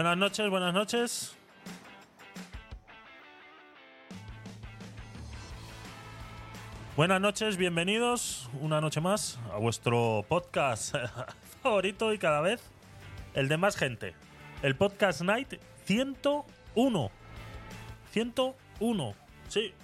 Buenas noches, buenas noches. Buenas noches, bienvenidos una noche más a vuestro podcast favorito y cada vez el de más gente. El Podcast Night 101. 101. Sí.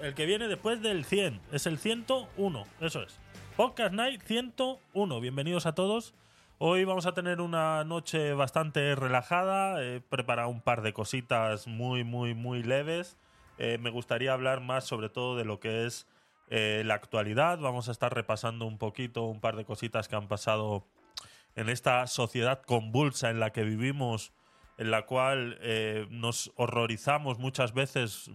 El que viene después del 100. Es el 101. Eso es. Podcast Night 101. Bienvenidos a todos. Hoy vamos a tener una noche bastante relajada. He preparado un par de cositas muy, muy, muy leves. Eh, me gustaría hablar más sobre todo de lo que es eh, la actualidad. Vamos a estar repasando un poquito un par de cositas que han pasado en esta sociedad convulsa en la que vivimos, en la cual eh, nos horrorizamos muchas veces.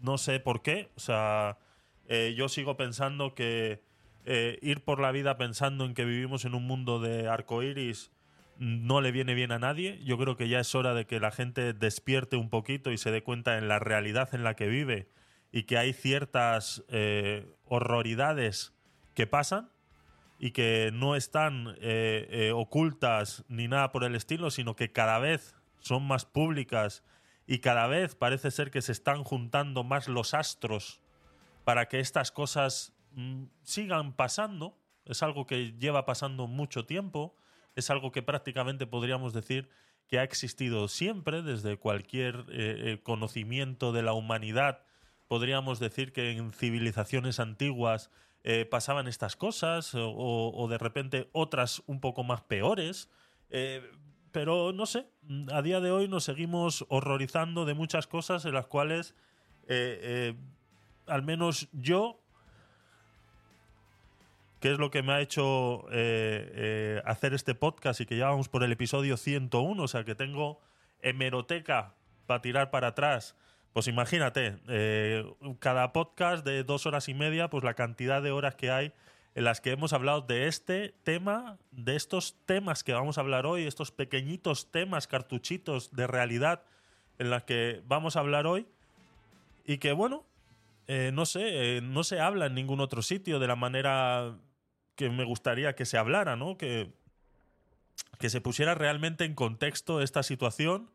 No sé por qué. O sea, eh, yo sigo pensando que eh, ir por la vida pensando en que vivimos en un mundo de arcoíris no le viene bien a nadie. Yo creo que ya es hora de que la gente despierte un poquito y se dé cuenta en la realidad en la que vive y que hay ciertas eh, horroridades que pasan y que no están eh, ocultas ni nada por el estilo, sino que cada vez son más públicas y cada vez parece ser que se están juntando más los astros para que estas cosas sigan pasando. Es algo que lleva pasando mucho tiempo, es algo que prácticamente podríamos decir que ha existido siempre, desde cualquier conocimiento de la humanidad podríamos decir que en civilizaciones antiguas eh, pasaban estas cosas o, de repente otras un poco más peores. Eh, pero no sé, a día de hoy nos seguimos horrorizando de muchas cosas en las cuales eh, al menos yo, que es lo que me ha hecho hacer este podcast y que ya vamos por el episodio 101, o sea que tengo hemeroteca para tirar para atrás. Pues imagínate, eh, cada podcast de dos horas y media, pues la cantidad de horas que hay en las que hemos hablado de este tema, de estos temas que vamos a hablar hoy, estos pequeñitos temas, cartuchitos de realidad en las que vamos a hablar hoy y que bueno, eh, no sé, eh, no se habla en ningún otro sitio de la manera que me gustaría que se hablara, ¿no? Que, que se pusiera realmente en contexto esta situación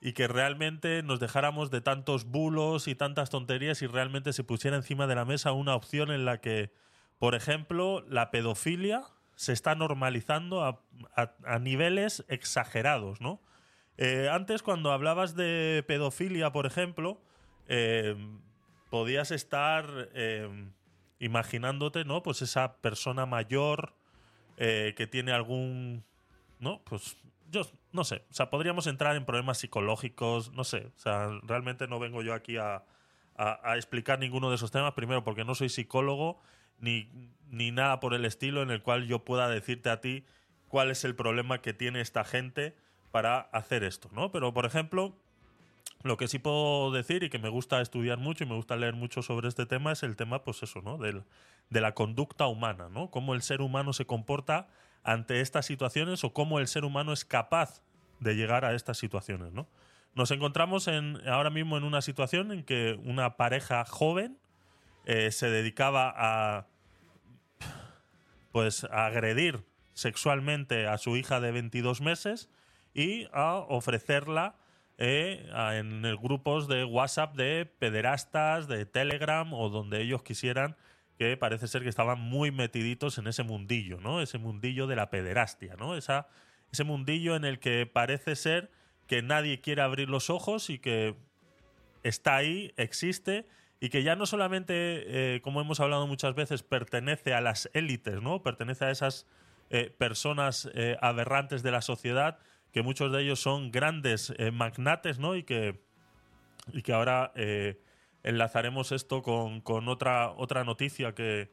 y que realmente nos dejáramos de tantos bulos y tantas tonterías y realmente se pusiera encima de la mesa una opción en la que, por ejemplo, la pedofilia se está normalizando a, niveles exagerados, ¿no? Eh, antes, cuando hablabas de pedofilia, por ejemplo, eh, podías estar eh, imaginándote, ¿no? Pues esa persona mayor que tiene algún, ¿no? Pues yo no sé, o sea, podríamos entrar en problemas psicológicos, no sé, o sea, realmente no vengo yo aquí a, explicar ninguno de esos temas, primero porque no soy psicólogo ni, ni nada por el estilo en el cual yo pueda decirte a ti cuál es el problema que tiene esta gente para hacer esto, ¿no? Pero, por ejemplo, lo que sí puedo decir y que me gusta estudiar mucho y me gusta leer mucho sobre este tema es el tema, pues eso, ¿no? Del, de la conducta humana, ¿no? Cómo el ser humano se comporta ante estas situaciones o cómo el ser humano es capaz de llegar a estas situaciones, ¿no? Nos encontramos en, ahora mismo en una situación en que una pareja joven eh, se dedicaba a pues a agredir sexualmente a su hija de 22 meses y a ofrecerla eh, en grupos de WhatsApp de pederastas, de Telegram o donde ellos quisieran que parece ser que estaban muy metiditos en ese mundillo, ¿no? Ese mundillo de la pederastia, ¿no? Esa, ese mundillo en el que parece ser que nadie quiere abrir los ojos y que está ahí, existe y que ya no solamente, eh, como hemos hablado muchas veces, pertenece a las élites, ¿no? Pertenece a esas eh, personas aberrantes de la sociedad, que muchos de ellos son grandes magnates, ¿no? Y que, y que ahora enlazaremos esto con, otra, otra noticia que,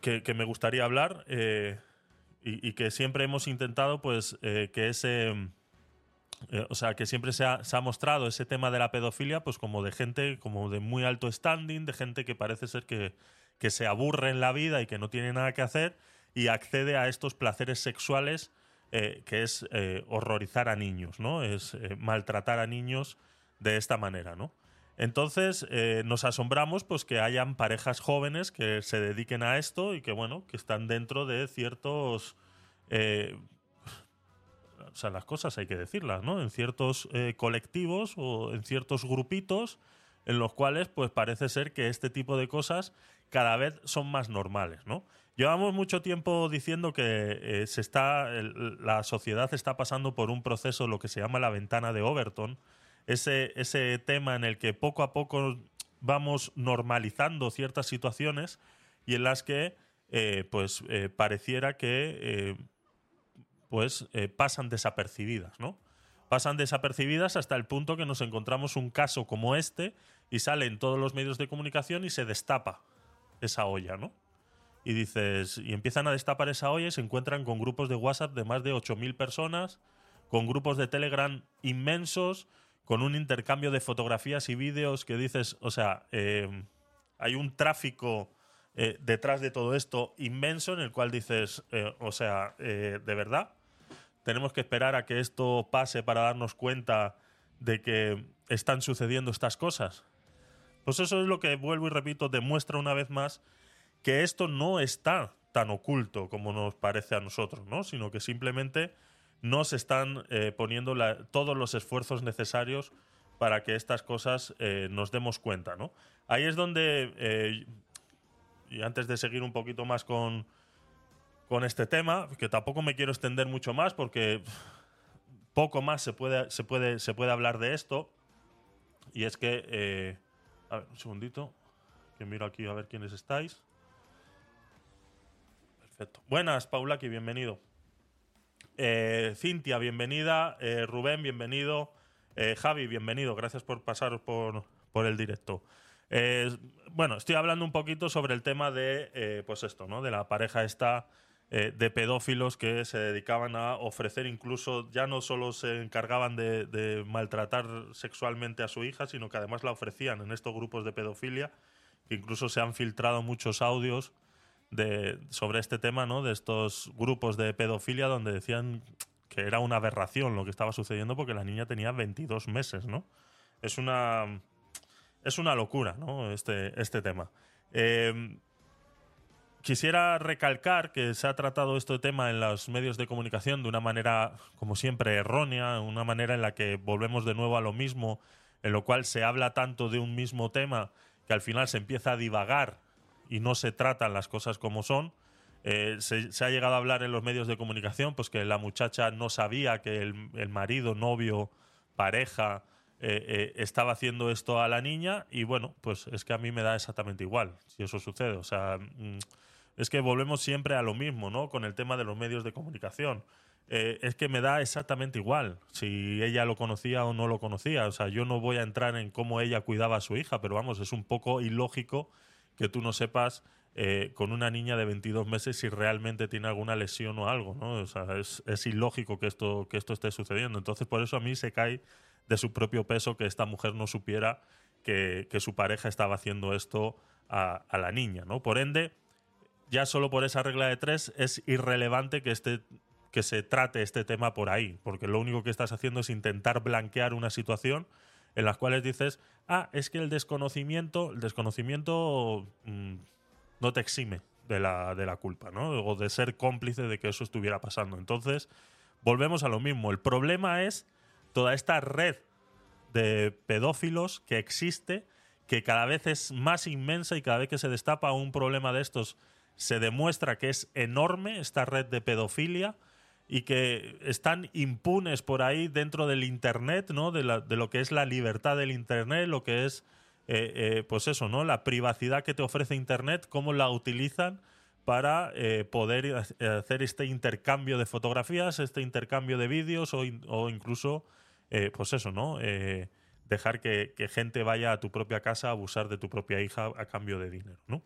que, me gustaría hablar eh, y, que siempre hemos intentado pues eh, que ese... Eh, o sea, que siempre se ha, se ha, mostrado ese tema de la pedofilia pues como de gente como de muy alto standing, de gente que parece ser que, que se aburre en la vida y que no tiene nada que hacer y accede a estos placeres sexuales que es horrorizar a niños, ¿no? Es maltratar a niños de esta manera, ¿no? Entonces eh, nos asombramos pues que hayan parejas jóvenes que se dediquen a esto y que bueno, que están dentro de ciertos eh, o sea, las cosas hay que decirlas, ¿no? En ciertos eh, colectivos o en ciertos grupitos en los cuales pues parece ser que este tipo de cosas cada vez son más normales, ¿no? Llevamos mucho tiempo diciendo que eh, se está, la sociedad está pasando por un proceso, lo que se llama la ventana de Overton, ese, ese tema en el que poco a poco vamos normalizando ciertas situaciones y en las que eh, pues eh, pareciera que pues pasan desapercibidas, ¿no? Pasan desapercibidas hasta el punto que nos encontramos un caso como este y sale en todos los medios de comunicación y se destapa esa olla, ¿no? Y dices, y empiezan a destapar esa olla y se encuentran con grupos de WhatsApp de más de 8.000 personas, con grupos de Telegram inmensos, con un intercambio de fotografías y vídeos que dices, o sea, eh, hay un tráfico eh, detrás de todo esto inmenso en el cual dices, eh, o sea, de verdad, tenemos que esperar a que esto pase para darnos cuenta de que están sucediendo estas cosas. Pues eso es lo que, vuelvo y repito, demuestra una vez más que esto no está tan oculto como nos parece a nosotros, ¿no? sino que simplemente no se están eh, poniendo todos los esfuerzos necesarios para que estas cosas eh, nos demos cuenta. ¿no? Ahí es donde, eh, y antes de seguir un poquito más con, con este tema, que tampoco me quiero extender mucho más porque poco más se puede, se puede, se puede hablar de esto, y es que, a ver, un segundito, que miro aquí a ver quiénes estáis. Perfecto. Buenas, Paulaki, bienvenido. Eh, Cintia, bienvenida. Eh, Rubén, bienvenido. Eh, Javi, bienvenido. Gracias por pasar por, por el directo. bueno, estoy hablando un poquito sobre el tema de, pues esto, ¿no? De la pareja esta de pedófilos que se dedicaban a ofrecer incluso, ya no solo se encargaban de maltratar sexualmente a su hija, sino que además la ofrecían en estos grupos de pedofilia, que incluso se han filtrado muchos audios sobre este tema, ¿no? De estos grupos de pedofilia donde decían que era una aberración lo que estaba sucediendo porque la niña tenía 22 meses, ¿no? Es una, es una locura, ¿no? Este, este tema. Eh, quisiera recalcar que se ha tratado este tema en los medios de comunicación de una manera, como siempre, errónea, una manera en la que volvemos de nuevo a lo mismo, en lo cual se habla tanto de un mismo tema que al final se empieza a divagar y no se tratan las cosas como son. Eh, se, ha llegado a hablar en los medios de comunicación pues que la muchacha no sabía que el, marido, novio, pareja eh, eh, estaba haciendo esto a la niña y bueno, pues es que a mí me da exactamente igual si eso sucede. O sea, mm, es que volvemos siempre a lo mismo, ¿no? Con el tema de los medios de comunicación. es que me da exactamente igual si ella lo conocía o no lo conocía. O sea, yo no voy a entrar en cómo ella cuidaba a su hija, pero vamos, es un poco ilógico que tú no sepas eh, con una niña de 22 meses si realmente tiene alguna lesión o algo, ¿no? O sea, es, ilógico que esto, que esto esté sucediendo. Entonces, por eso a mí se cae de su propio peso que esta mujer no supiera que, su pareja estaba haciendo esto a, la niña, ¿no? Por ende, ya solo por esa regla de tres es irrelevante que este que se trate este tema por ahí, porque lo único que estás haciendo es intentar blanquear una situación en las cuales dices, ah, es que el desconocimiento, el desconocimiento mm, no te exime de la, de la culpa, ¿no? O de ser cómplice de que eso estuviera pasando. Entonces, volvemos a lo mismo. El problema es toda esta red de pedófilos que existe, que cada vez es más inmensa y cada vez que se destapa un problema de estos, se demuestra que es enorme esta red de pedofilia y que están impunes por ahí dentro del Internet, ¿no? De, lo que es la libertad del Internet, lo que es, eh, eh, pues eso, ¿no? La privacidad que te ofrece Internet, cómo la utilizan para eh, poder hacer este intercambio de fotografías, este intercambio de vídeos o, incluso, pues eso, ¿no? dejar que, que, gente vaya a tu propia casa a abusar de tu propia hija a cambio de dinero, ¿no?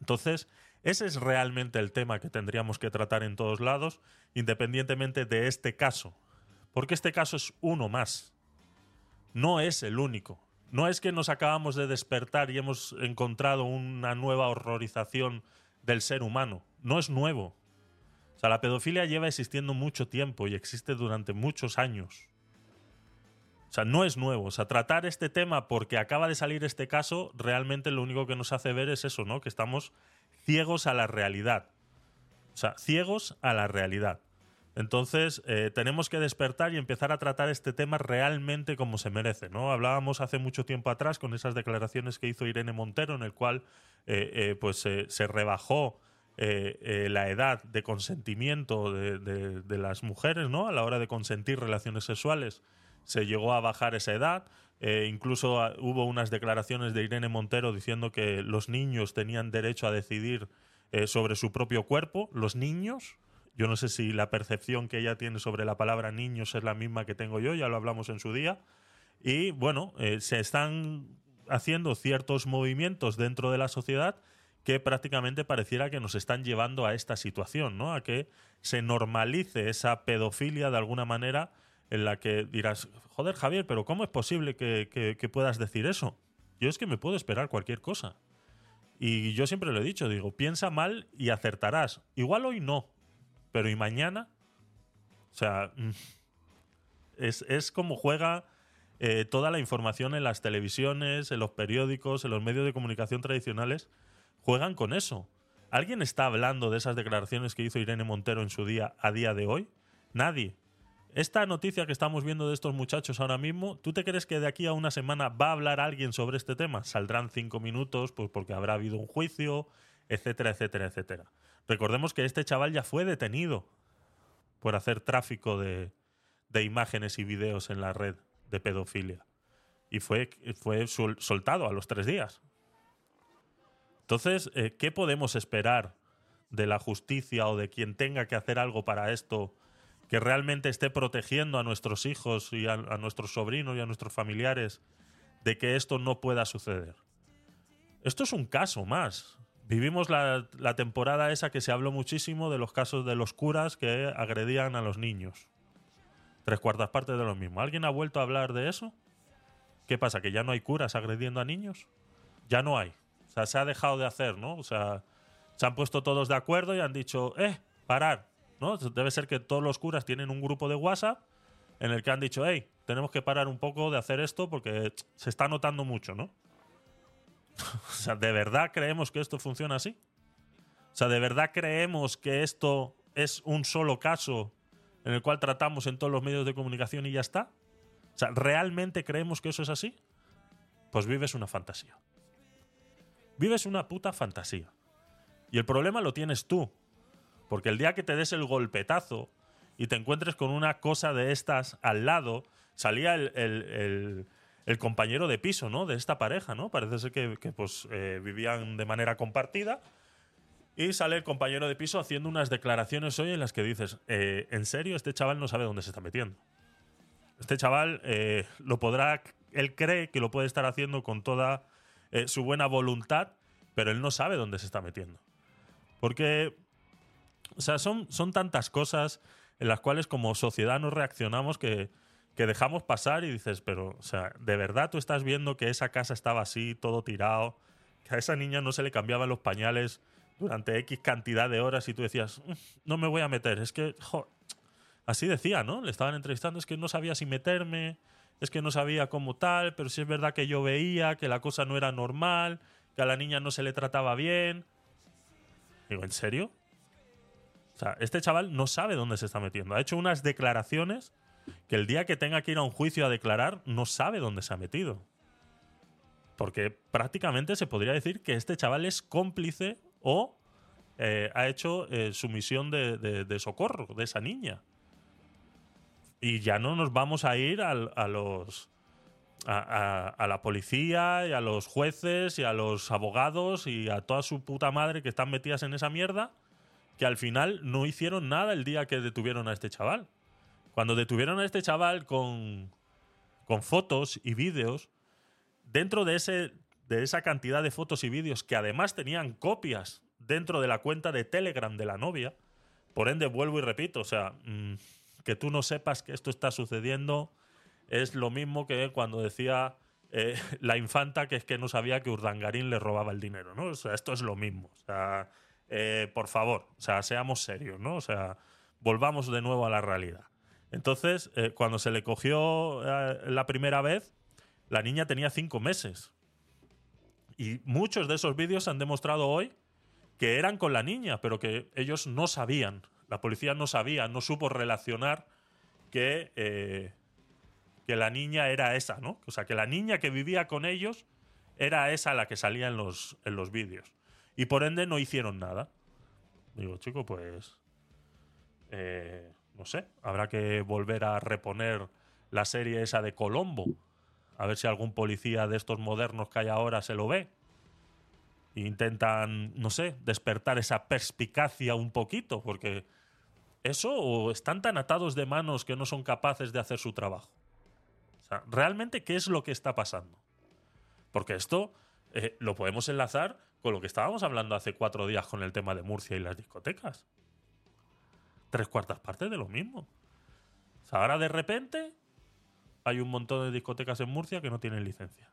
Entonces, ese es realmente el tema que tendríamos que tratar en todos lados, independientemente de este caso. Porque este caso es uno más. No es el único. No es que nos acabamos de despertar y hemos encontrado una nueva horrorización del ser humano. No es nuevo. O sea, la pedofilia lleva existiendo mucho tiempo y existe durante muchos años. O sea, no es nuevo. O sea, tratar este tema porque acaba de salir este caso, realmente lo único que nos hace ver es eso, ¿no? Que estamos ciegos a la realidad. O sea, ciegos a la realidad. Entonces, eh, tenemos que despertar y empezar a tratar este tema realmente como se merece. ¿no? Hablábamos hace mucho tiempo atrás con esas declaraciones que hizo Irene Montero, en el cual eh, eh, pues, se rebajó la edad de consentimiento de, de, las mujeres ¿no? a la hora de consentir relaciones sexuales. Se llegó a bajar esa edad. Incluso ah, hubo unas declaraciones de Irene Montero diciendo que los niños tenían derecho a decidir sobre su propio cuerpo. Los niños, yo no sé si la percepción que ella tiene sobre la palabra niños es la misma que tengo yo, ya lo hablamos en su día. Y bueno, eh, se están haciendo ciertos movimientos dentro de la sociedad que prácticamente pareciera que nos están llevando a esta situación, ¿no? A que se normalice esa pedofilia de alguna manera en la que dirás, joder Javier, pero ¿cómo es posible que, que puedas decir eso? Yo es que me puedo esperar cualquier cosa. Y yo siempre lo he dicho, digo, piensa mal y acertarás. Igual hoy no, pero ¿y mañana? O sea, mm, es, como juega eh, toda la información en las televisiones, en los periódicos, en los medios de comunicación tradicionales. Juegan con eso. ¿Alguien está hablando de esas declaraciones que hizo Irene Montero en su día a día de hoy? Nadie. Esta noticia que estamos viendo de estos muchachos ahora mismo, ¿tú te crees que de aquí a una semana va a hablar alguien sobre este tema? Saldrán cinco minutos, pues porque habrá habido un juicio, etcétera, etcétera, etcétera. Recordemos que este chaval ya fue detenido por hacer tráfico de, imágenes y videos en la red de pedofilia. Y fue, fue soltado a los tres días. Entonces, eh, ¿qué podemos esperar de la justicia o de quien tenga que hacer algo para esto que realmente esté protegiendo a nuestros hijos y a nuestros sobrinos y a nuestros familiares de que esto no pueda suceder? Esto es un caso más. Vivimos la, temporada esa que se habló muchísimo de los casos de los curas que agredían a los niños. Tres cuartas partes de lo mismo. ¿Alguien ha vuelto a hablar de eso? ¿Qué pasa? ¿Que ya no hay curas agrediendo a niños? Ya no hay. O sea, se ha dejado de hacer, ¿no? O sea, se han puesto todos de acuerdo y han dicho, eh, parar, Debe ser que todos los curas tienen un grupo de WhatsApp en el que han dicho, hey, tenemos que parar un poco de hacer esto porque se está notando mucho, ¿no? o sea, ¿de verdad creemos que esto funciona así? O sea, ¿de verdad creemos que esto es un solo caso en el cual tratamos en todos los medios de comunicación y ya está? O sea, ¿realmente creemos que eso es así? Pues vives una fantasía. Vives una puta fantasía. Y el problema lo tienes tú. Porque el día que te des el golpetazo y te encuentres con una cosa de estas al lado, salía el el compañero de piso, ¿no? De esta pareja, ¿no? Parece ser que, pues, eh, vivían de manera compartida. Y sale el compañero de piso haciendo unas declaraciones hoy en las que dices, eh, ¿en serio? Este chaval no sabe dónde se está metiendo. Este chaval eh, lo podrá, él cree que lo puede estar haciendo con toda su buena voluntad, pero él no sabe dónde se está metiendo. Porque, o sea, son, son tantas cosas en las cuales como sociedad nos reaccionamos que, que dejamos pasar y dices, pero, o sea, ¿de verdad tú estás viendo que esa casa estaba así, todo tirado? Que a esa niña no se le cambiaban los pañales durante X cantidad de horas y tú decías, mm, no me voy a meter, es que, así decía, ¿no? Le estaban entrevistando, es que no sabía si meterme, es que no sabía cómo tal, pero sí es verdad que yo veía que la cosa no era normal, que a la niña no se le trataba bien. Digo, ¿en serio? Sea, este chaval no sabe dónde se está metiendo. Ha hecho unas declaraciones que el día que tenga que ir a un juicio a declarar no sabe dónde se ha metido. Porque prácticamente se podría decir que este chaval es cómplice o eh, ha hecho eh, su misión de, socorro de esa niña. Y ya no nos vamos a ir a, los. A, a, la policía y a los jueces y a los abogados y a toda su puta madre que están metidas en esa mierda, que al final no hicieron nada el día que detuvieron a este chaval. Cuando detuvieron a este chaval con, con fotos y vídeos, dentro de, ese, de esa cantidad de fotos y vídeos que además tenían copias dentro de la cuenta de Telegram de la novia, por ende vuelvo y repito, o sea, mm, que tú no sepas que esto está sucediendo es lo mismo que cuando decía eh, la infanta que es que no sabía que Urdangarín le robaba el dinero, ¿no? O sea, esto es lo mismo. O sea, eh, por favor, o sea, seamos serios, ¿no? O sea, volvamos de nuevo a la realidad. Entonces, eh, cuando se le cogió eh, la primera vez, la niña tenía cinco meses. Y muchos de esos vídeos han demostrado hoy que eran con la niña, pero que ellos no sabían La policía no sabía, no supo relacionar que, que la niña era esa, ¿no? O sea, que la niña que vivía con ellos era esa la que salía en los, en los vídeos. Y por ende no hicieron nada. Digo, chico, pues. eh, no sé, habrá que volver a reponer la serie esa de Colombo. A ver si algún policía de estos modernos que hay ahora se lo ve. Intentan, no sé, despertar esa perspicacia un poquito, porque eso o están tan atados de manos que no son capaces de hacer su trabajo. O sea, realmente, ¿qué es lo que está pasando? Porque esto eh, lo podemos enlazar con lo que estábamos hablando hace cuatro días con el tema de Murcia y las discotecas. Tres cuartas partes de lo mismo. O sea, ahora de repente hay un montón de discotecas en Murcia que no tienen licencia.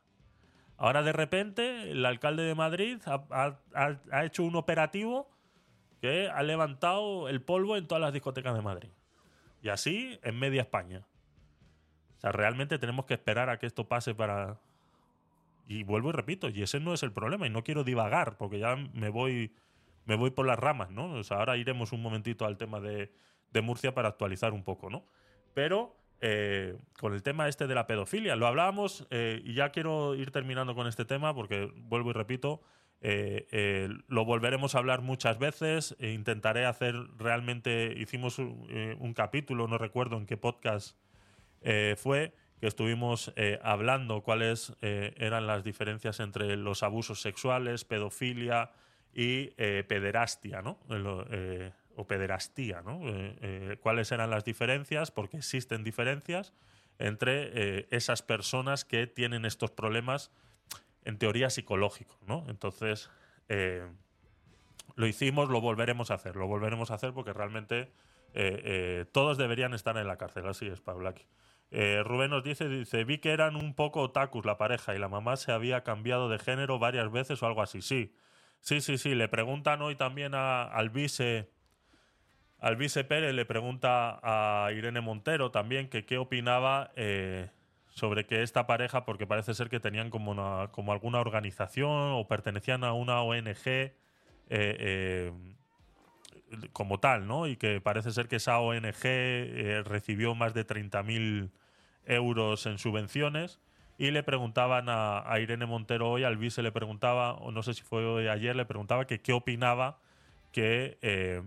Ahora de repente el alcalde de Madrid ha, hecho un operativo que ha levantado el polvo en todas las discotecas de Madrid. Y así en media España. O sea, realmente tenemos que esperar a que esto pase para... Y vuelvo y repito, y ese no es el problema, y no quiero divagar, porque ya me voy, me voy por las ramas, ¿no? O sea, ahora iremos un momentito al tema de, de Murcia para actualizar un poco, ¿no? Pero eh, con el tema este de la pedofilia, lo hablábamos, eh, y ya quiero ir terminando con este tema, porque vuelvo y repito, eh, eh, lo volveremos a hablar muchas veces. e intentaré hacer realmente. Hicimos un, capítulo, no recuerdo en qué podcast fue, que estuvimos eh, hablando cuáles eh, eran las diferencias entre los abusos sexuales, pedofilia y eh, pederastia, ¿no? O pederastía, ¿no? Cuáles eran las diferencias, porque existen diferencias entre esas personas que tienen estos problemas en teoría psicológicos, ¿no? Entonces, lo hicimos, lo volveremos a hacer, lo volveremos a hacer porque realmente todos deberían estar en la cárcel, así es, Pablaki. Eh, Rubén nos dice, dice, vi que eran un poco otakus la pareja y la mamá se había cambiado de género varias veces o algo así. Sí, sí, sí, sí. Le preguntan hoy también a- al vice, al vice Pérez, le pregunta a Irene Montero también que qué opinaba eh, sobre que esta pareja, porque parece ser que tenían como, una- como alguna organización o pertenecían a una ONG eh, eh, como tal, ¿no? Y que parece ser que esa ONG recibió más de 30.000 euros en subvenciones. Y le preguntaban a, Irene Montero hoy, al vice le preguntaba, o no sé si fue hoy ayer, le preguntaba que qué opinaba que, eh,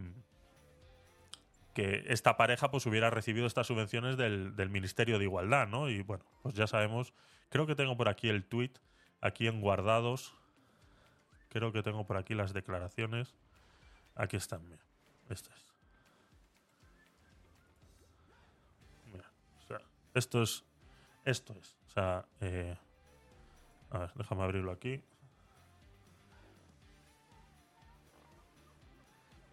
que esta pareja pues hubiera recibido estas subvenciones del, del Ministerio de Igualdad, ¿no? Y bueno, pues ya sabemos, creo que tengo por aquí el tweet, aquí en guardados, creo que tengo por aquí las declaraciones. Aquí están, mira. Esto es. Esto es. O sea, eh, a ver, déjame abrirlo aquí.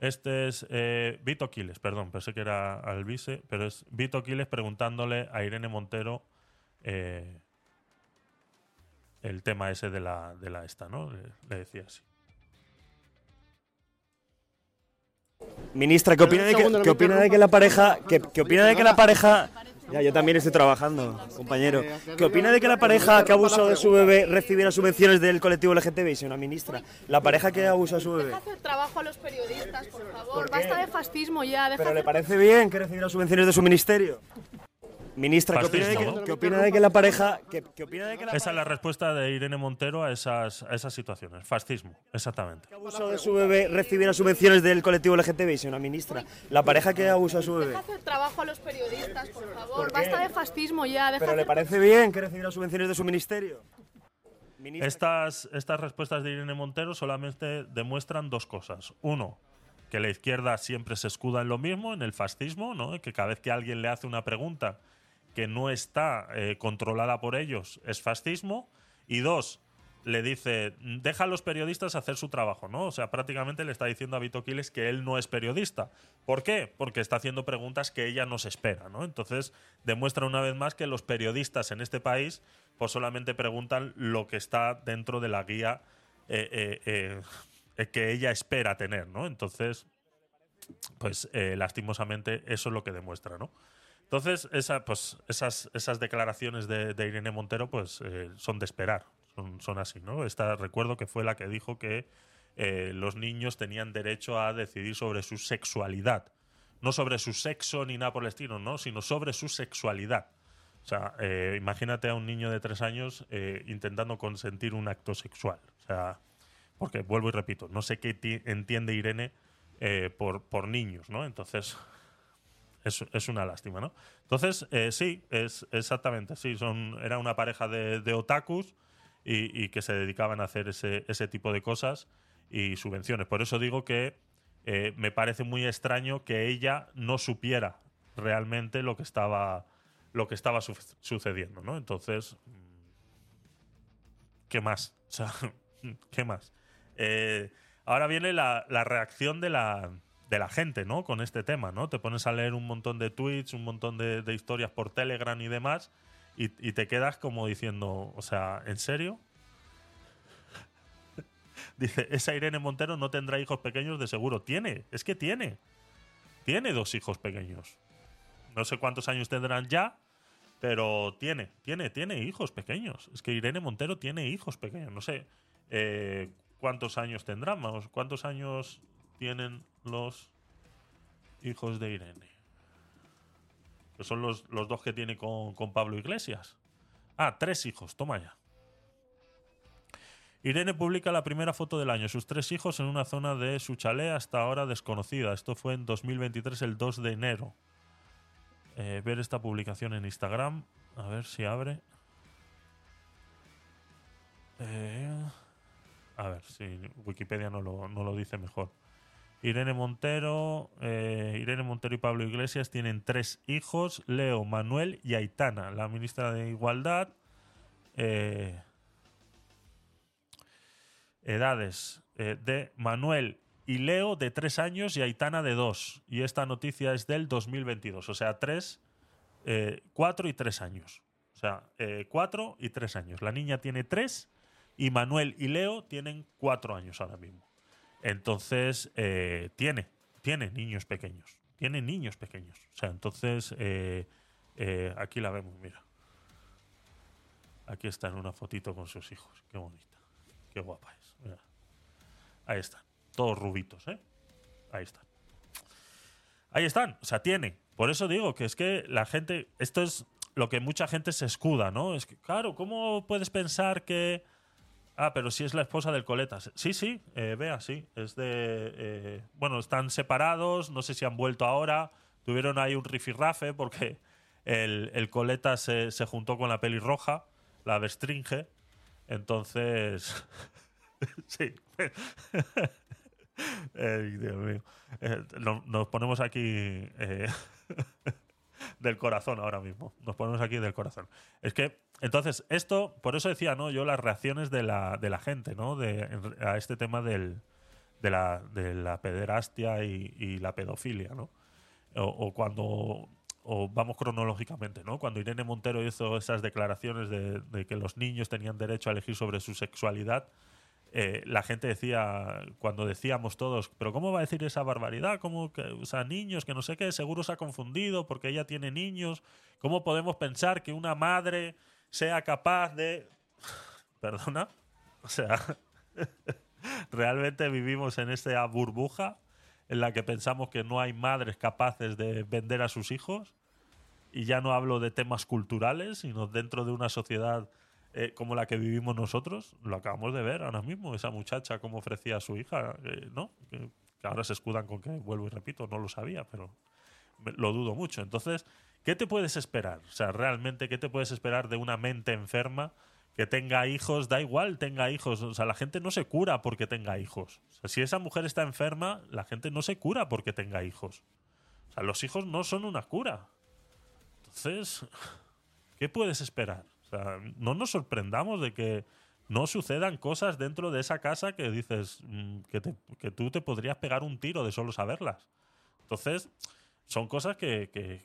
Este es eh, Vito Quiles, perdón, pensé que era al vice, pero es Vito Quiles preguntándole a Irene Montero eh, el tema ese de la, de la esta, ¿no? Le, le decía así. Ministra, ¿qué opina de que, qué opina de que la pareja, qué, qué opina de que la pareja, ya yo también estoy trabajando, compañero, ¿qué opina de que la pareja que abusado de su bebé recibiera subvenciones del colectivo LGTBI, señora ministra? La pareja que abusado de su bebé. Deja hacer trabajo a los periodistas, por favor. ¿Por? Basta de fascismo ya. Deja ¿Pero le hacer- parece bien que recibiera subvenciones de su ministerio? Ministra, ¿qué opina de que, ¿no? qué opina de que la pareja, qué, qué opina de que la Esa es la respuesta de Irene Montero a esas, a esas situaciones. Fascismo, exactamente. que ha abusado de su bebé recibiera subvenciones del colectivo LGTBI, señora ministra? La pareja que abusado de su bebé. Deja hacer trabajo a los periodistas, por favor. ¿Por qué? Basta de fascismo ya. Deja ¿Pero le hacer- parece bien que recibiera subvenciones de su ministerio? Ministra, Estas, estas respuestas de Irene Montero solamente demuestran dos cosas. Uno, que la izquierda siempre se escuda en lo mismo, en el fascismo, ¿no? que cada vez que alguien le hace una pregunta no está eh, controlada por ellos es fascismo. Y dos, le dice, deja a los periodistas hacer su trabajo, ¿no? O sea, prácticamente le está diciendo a Vito Quiles que él no es periodista. ¿Por qué? Porque está haciendo preguntas que ella no se espera, ¿no? Entonces, demuestra una vez más que los periodistas en este país pues solamente preguntan lo que está dentro de la guía eh, eh, que ella espera tener, ¿no? Entonces, pues lastimosamente eso es lo que demuestra, ¿no? Entonces, esa, pues, esas, esas declaraciones de, Irene Montero pues, eh, son de esperar, son, son así. ¿no? Esta, recuerdo que fue la que dijo que eh, los niños tenían derecho a decidir sobre su sexualidad. no sobre su sexo ni nada por el estilo, ¿no? Sino sobre su sexualidad. O sea, eh, imagínate a un niño de tres años intentando consentir un acto sexual. O sea, porque vuelvo y repito, no sé qué ti- entiende Irene por, por niños, ¿no? Entonces, es, es una lástima, ¿no? Entonces, eh, sí, es exactamente, sí, son, era una pareja de, de otakus y, y que se dedicaban a hacer ese, ese tipo de cosas y subvenciones. Por eso digo que eh, me parece muy extraño que ella no supiera realmente lo que estaba, lo que estaba su- sucediendo, ¿no? Entonces, mm, ¿qué más? ¿qué más? Eh, ahora viene la, la reacción de la, de la gente, ¿no? Con este tema, ¿no? Te pones a leer un montón de tweets, un montón de, historias por Telegram y demás, y, te quedas como diciendo, o sea, ¿en serio? Dice, esa Irene Montero no tendrá hijos pequeños de seguro. Tiene, es que tiene. Tiene dos hijos pequeños. No sé cuántos años tendrán ya, pero tiene, tiene, tiene hijos pequeños. Es que Irene Montero tiene hijos pequeños. No sé eh, cuántos años tendrán. ¿cuántos años tienen los hijos de Irene? Que son los, los dos que tiene con, con Pablo Iglesias. Ah, tres hijos, toma ya. Irene publica la primera foto del año, sus tres hijos en una zona de su chalet hasta ahora desconocida. Esto fue en 2023, el 2 de enero. Eh, ver esta publicación en Instagram. A ver si abre. Eh, a ver si Wikipedia no lo, no lo dice mejor. Irene Montero, eh, Irene Montero y Pablo Iglesias tienen tres hijos, Leo, Manuel y Aitana, la ministra de Igualdad. Eh, edades eh, de Manuel y Leo de tres años y Aitana de dos. Y esta noticia es del 2022, o sea, tres, cuatro y tres años. O sea, cuatro y tres años. La niña tiene tres y Manuel y Leo tienen cuatro años ahora mismo. Entonces, eh, tiene, tiene niños pequeños. Tiene niños pequeños. O sea, entonces, eh, eh, aquí la vemos, mira. Aquí está en una fotito con sus hijos. Qué bonita. Qué guapa es. Mira. Ahí están. Todos rubitos, ¿eh? Ahí están. Ahí están. O sea, tiene. Por eso digo que es que la gente. Esto es lo que mucha gente se escuda, ¿no? Es que, claro, ¿cómo puedes pensar que. Ah, pero si es la esposa del Coletas. Sí, sí, eh, vea, sí. Es de. eh, bueno, están separados, no sé si han vuelto ahora. Tuvieron ahí un rifirrafe porque el, el Coletas se, se juntó con la pelirroja, la Bestringe. Entonces. sí. Dios mío. Eh, no- nos ponemos aquí eh, del corazón ahora mismo. Nos ponemos aquí del corazón. Es que, entonces, esto, por eso decía, ¿no? Yo las reacciones de la, de la gente, ¿no? De, a este tema del, de, la, de la pederastia y, y la pedofilia, ¿no? O, cuando. O vamos cronológicamente, ¿no? Cuando Irene Montero hizo esas declaraciones de, de que los niños tenían derecho a elegir sobre su sexualidad, eh, la gente decía, cuando decíamos todos, pero ¿cómo va a decir esa barbaridad? ¿Cómo que, o sea, niños, que no sé qué, seguro se ha confundido porque ella tiene niños? ¿Cómo podemos pensar que una madre sea capaz de... Perdona, o sea, realmente vivimos en esta burbuja en la que pensamos que no hay madres capaces de vender a sus hijos y ya no hablo de temas culturales, sino dentro de una sociedad eh, como la que vivimos nosotros, lo acabamos de ver ahora mismo, esa muchacha cómo ofrecía a su hija, eh, ¿no? Que, que ahora se escudan con que, vuelvo y repito, no lo sabía, pero me- lo dudo mucho. Entonces, ¿qué te puedes esperar? O sea, realmente, ¿qué te puedes esperar de una mente enferma que tenga hijos? Da igual, tenga hijos. O sea, la gente no se cura porque tenga hijos. O sea, si esa mujer está enferma, la gente no se cura porque tenga hijos. O sea, los hijos no son una cura. Entonces, ¿qué puedes esperar? No nos sorprendamos de que no sucedan cosas dentro de esa casa que dices mm, que, tú te podrías pegar un tiro de solo saberlas. Entonces, son cosas que,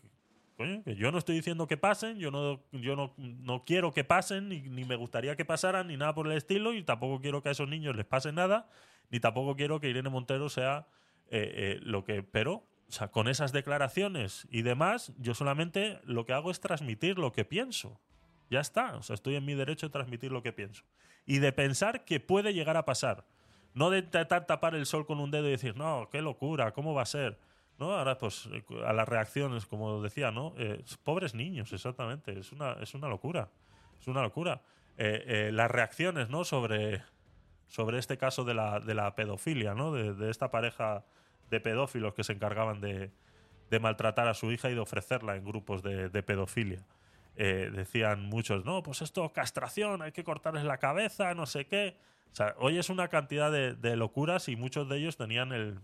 yo no estoy diciendo que pasen, yo no, yo no, no quiero que pasen, ni, me gustaría que pasaran, ni nada por el estilo, y tampoco quiero que a esos niños les pase nada, ni tampoco quiero que Irene Montero sea eh, eh, lo que. Pero, con esas declaraciones y demás, yo solamente lo que hago es transmitir lo que pienso. Ya está. O sea, estoy en mi derecho de transmitir lo que pienso. Y de pensar que puede llegar a pasar. No de intentar tapar el sol con un dedo y decir, no, qué locura, ¿cómo va a ser? ¿no? Ahora, pues, eh, a las reacciones, como decía, ¿no? Eh, pobres niños, exactamente. Es una, es una locura. Es una locura. Eh, eh, las reacciones, ¿no? Sobre, sobre este caso de la, de la pedofilia, ¿no? De, de esta pareja de pedófilos que se encargaban de, de maltratar a su hija y de ofrecerla en grupos de, de pedofilia. Eh, decían muchos, no, pues esto castración, hay que cortarles la cabeza, no sé qué. O sea, hoy es una cantidad de, de locuras y muchos de ellos tenían el,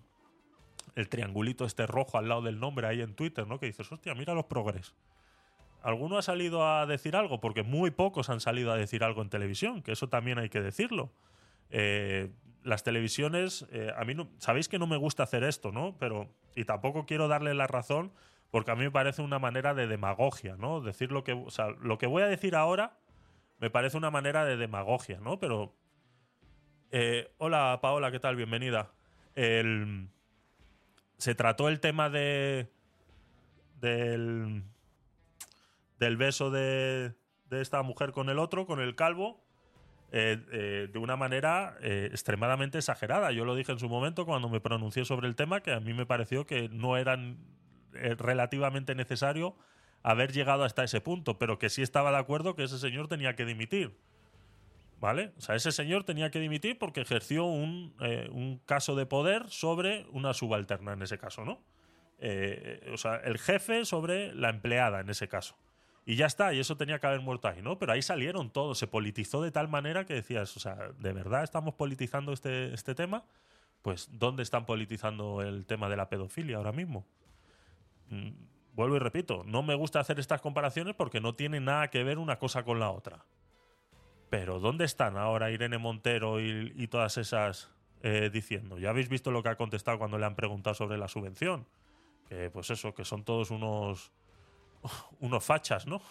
el triangulito este rojo al lado del nombre ahí en Twitter, ¿no? Que dices, hostia, mira los progres. ¿Alguno ha salido a decir algo? Porque muy pocos han salido a decir algo en televisión, que eso también hay que decirlo. Eh, las televisiones, eh, a mí no, sabéis que no me gusta hacer esto, ¿no? Pero, y tampoco quiero darle la razón, porque a mí me parece una manera de demagogia, ¿no? Decir lo que, o sea, lo que voy a decir ahora me parece una manera de demagogia, ¿no? Pero, eh, hola Paola, ¿qué tal? Bienvenida. Se trató el tema de del del beso de, de esta mujer con el otro, con el calvo, eh, eh, de una manera extremadamente exagerada. Yo lo dije en su momento cuando me pronuncié sobre el tema, que a mí me pareció que no era relativamente necesario haber llegado hasta ese punto, pero que sí estaba de acuerdo que ese señor tenía que dimitir. ¿Vale? O sea, ese señor tenía que dimitir porque ejerció un, eh, un caso de poder sobre una subalterna en ese caso, ¿no? Eh, o sea, el jefe sobre la empleada en ese caso. Y ya está, y eso tenía que haber muerto ahí, ¿no? Pero ahí salieron todos, se politizó de tal manera que decías, o sea, ¿de verdad estamos politizando este, este tema? Pues, ¿dónde están politizando el tema de la pedofilia ahora mismo? Mm, vuelvo y repito, no me gusta hacer estas comparaciones porque no tienen nada que ver una cosa con la otra. Pero ¿dónde están ahora Irene Montero y, todas esas eh, diciendo? Ya habéis visto lo que ha contestado cuando le han preguntado sobre la subvención. Pues eso, que son todos unos unos fachas, ¿no?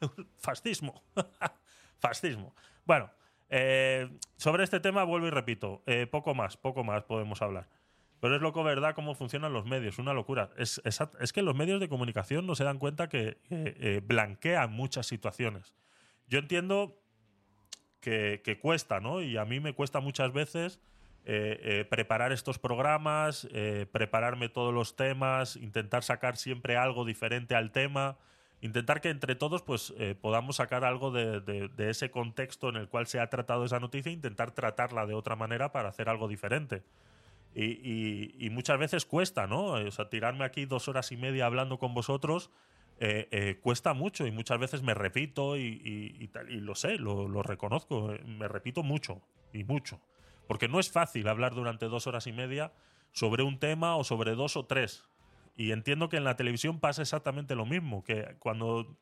Fascismo. Fascismo. Bueno, eh, sobre este tema vuelvo y repito, eh, poco más, poco más podemos hablar. Pero es loco, ¿verdad?, cómo funcionan los medios. Una locura. Es, es, es que los medios de comunicación no se dan cuenta que eh, eh, blanquean muchas situaciones. Yo entiendo que, que cuesta, ¿no? Y a mí me cuesta muchas veces eh, eh, preparar estos programas, eh, prepararme todos los temas, intentar sacar siempre algo diferente al tema, intentar que entre todos pues eh, podamos sacar algo de, de- de ese contexto en el cual se ha tratado esa noticia e intentar tratarla de otra manera para hacer algo diferente. Y, y- y muchas veces cuesta, ¿no? O sea, tirarme aquí dos horas y media hablando con vosotros eh, eh, cuesta mucho y muchas veces me repito y, y- tal, lo sé, lo, lo reconozco, eh, me repito mucho y mucho. Porque no es fácil hablar durante dos horas y media sobre un tema o sobre dos o tres. Y entiendo que en la televisión pasa exactamente lo mismo, que cuando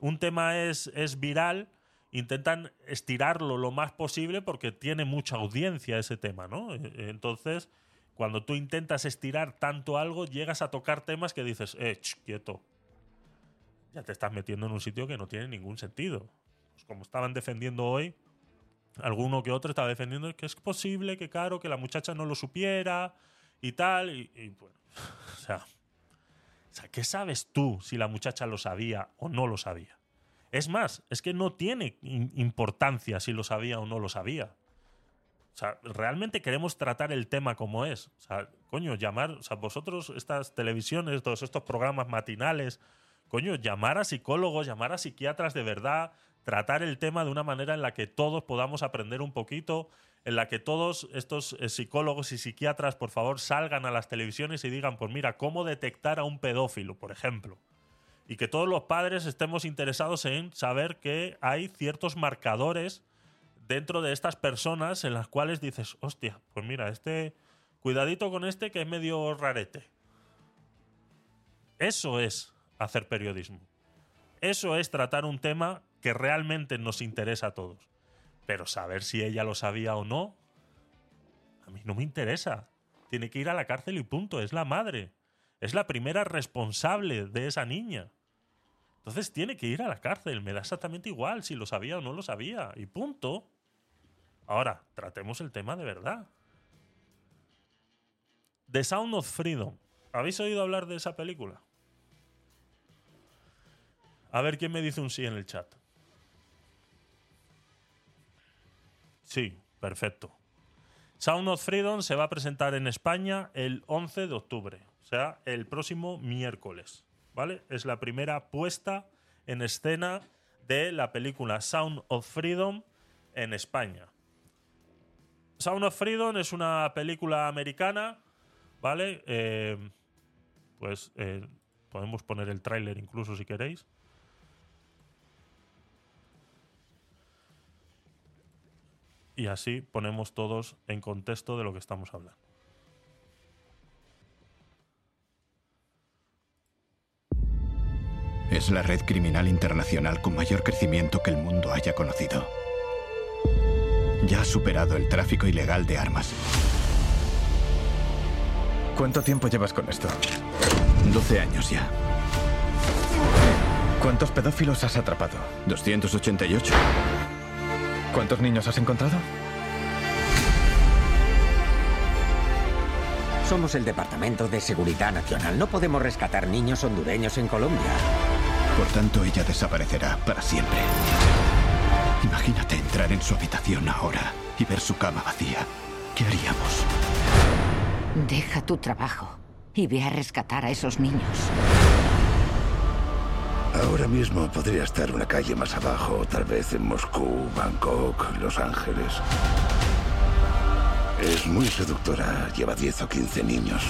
un tema es, es viral, intentan estirarlo lo más posible porque tiene mucha audiencia ese tema, ¿no? Eh, Entonces, cuando tú intentas estirar tanto algo, llegas a tocar temas que dices, eh, ch, quieto. Ya te estás metiendo en un sitio que no tiene ningún sentido. Pues como estaban defendiendo hoy, alguno que otro estaba defendiendo que es posible que, claro, que la muchacha no lo supiera y tal. Y, bueno, o sea, ¿qué sabes tú si la muchacha lo sabía o no lo sabía? Es más, es que no tiene importancia si lo sabía o no lo sabía. O sea, realmente queremos tratar el tema como es. O sea, coño, llamar, o sea, vosotros, estas televisiones, todos estos programas matinales, coño, llamar a psicólogos, llamar a psiquiatras de verdad, tratar el tema de una manera en la que todos podamos aprender un poquito, en la que todos estos eh, psicólogos y psiquiatras, por favor, salgan a las televisiones y digan, pues mira, cómo detectar a un pedófilo, por ejemplo. Y que todos los padres estemos interesados en saber que hay ciertos marcadores dentro de estas personas en las cuales dices, hostia, pues mira, este, cuidadito con este que es medio rarete. Eso es hacer periodismo. Eso es tratar un tema que realmente nos interesa a todos. Pero saber si ella lo sabía o no, a mí no me interesa. Tiene que ir a la cárcel y punto. Es la madre. Es la primera responsable de esa niña. Entonces tiene que ir a la cárcel. Me da exactamente igual si lo sabía o no lo sabía. Y punto. Ahora, tratemos el tema de verdad. The Sound of Freedom. ¿Habéis oído hablar de esa película? A ver quién me dice un sí en el chat. Sí, perfecto. Sound of Freedom se va a presentar en España el 11 de octubre. sea, el próximo miércoles, ¿vale? Es la primera puesta en escena de la película Sound of Freedom en España. Sound of Freedom es una película americana, ¿vale? Eh, pues eh, podemos poner el tráiler incluso si queréis. Y así ponemos todos en contexto de lo que estamos hablando. Es la red criminal internacional con mayor crecimiento que el mundo haya conocido. Ya ha superado el tráfico ilegal de armas. ¿Cuánto tiempo llevas con esto? 12 años ya. ¿Cuántos pedófilos has atrapado? 288. ¿Cuántos niños has encontrado? Somos el Departamento de Seguridad Nacional. No podemos rescatar niños hondureños en Colombia. Por tanto, ella desaparecerá para siempre. Imagínate entrar en su habitación ahora y ver su cama vacía. ¿Qué haríamos? Deja tu trabajo y ve a rescatar a esos niños. Ahora mismo podría estar una calle más abajo, tal vez en Moscú, Bangkok, Los Ángeles. Es muy seductora, lleva 10 o 15 niños.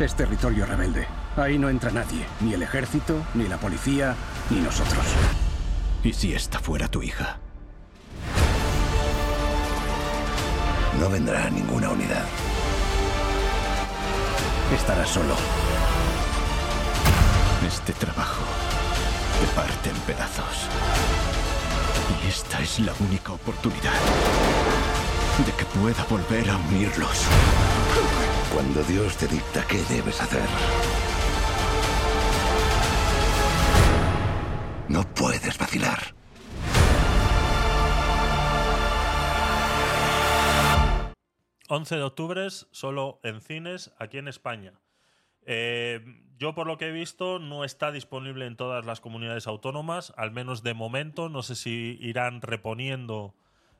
Es territorio rebelde. Ahí no entra nadie, ni el ejército, ni la policía, ni nosotros. ¿Y si esta fuera tu hija? No vendrá ninguna unidad. Estará solo. Este trabajo te parte en pedazos. Y esta es la única oportunidad de que pueda volver a unirlos. Cuando Dios te dicta qué debes hacer, no puedes vacilar. ...11 de octubre, solo en cines, aquí en España. Eh, yo por lo que he visto no está disponible en todas las comunidades autónomas, al menos de momento. No sé si irán reponiendo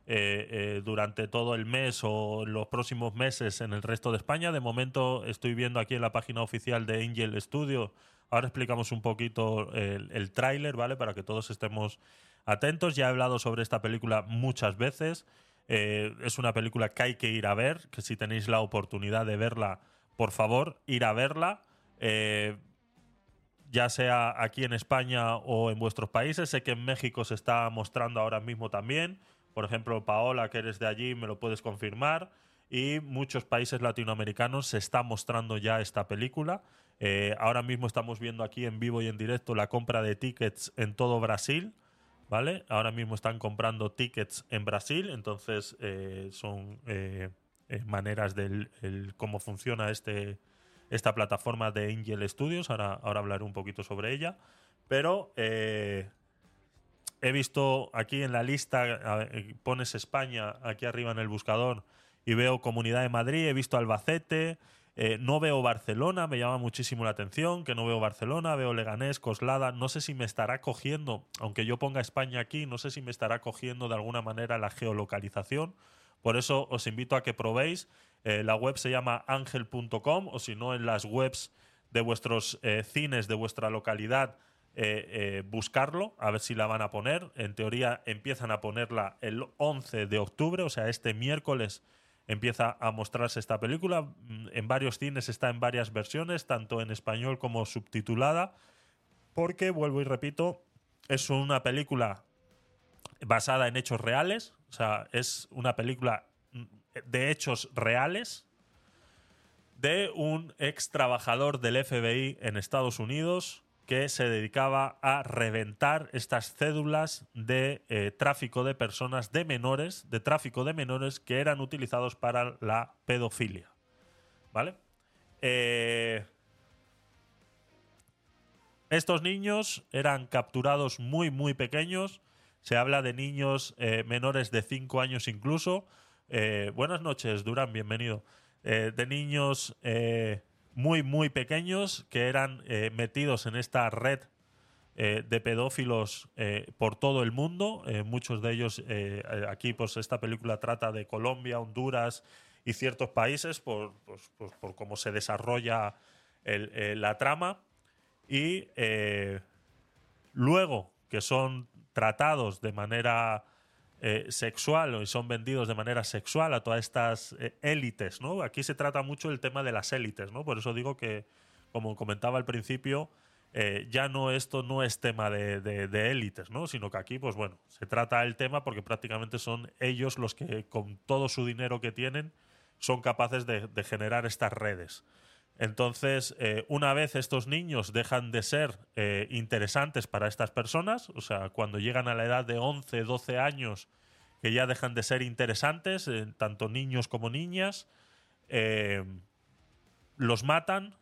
eh, eh, durante todo el mes o los próximos meses en el resto de España. De momento estoy viendo aquí en la página oficial de Angel Studio. Ahora explicamos un poquito el, el tráiler, ¿vale? Para que todos estemos atentos. Ya he hablado sobre esta película muchas veces. Eh, es una película que hay que ir a ver, que si tenéis la oportunidad de verla, por favor, ir a verla. Eh, ya sea aquí en España o en vuestros países. Sé que en México se está mostrando ahora mismo también. Por ejemplo, Paola, que eres de allí, me lo puedes confirmar. Y muchos países latinoamericanos se está mostrando ya esta película. Eh, ahora mismo estamos viendo aquí en vivo y en directo la compra de tickets en todo Brasil. ¿Vale? Ahora mismo están comprando tickets en Brasil, entonces eh, son eh, maneras del el- cómo funciona este, esta plataforma de Angel Studios. Ahora, ahora hablaré un poquito sobre ella. Pero he visto aquí en la lista, pones España aquí arriba en el buscador y veo Comunidad de Madrid, he visto Albacete, eh, no veo Barcelona, me llama muchísimo la atención que no veo Barcelona, veo Leganés, Coslada, no sé si me estará cogiendo, aunque yo ponga España aquí, no sé si me estará cogiendo de alguna manera la geolocalización. Por eso os invito a que probéis. Eh, la web se llama angel.com o si no en las webs de vuestros eh, cines de vuestra localidad buscarlo, a ver si la van a poner. En teoría empiezan a ponerla el 11 de octubre, o sea, este miércoles empieza a mostrarse esta película. Mm, En varios cines está en varias versiones, tanto en español como subtitulada, porque, vuelvo y repito, es una película basada en hechos reales, o sea, es una película mm, de hechos reales de un ex trabajador del FBI en Estados Unidos que se dedicaba a reventar estas cédulas de eh, tráfico de personas de menores, de tráfico de menores que eran utilizados para la pedofilia. ¿Vale? Eh, estos niños eran capturados muy, muy pequeños. Se habla de niños eh, menores de 5 años incluso. Buenas noches, Durán, bienvenido. De niños muy, muy pequeños que eran eh, metidos en esta red eh, de pedófilos eh, por todo el mundo. Muchos de ellos, aquí pues esta película trata de Colombia, Honduras y ciertos países por, pues, pues, por cómo se desarrolla el- la trama. Y luego que son tratados de manera eh, sexual o y son vendidos de manera sexual a todas estas eh, élites, ¿no? Aquí se trata mucho el tema de las élites, ¿no? Por eso digo que, como comentaba al principio, eh, ya no esto no es tema de, élites, ¿no? Sino que aquí, pues bueno, se trata el tema porque prácticamente son ellos los que con todo su dinero que tienen son capaces de generar estas redes. Entonces, eh, una vez estos niños dejan de ser eh, interesantes para estas personas, o sea, cuando llegan a la edad de 11, 12 años, que ya dejan de ser interesantes, eh, tanto niños como niñas, los matan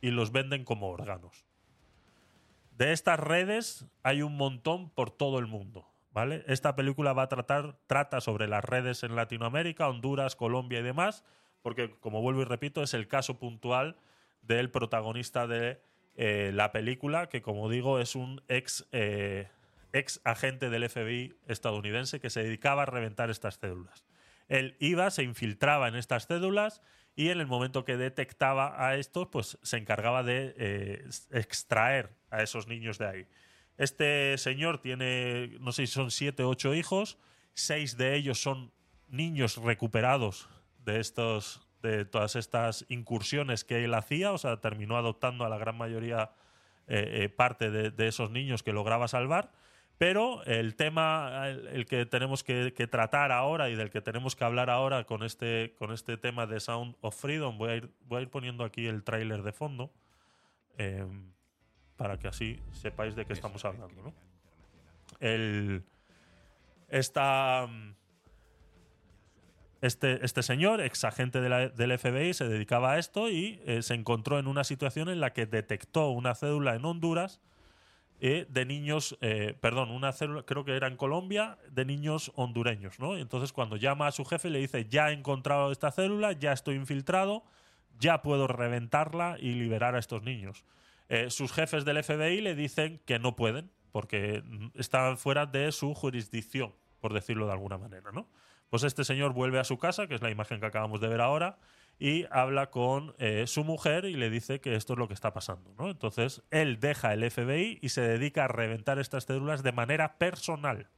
y los venden como órganos. De estas redes hay un montón por todo el mundo. ¿Vale? Esta película va a tratar, trata sobre las redes en Latinoamérica, Honduras, Colombia y demás, porque, como vuelvo y repito, es el caso puntual del protagonista de eh, la película, que, como digo, es un ex, eh, ex agente del FBI estadounidense que se dedicaba a reventar estas cédulas. Él iba, se infiltraba en estas cédulas y en el momento que detectaba a estos, pues se encargaba de eh, extraer a esos niños de ahí. Este señor tiene, no sé si son siete o ocho hijos, seis de ellos son niños recuperados de estos de todas estas incursiones que él hacía, o sea, terminó adoptando a la gran mayoría eh, eh, parte de, de esos niños que lograba salvar. Pero el tema, el, el que tenemos que, que tratar ahora y del que tenemos que hablar ahora con este, con este tema de Sound of Freedom, voy a ir, voy a ir poniendo aquí el tráiler de fondo. eh, para que así sepáis de qué estamos hablando. ¿no? El, esta, mm, este, este señor, ex agente del FBI, se dedicaba a esto y eh, se encontró en una situación en la que detectó una cédula en Honduras eh, de niños, eh, perdón, una célula, creo que era en Colombia, de niños hondureños, ¿no? Entonces cuando llama a su jefe le dice, ya he encontrado esta célula, ya estoy infiltrado, ya puedo reventarla y liberar a estos niños. Sus jefes del FBI le dicen que no pueden, porque mm, están fuera de su jurisdicción, por decirlo de alguna manera, ¿no? Pues este señor vuelve a su casa, que es la imagen que acabamos de ver ahora, y habla con eh, su mujer y le dice que esto es lo que está pasando. Entonces él deja el FBI y se dedica a reventar estas células de manera personal.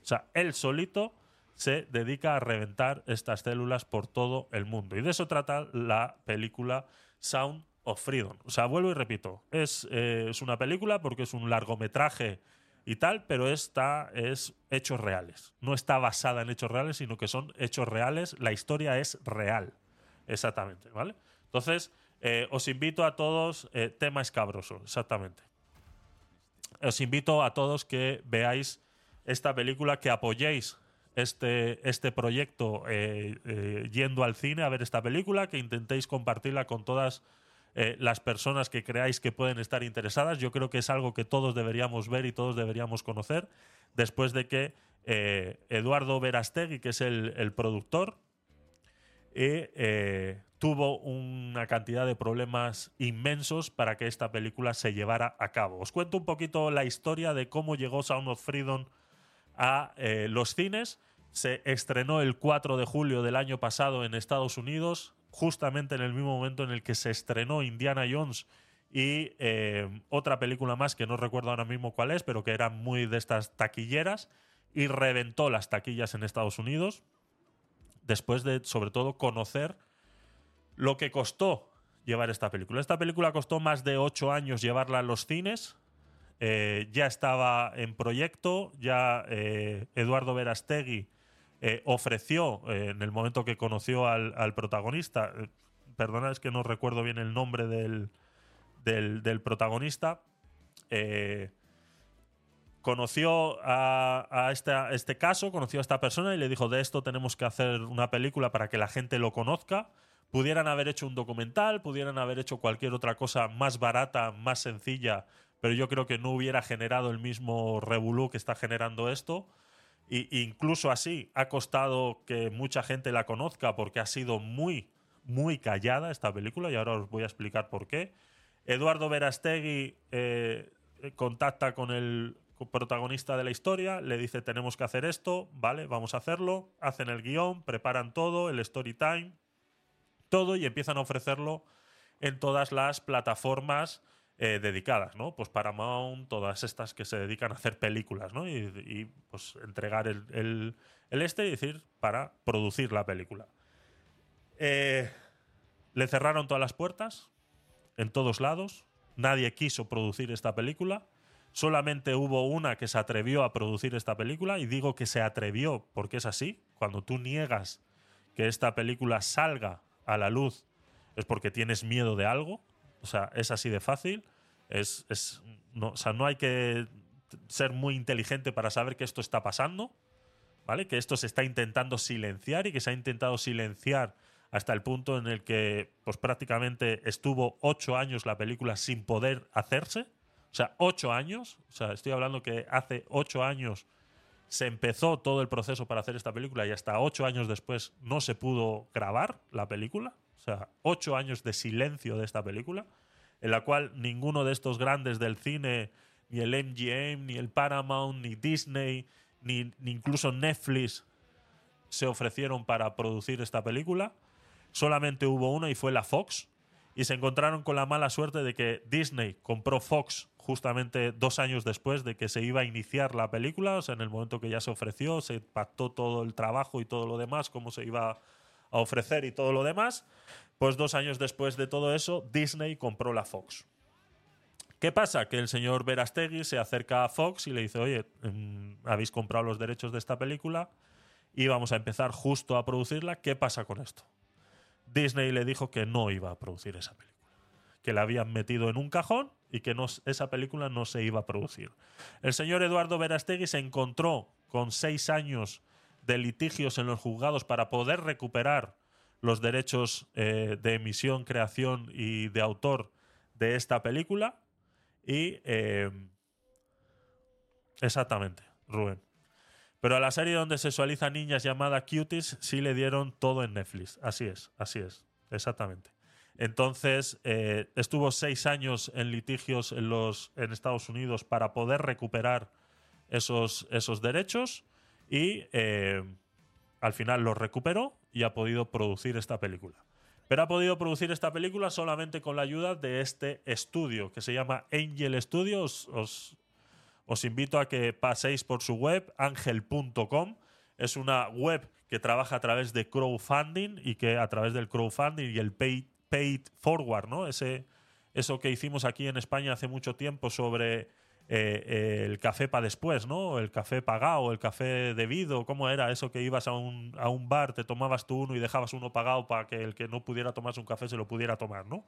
O sea, él solito se dedica a reventar estas células por todo el mundo. Y de eso trata la película Sound of Freedom. O sea, vuelvo y repito, es, eh, es una película porque es un largometraje y tal, pero esta es hechos reales. No está basada en hechos reales, sino que son hechos reales. La historia es real. Exactamente, ¿vale? Entonces, eh, os invito a todos, eh, tema escabroso, exactamente. Os invito a todos que veáis esta película, que apoyéis este, este proyecto eh, yendo al cine a ver esta película, que intentéis compartirla con todas eh, las personas que creáis que pueden estar interesadas. Yo creo que es algo que todos deberíamos ver y todos deberíamos conocer, después de que eh, Eduardo Verastegui, que es el, productor, eh, tuvo una cantidad de problemas inmensos para que esta película se llevara a cabo. Os cuento un poquito la historia de cómo llegó Sound of Freedom a los cines. Se estrenó el 4 de julio del año pasado en Estados Unidos, justamente en el mismo momento en el que se estrenó Indiana Jones y eh, otra película más que no recuerdo ahora mismo cuál es, pero que era muy de estas taquilleras y reventó las taquillas en Estados Unidos después de, sobre todo, conocer lo que costó llevar esta película. Esta película costó más de ocho años llevarla a los cines. Eh, ya estaba en proyecto, ya eh, Eduardo Verastegui eh, ofreció, eh, en el momento que conoció al, protagonista, eh, perdona, es que no recuerdo bien el nombre del, protagonista, eh, conoció a, esta- este caso, conoció a esta persona y le dijo, de esto tenemos que hacer una película para que la gente lo conozca. Pudieran haber hecho un documental, pudieran haber hecho cualquier otra cosa más barata, más sencilla, pero yo creo que no hubiera generado el mismo revolú que está generando esto. Y incluso así ha costado que mucha gente la conozca porque ha sido muy, muy callada esta película y ahora os voy a explicar por qué. Eduardo Verastegui eh, eh, contacta con el, protagonista de la historia, le dice tenemos que hacer esto, vale, vamos a hacerlo, hacen el guion, preparan todo, el story time, todo y empiezan a ofrecerlo en todas las plataformas eh, dedicadas, ¿no? Pues Paramount, todas estas que se dedican a hacer películas, ¿no? Y, y, pues entregar el, el, este y decir para producir la película. Eh, le cerraron todas las puertas en todos lados. Nadie quiso producir esta película. Solamente hubo una que se atrevió a producir esta película. Y digo que se atrevió porque es así. Cuando tú niegas que esta película salga a la luz es porque tienes miedo de algo. O sea, es así de fácil. Es, es, no, o sea, no hay que ser muy inteligente para saber que esto está pasando. ¿Vale? Que esto se está intentando silenciar y que se ha intentado silenciar hasta el punto en el que pues prácticamente estuvo ocho años la película sin poder hacerse. O sea, ocho años. O sea, estoy hablando que hace ocho años se empezó todo el proceso para hacer esta película y hasta ocho años después no se pudo grabar la película. O sea, ocho años de silencio de esta película, en la cual ninguno de estos grandes del cine, ni el MGM, ni el Paramount, ni Disney, ni, ni incluso Netflix se ofrecieron para producir esta película solamente hubo una y fue la Fox. Y se encontraron con la mala suerte de que Disney compró Fox justamente dos años después de que se iba a iniciar la película, o sea, en el momento que ya se ofreció, se pactó todo el trabajo y todo lo demás, cómo se iba a ofrecer y todo lo demás. Pues dos años después de todo eso, Disney compró la Fox. ¿Qué pasa? Que el señor Verastegui se acerca a Fox y le dice, oye, habéis comprado los derechos de esta película y vamos a empezar justo a producirla. ¿Qué pasa con esto? Disney le dijo que no iba a producir esa película, que la habían metido en un cajón y que esa película no se iba a producir. El señor Eduardo Verastegui se encontró con seis años de litigios en los juzgados para poder recuperar los derechos eh, de emisión, creación y de autor de esta película. Y eh, exactamente, Rubén. Pero a la serie donde sexualiza niñas llamada Cuties sí le dieron todo en Netflix. Así es, así es, exactamente. Entonces, eh, estuvo seis años en litigios en, los, en Estados Unidos para poder recuperar esos, esos derechos y eh, al final los recuperó y ha podido producir esta película. Pero ha podido producir esta película solamente con la ayuda de este estudio que se llama Angel Studios. os os invito a que paséis por su web, angel.com. Es una web que trabaja a través de crowdfunding y que a través del crowdfunding y el paid, paid forward, ¿no? Ese, eso que hicimos aquí en España hace mucho tiempo sobre eh, el café para después, ¿no? El café pagado, el café debido, ¿cómo era eso que ibas a un, a un bar, te tomabas tú uno y dejabas uno pagado para que el que no pudiera tomarse un café se lo pudiera tomar, ¿no?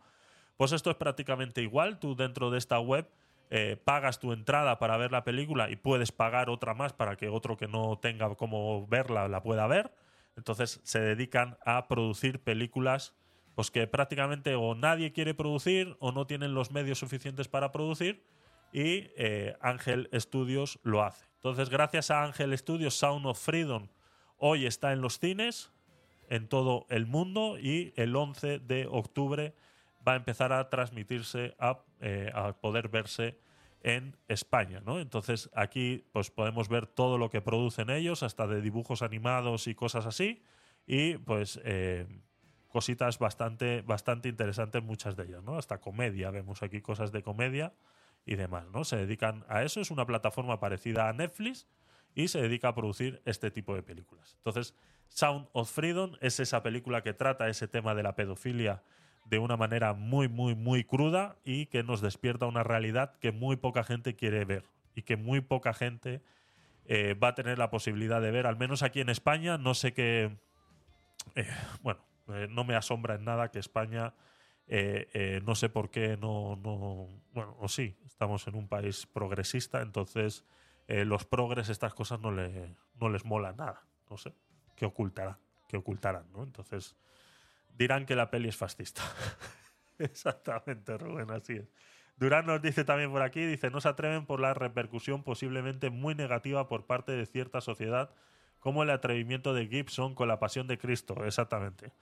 Pues esto es prácticamente igual, tú dentro de esta web eh, pagas tu entrada para ver la película y puedes pagar otra más para que otro que no tenga cómo verla la pueda ver. Entonces se dedican a producir películas pues que prácticamente o nadie quiere producir o no tienen los medios suficientes para producir y eh, Ángel Studios lo hace. Entonces gracias a Ángel Studios Sound of Freedom hoy está en los cines en todo el mundo y el 11 de octubre va a empezar a transmitirse, a, eh, a poder verse en España, ¿no? Entonces aquí pues podemos ver todo lo que producen ellos, hasta de dibujos animados y cosas así, y pues eh, cositas bastante, bastante interesantes muchas de ellas, ¿no? Hasta comedia, vemos aquí cosas de comedia y demás, ¿no? Se dedican a eso, es una plataforma parecida a Netflix y se dedica a producir este tipo de películas. Entonces, Sound of Freedom es esa película que trata ese tema de la pedofilia de una manera muy, muy, muy cruda y que nos despierta una realidad que muy poca gente quiere ver y que muy poca gente eh, va a tener la posibilidad de ver, al menos aquí en España. No sé qué. Eh, bueno, eh, no me asombra en nada que España. no sé por qué no, no. Bueno, o sí, estamos en un país progresista, entonces los progres, estas cosas no, le, no les mola nada. No sé. ¿Qué ocultará? ¿Qué ocultarán? ¿no? Entonces dirán que la peli es fascista. Exactamente, Rubén, así es. Durán nos dice también por aquí, dice, no se atreven por la repercusión posiblemente muy negativa por parte de cierta sociedad, como el atrevimiento de Gibson con la pasión de Cristo, exactamente.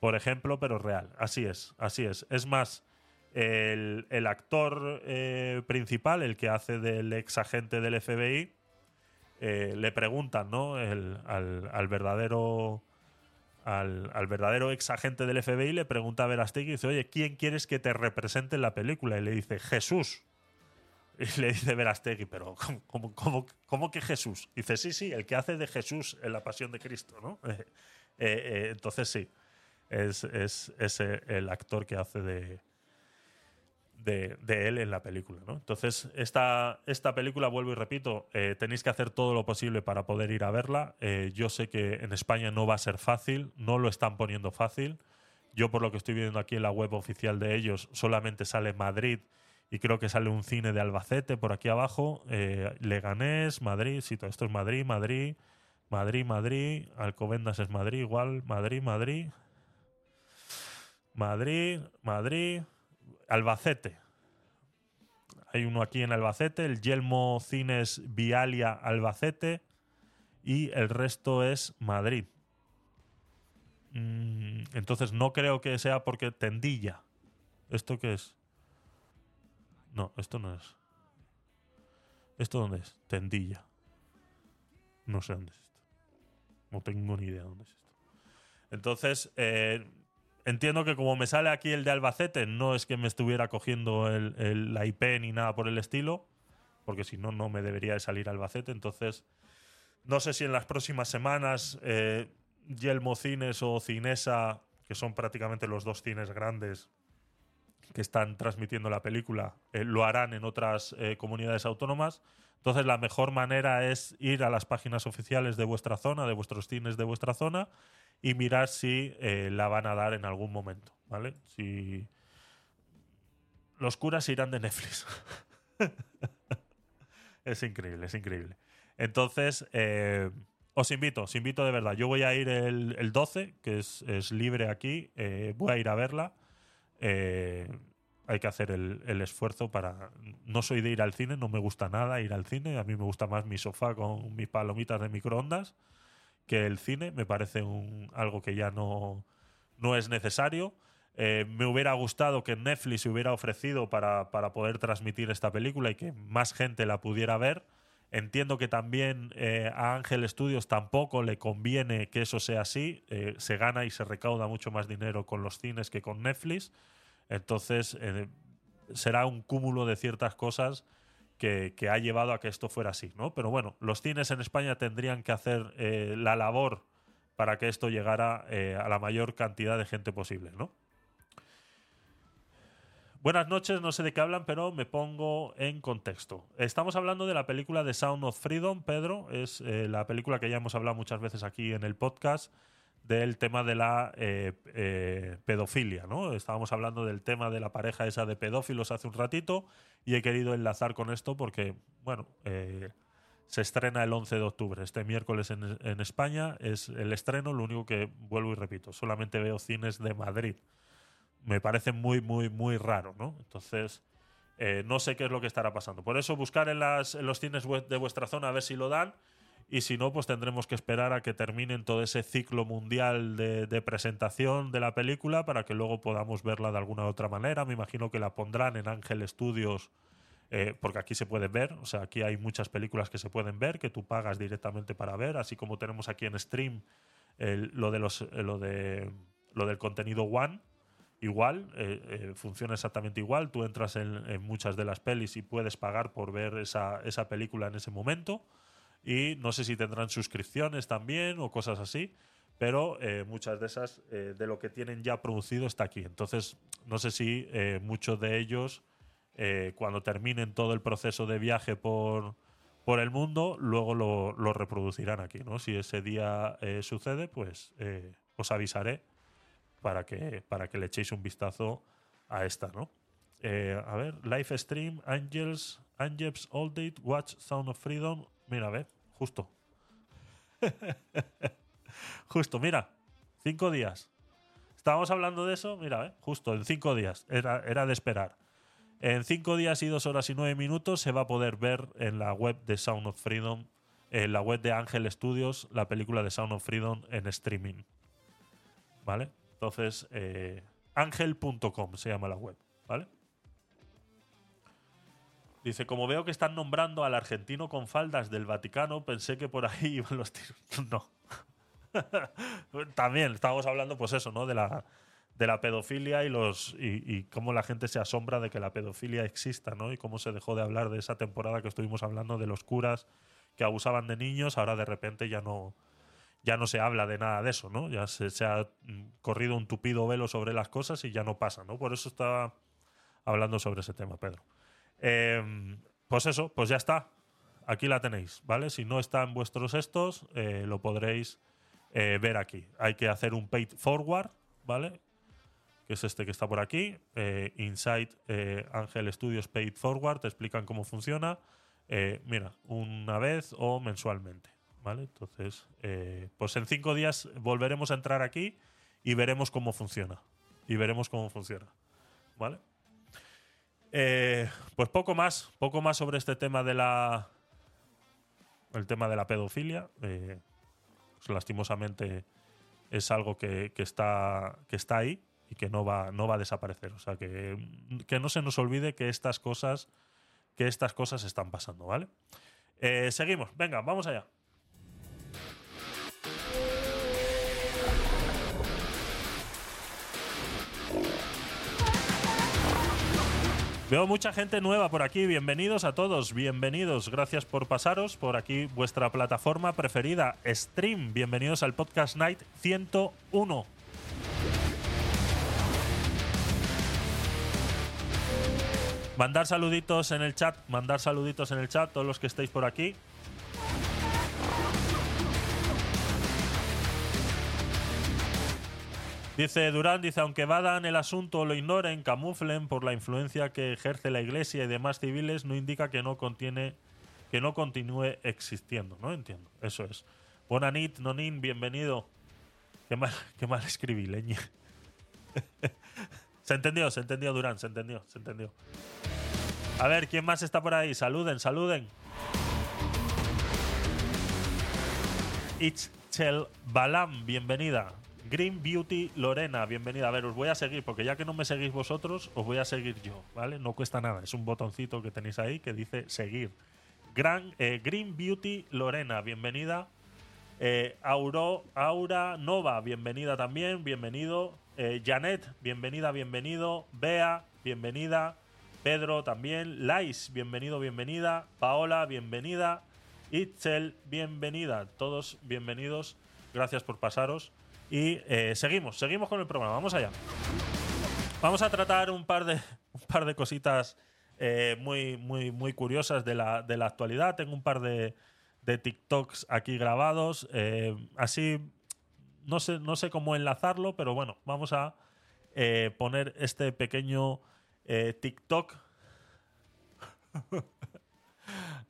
Por ejemplo, pero real. Así es, así es. Es más, El, el actor eh, principal, el que hace del ex agente del FBI, eh, le preguntan, ¿no? El- al, al verdadero. Al, al verdadero ex agente del FBI le pregunta a Verástegui y dice, oye, ¿quién quieres que te represente en la película? Y le dice, Jesús. Y le dice Verástegui, pero ¿cómo, cómo, cómo- que Jesús? Y dice, sí, sí, el que hace de Jesús en la pasión de Cristo, ¿no? Eh, entonces sí, es, es, es el actor que hace de, de, de él en la película, ¿no? Entonces, esta, esta película, vuelvo y repito, eh, tenéis que hacer todo lo posible para poder ir a verla. Eh, yo sé que en España no va a ser fácil, no lo están poniendo fácil. Yo, por lo que estoy viendo aquí en la web oficial de ellos, solamente sale Madrid y creo que sale un cine de Albacete por aquí abajo. Eh, Leganés, Madrid, sí, todo esto es Madrid, Madrid, Madrid, Madrid. Alcobendas es Madrid, igual, Madrid, Madrid. Madrid, Madrid, Albacete. Hay uno aquí en Albacete, el Yelmo Cines Vialia Albacete y el resto es Madrid. Mm, entonces no creo que sea porque Tendilla. ¿Esto qué es? No, esto no es. ¿Esto dónde es? Tendilla. No sé dónde es esto. No tengo ni idea dónde es esto. Entonces, eh, entiendo que como me sale aquí el de Albacete, no es que me estuviera cogiendo el, el- la IP ni nada por el estilo, porque si no, no me debería de salir Albacete. Entonces, no sé si en las próximas semanas eh, Yelmo Cines o Cinesa, que son prácticamente los dos cines grandes que están transmitiendo la película, eh, lo harán en otras eh, comunidades autónomas. Entonces, la mejor manera es ir a las páginas oficiales de vuestra zona, de vuestros cines de vuestra zona, y mirar si eh, la van a dar en algún momento, ¿vale? Si los curas irán de Netflix. es increíble, es increíble. Entonces, eh, os invito, os invito de verdad. Yo voy a ir el, el 12, que es, es libre aquí. eh, voy a ir a verla. Eh, hay que hacer el, el esfuerzo para. No soy de ir al cine, no me gusta nada ir al cine. A mí me gusta más mi sofá con mis palomitas de microondas que el cine. Me parece un, algo que ya no, no es necesario. Eh, me hubiera gustado que Netflix se hubiera ofrecido para, para poder transmitir esta película y que más gente la pudiera ver. Entiendo que también eh, a Ángel Studios tampoco le conviene que eso sea así. Eh, se gana y se recauda mucho más dinero con los cines que con Netflix. Entonces, será un cúmulo de ciertas cosas que, ha llevado a que esto fuera así, ¿no? Pero bueno, los cines en España tendrían que hacer eh, la labor para que esto llegara eh, a la mayor cantidad de gente posible, ¿no? Buenas noches, no sé de qué hablan, pero me pongo en contexto. Estamos hablando de la película The Sound of Freedom, Pedro. Es eh, la película que ya hemos hablado muchas veces aquí en el podcast del tema de la eh, eh, pedofilia, ¿no? Estábamos hablando del tema de la pareja esa de pedófilos hace un ratito y he querido enlazar con esto porque, bueno, eh, se estrena el 11 de octubre. Este miércoles en, España es el estreno, lo único que vuelvo y repito, solamente veo cines de Madrid me parece muy, muy, muy raro, ¿no? Entonces, no sé qué es lo que estará pasando. Por eso, buscar en, las, en los cines de vuestra zona a ver si lo dan. Y si no, pues tendremos que esperar a que terminen todo ese ciclo mundial de, de presentación de la película para que luego podamos verla de alguna otra manera. Me imagino que la pondrán en Ángel Studios, eh, porque aquí se puede ver. O sea, aquí hay muchas películas que se pueden ver, que tú pagas directamente para ver, así como tenemos aquí en stream lo, de los, eh, lo, de, lo del contenido One igual, eh, funciona exactamente igual. Tú entras en, en muchas de las pelis y puedes pagar por ver esa, esa película en ese momento. Y no sé si tendrán suscripciones también o cosas así, pero eh, muchas de esas, eh, de lo que tienen ya producido, está aquí. Entonces, no sé si eh, muchos de ellos, eh, cuando terminen todo el proceso de viaje por, por el mundo, luego lo, reproducirán aquí. ¿no? Si ese día sucede, pues os avisaré para que, para que le echéis un vistazo a esta, ¿no? Eh, a ver, live stream, Angels, Angels All Date, Watch Sound of Freedom. Mira, a ver, justo. justo, mira, cinco días. Estábamos hablando de eso, mira, eh, justo, en cinco días. Era, era de esperar. En cinco días y dos horas y nueve minutos se va a poder ver en la web de Sound of Freedom, en la web de Ángel Studios, la película de Sound of Freedom en streaming. ¿Vale? Entonces, eh, angel.com se llama la web, ¿vale? Dice, como veo que están nombrando al argentino con faldas del Vaticano, pensé que por ahí iban los tiros. No. También estábamos hablando, pues eso, ¿no? De la, de la pedofilia y los y, y cómo la gente se asombra de que la pedofilia exista, ¿no? Y cómo se dejó de hablar de esa temporada que estuvimos hablando de los curas que abusaban de niños, ahora de repente ya no ya no se habla de nada de eso, ¿no? Ya se, se ha mm, corrido un tupido velo sobre las cosas y ya no pasa, ¿no? Por eso estaba hablando sobre ese tema, Pedro. Eh, pues eso, pues ya está. Aquí la tenéis, ¿vale? Si no está en vuestros estos, eh, lo podréis eh, ver aquí. Hay que hacer un paid forward, ¿vale? Que es este que está por aquí. Eh, Inside Ángel Studios Paid Forward. Te explican cómo funciona. Mira, una vez o mensualmente, ¿vale? Entonces, pues en cinco días volveremos a entrar aquí y veremos cómo funciona. Y veremos cómo funciona, ¿vale? Eh, pues poco más, poco más sobre este tema de la. El tema de la pedofilia. Eh, pues lastimosamente es algo que, está, que está ahí y que no va, no va a desaparecer. O sea, que, que no se nos olvide que estas cosas, que estas cosas están pasando, ¿vale? Eh, seguimos, venga, vamos allá. Veo mucha gente nueva por aquí. Bienvenidos a todos, bienvenidos. Gracias por pasaros por aquí vuestra plataforma preferida, Stream. Bienvenidos al Podcast Night 101. Mandar saluditos en el chat, mandar saluditos en el chat, todos los que estéis por aquí. Dice Durán, dice, aunque vadan el asunto lo ignoren, camuflen por la influencia que ejerce la iglesia y demás civiles, no indica que no contiene, que no continúe existiendo, ¿no? Entiendo, eso es. Bonanit, Nonin, bienvenido. Qué mal, qué mal escribí, leñe. se entendió, se entendió, Durán, se entendió, se entendió. A ver, ¿quién más está por ahí? Saluden, saluden. Ichel Balam, bienvenida. Green Beauty Lorena, bienvenida. A ver, os voy a seguir, porque ya que no me seguís vosotros, os voy a seguir yo, ¿vale? No cuesta nada, es un botoncito que tenéis ahí que dice seguir. Gran, eh, Green Beauty Lorena, bienvenida. Eh, Auro, Aura Nova, bienvenida también, bienvenido. Eh, Janet, bienvenida, bienvenido. Bea, bienvenida. Pedro también. Lais, bienvenido, bienvenida. Paola, bienvenida. Itzel, bienvenida. Todos bienvenidos. Gracias por pasaros. Y eh, seguimos, seguimos con el programa. Vamos allá. Vamos a tratar un par de, un par de cositas eh, muy, muy, muy curiosas de la, de la actualidad. Tengo un par de, de TikToks aquí grabados. eh, así, no sé, no sé cómo enlazarlo, pero bueno, vamos a poner este pequeño TikTok.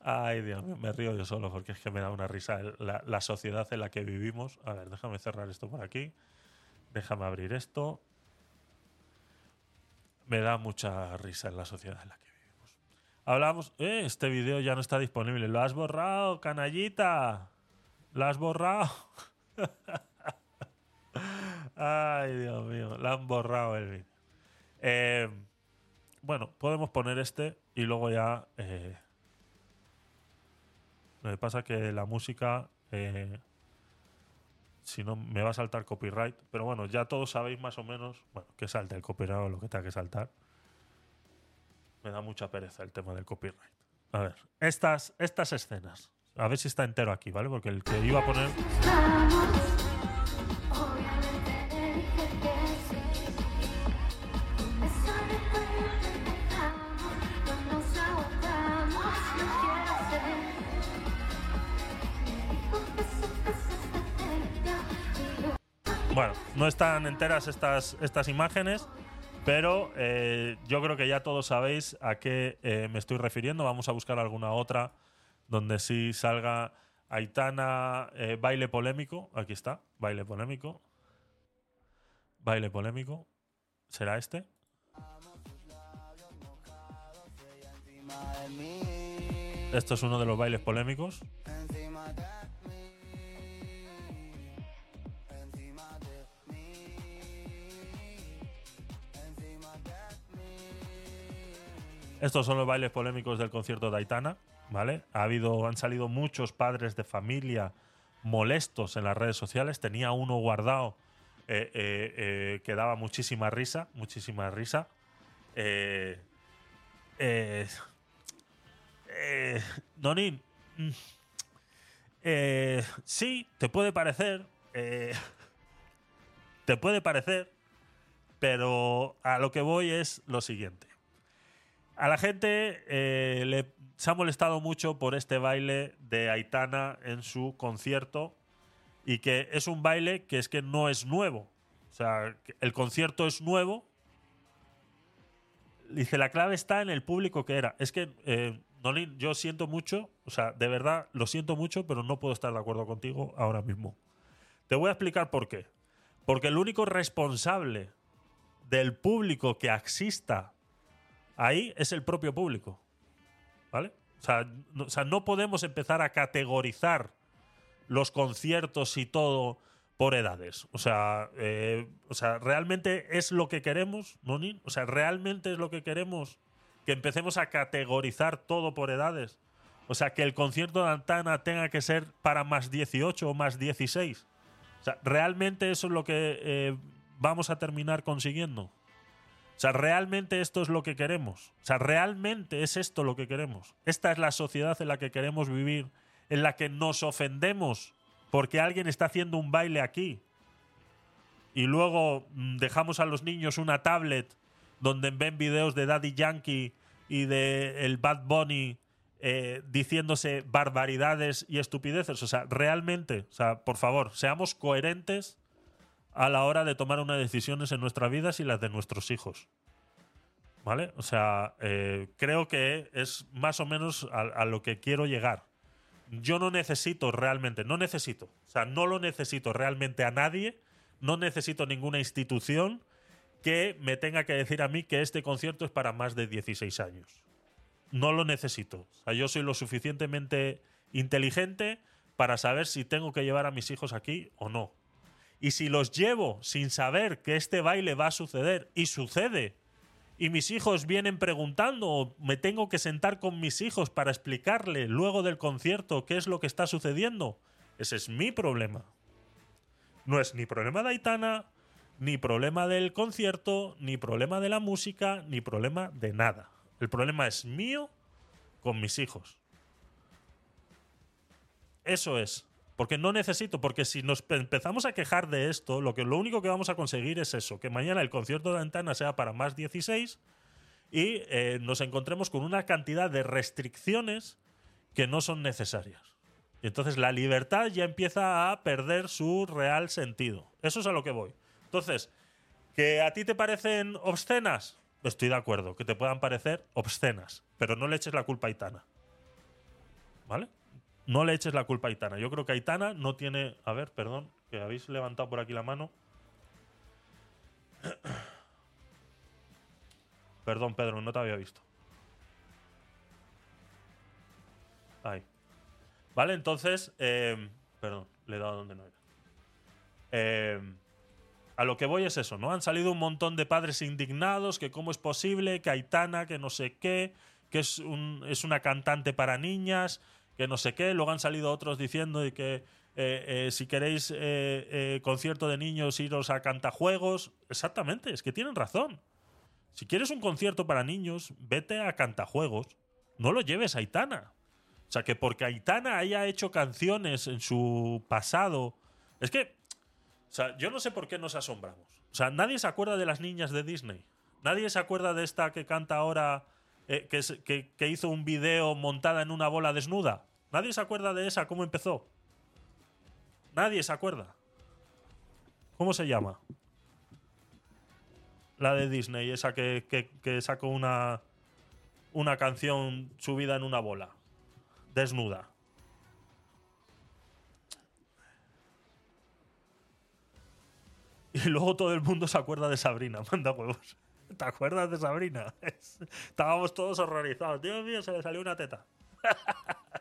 Ay, Dios mío, me río yo solo porque es que me da una risa la, la sociedad en la que vivimos. A ver, déjame cerrar esto por aquí. Déjame abrir esto. Me da mucha risa en la sociedad en la que vivimos. Hablamos. Eh, este vídeo ya no está disponible. Lo has borrado, canallita. Lo has borrado. Ay, Dios mío. Lo han borrado el vídeo. Eh, bueno, podemos poner este y luego ya. eh, lo que pasa es que la música. eh, si no, me va a saltar copyright. Pero bueno, ya todos sabéis más o menos. Bueno, que salte el copyright o lo que tenga que saltar. Me da mucha pereza el tema del copyright. A ver, estas, estas escenas. A ver si está entero aquí, ¿vale? Porque el que iba a poner. Bueno, no están enteras estas, estas imágenes, pero eh, yo creo que ya todos sabéis a qué eh, me estoy refiriendo. Vamos a buscar alguna otra donde sí salga Aitana, eh, baile polémico. Aquí está, baile polémico. Baile polémico. ¿Será este? Esto es uno de los bailes polémicos. Estos son los bailes polémicos del concierto de Aitana, ¿vale? Ha habido, han salido muchos padres de familia molestos en las redes sociales. Tenía uno guardado eh, eh, eh, que daba muchísima risa, muchísima risa. Donin, sí, te puede parecer, te puede parecer, pero a lo que voy es lo siguiente. A la gente eh, le, se ha molestado mucho por este baile de Aitana en su concierto y que es un baile que es que no es nuevo. O sea, el concierto es nuevo. Dice, la clave está en el público que era. Es que, eh, Nolín, yo siento mucho, o sea, de verdad lo siento mucho, pero no puedo estar de acuerdo contigo ahora mismo. Te voy a explicar por qué. Porque el único responsable del público que exista ahí es el propio público. ¿Vale? O sea, no, podemos empezar a categorizar los conciertos y todo por edades. O sea, eh, o sea, realmente es lo que queremos, ¿no, Nin? O sea, realmente es lo que queremos que empecemos a categorizar todo por edades. O sea, que el concierto de Antana tenga que ser para más 18 o más 16. O sea, realmente eso es lo que eh, vamos a terminar consiguiendo. O sea, realmente esto es lo que queremos. O sea, realmente es esto lo que queremos. Esta es la sociedad en la que queremos vivir, en la que nos ofendemos porque alguien está haciendo un baile aquí. Y luego mm, dejamos a los niños una tablet donde ven videos de Daddy Yankee y de el Bad Bunny eh, diciéndose barbaridades y estupideces. O sea, realmente, o sea, por favor, seamos coherentes a la hora de tomar unas decisiones en nuestras vidas y las de nuestros hijos. ¿Vale? O sea, eh, creo que es más o menos a, lo que quiero llegar. Yo no necesito realmente, no necesito, o sea, no lo necesito realmente a nadie, no necesito ninguna institución que me tenga que decir a mí que este concierto es para más de 16 años. No lo necesito. Yo soy lo suficientemente inteligente para saber si tengo que llevar a mis hijos aquí o no. Y si los llevo sin saber que este baile va a suceder y sucede, y mis hijos vienen preguntando o me tengo que sentar con mis hijos para explicarle luego del concierto qué es lo que está sucediendo, ese es mi problema. No es ni problema de Aitana, ni problema del concierto, ni problema de la música, ni problema de nada. El problema es mío con mis hijos. Eso es. Porque no necesito, porque si nos pe- empezamos a quejar de esto, lo, que, lo único que vamos a conseguir es eso, que mañana el concierto de Antana sea para más 16 y eh, nos encontremos con una cantidad de restricciones que no son necesarias. Y entonces la libertad ya empieza a perder su real sentido. Eso es a lo que voy. Entonces, ¿que a ti te parecen obscenas? Estoy de acuerdo, que te puedan parecer obscenas, pero no le eches la culpa a Aitana. ¿Vale? No le eches la culpa a Aitana. Yo creo que Aitana no tiene. A ver, perdón, que habéis levantado por aquí la mano. Perdón, Pedro, no te había visto. Ahí. Vale, entonces. eh, perdón, le he dado donde no era. Eh, a lo que voy es eso, ¿no? Han salido un montón de padres indignados, que cómo es posible, que Aitana, que no sé qué, que es, un, es una cantante para niñas, que no sé qué. Luego han salido otros diciendo que eh, eh, si queréis eh, concierto de niños, iros a cantajuegos. Exactamente, es que tienen razón. Si quieres un concierto para niños, vete a cantajuegos. No lo lleves a Aitana. O sea, que porque Aitana haya hecho canciones en su pasado. Es que. O sea, yo no sé por qué nos asombramos. O sea, nadie se acuerda de las niñas de Disney. Nadie se acuerda de esta que canta ahora. que, que- que hizo un video montada en una bola desnuda. Nadie se acuerda de esa, cómo empezó. Nadie se acuerda. ¿Cómo se llama? La de Disney, esa que, que- que sacó una, una canción subida en una bola. Desnuda. Y luego todo el mundo se acuerda de Sabrina, manda huevos. ¿Te acuerdas de Sabrina? Es- Estábamos todos horrorizados. Dios mío, se le salió una teta.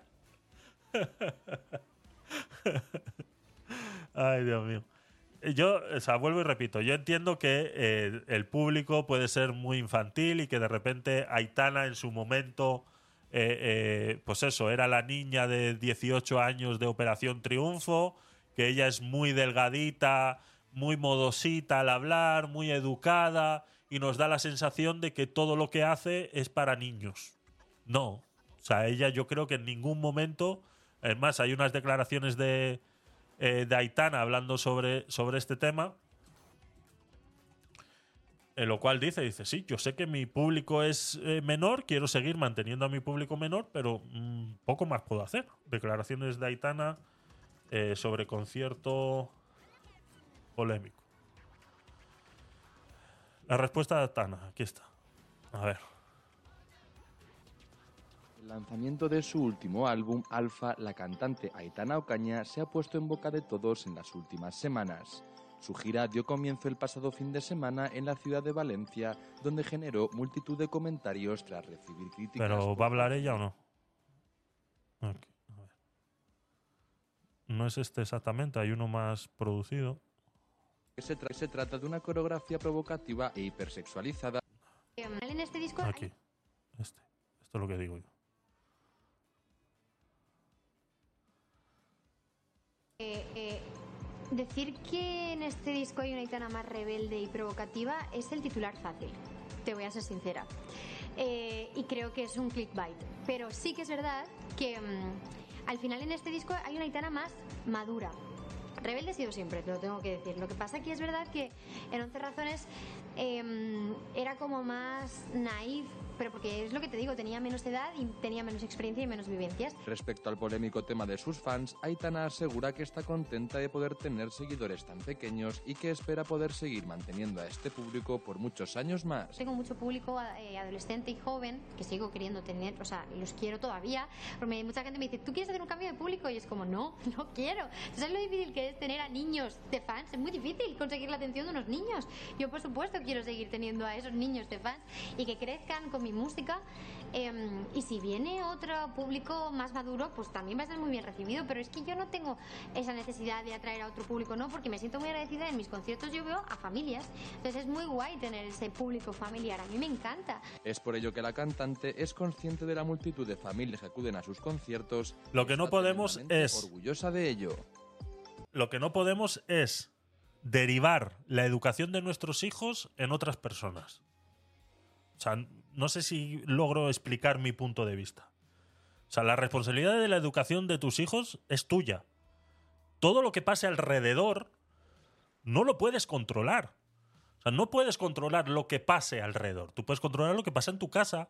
Ay, Dios mío. yo, o sea, vuelvo y repito, yo entiendo que eh, el público puede ser muy infantil y que de repente Aitana en su momento, eh, eh, pues eso, era la niña de 18 años de Operación Triunfo, que ella es muy delgadita, muy modosita al hablar, muy educada y nos da la sensación de que todo lo que hace es para niños. No, o sea, ella yo creo que en ningún momento, es más, hay unas declaraciones de, eh, Aitana hablando sobre, sobre este tema, en lo cual dice, dice, sí, yo sé que mi público es eh, menor, quiero seguir manteniendo a mi público menor, pero mm, poco más puedo hacer. Declaraciones de Aitana eh, sobre concierto polémico. La respuesta de Aitana, aquí está. A ver. El lanzamiento de su último álbum, Alfa, la cantante Aitana Ocaña se ha puesto en boca de todos en las últimas semanas. Su gira dio comienzo el pasado fin de semana en la ciudad de Valencia, donde generó multitud de comentarios tras recibir críticas. ¿Pero va a hablar ella o no? Ok, a ver. No es este exactamente, hay uno más producido. Se, tra- se trata de una coreografía provocativa e hipersexualizada En este disco Aquí. Este. Esto es lo que digo yo. Eh, eh, decir que en este disco hay una Aitana más rebelde y provocativa es el titular fácil, te voy a ser sincera. Eh, y creo que es un clickbait. Pero sí que es verdad que mm, al final en este disco hay una Aitana más madura. Rebelde he sido siempre, te lo tengo que decir. Lo que pasa que es verdad que en 11 razones em, era como más naif, pero porque es lo que te digo, tenía menos edad y tenía menos experiencia y menos vivencias. Respecto al polémico tema de sus fans, Aitana asegura que está contenta de poder tener seguidores tan pequeños y que espera poder seguir manteniendo a este público por muchos años más. Tengo mucho público eh, adolescente y joven que sigo queriendo tener, o sea, los quiero todavía. Porque me- mucha gente me dice, ¿tú quieres hacer un cambio de público? Y es como, no, no quiero. ¿Tú ¿Sabes lo difícil que es tener a niños de fans? Es muy difícil conseguir la atención de unos niños. Yo, por supuesto, quiero seguir teniendo a esos niños de fans y que crezcan con mi música. Em, y si viene otro público más maduro, pues también va a ser muy bien recibido. Pero es que yo no tengo esa necesidad de atraer a otro público, ¿no? Porque me siento muy agradecida. En mis conciertos yo veo a familias. Entonces es muy guay tener ese público familiar. A mí me encanta. Es por ello que la cantante es consciente de la multitud de familias que acuden a sus conciertos. Lo que no podemos es- orgullosa de ello. Lo que no podemos es derivar la educación de nuestros hijos en otras personas. O sea, no sé si logro explicar mi punto de vista. O sea, la responsabilidad de la educación de tus hijos es tuya. Todo lo que pase alrededor no lo puedes controlar. O sea, no puedes controlar lo que pase alrededor. Tú puedes controlar lo que pasa en tu casa.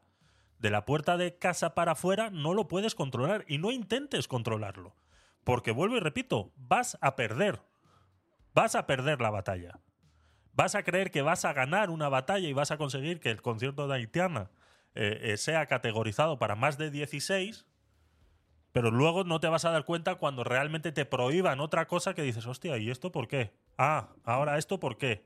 De la puerta de casa para afuera no lo puedes controlar y no intentes controlarlo. Porque vuelvo y repito, vas a perder. Vas a perder la batalla. Vas a creer que vas a ganar una batalla y vas a conseguir que el concierto de Haitiana eh, eh, sea categorizado para más de 16, pero luego no te vas a dar cuenta cuando realmente te prohíban otra cosa que dices, hostia, ¿y esto por qué? Ah, ahora esto por qué.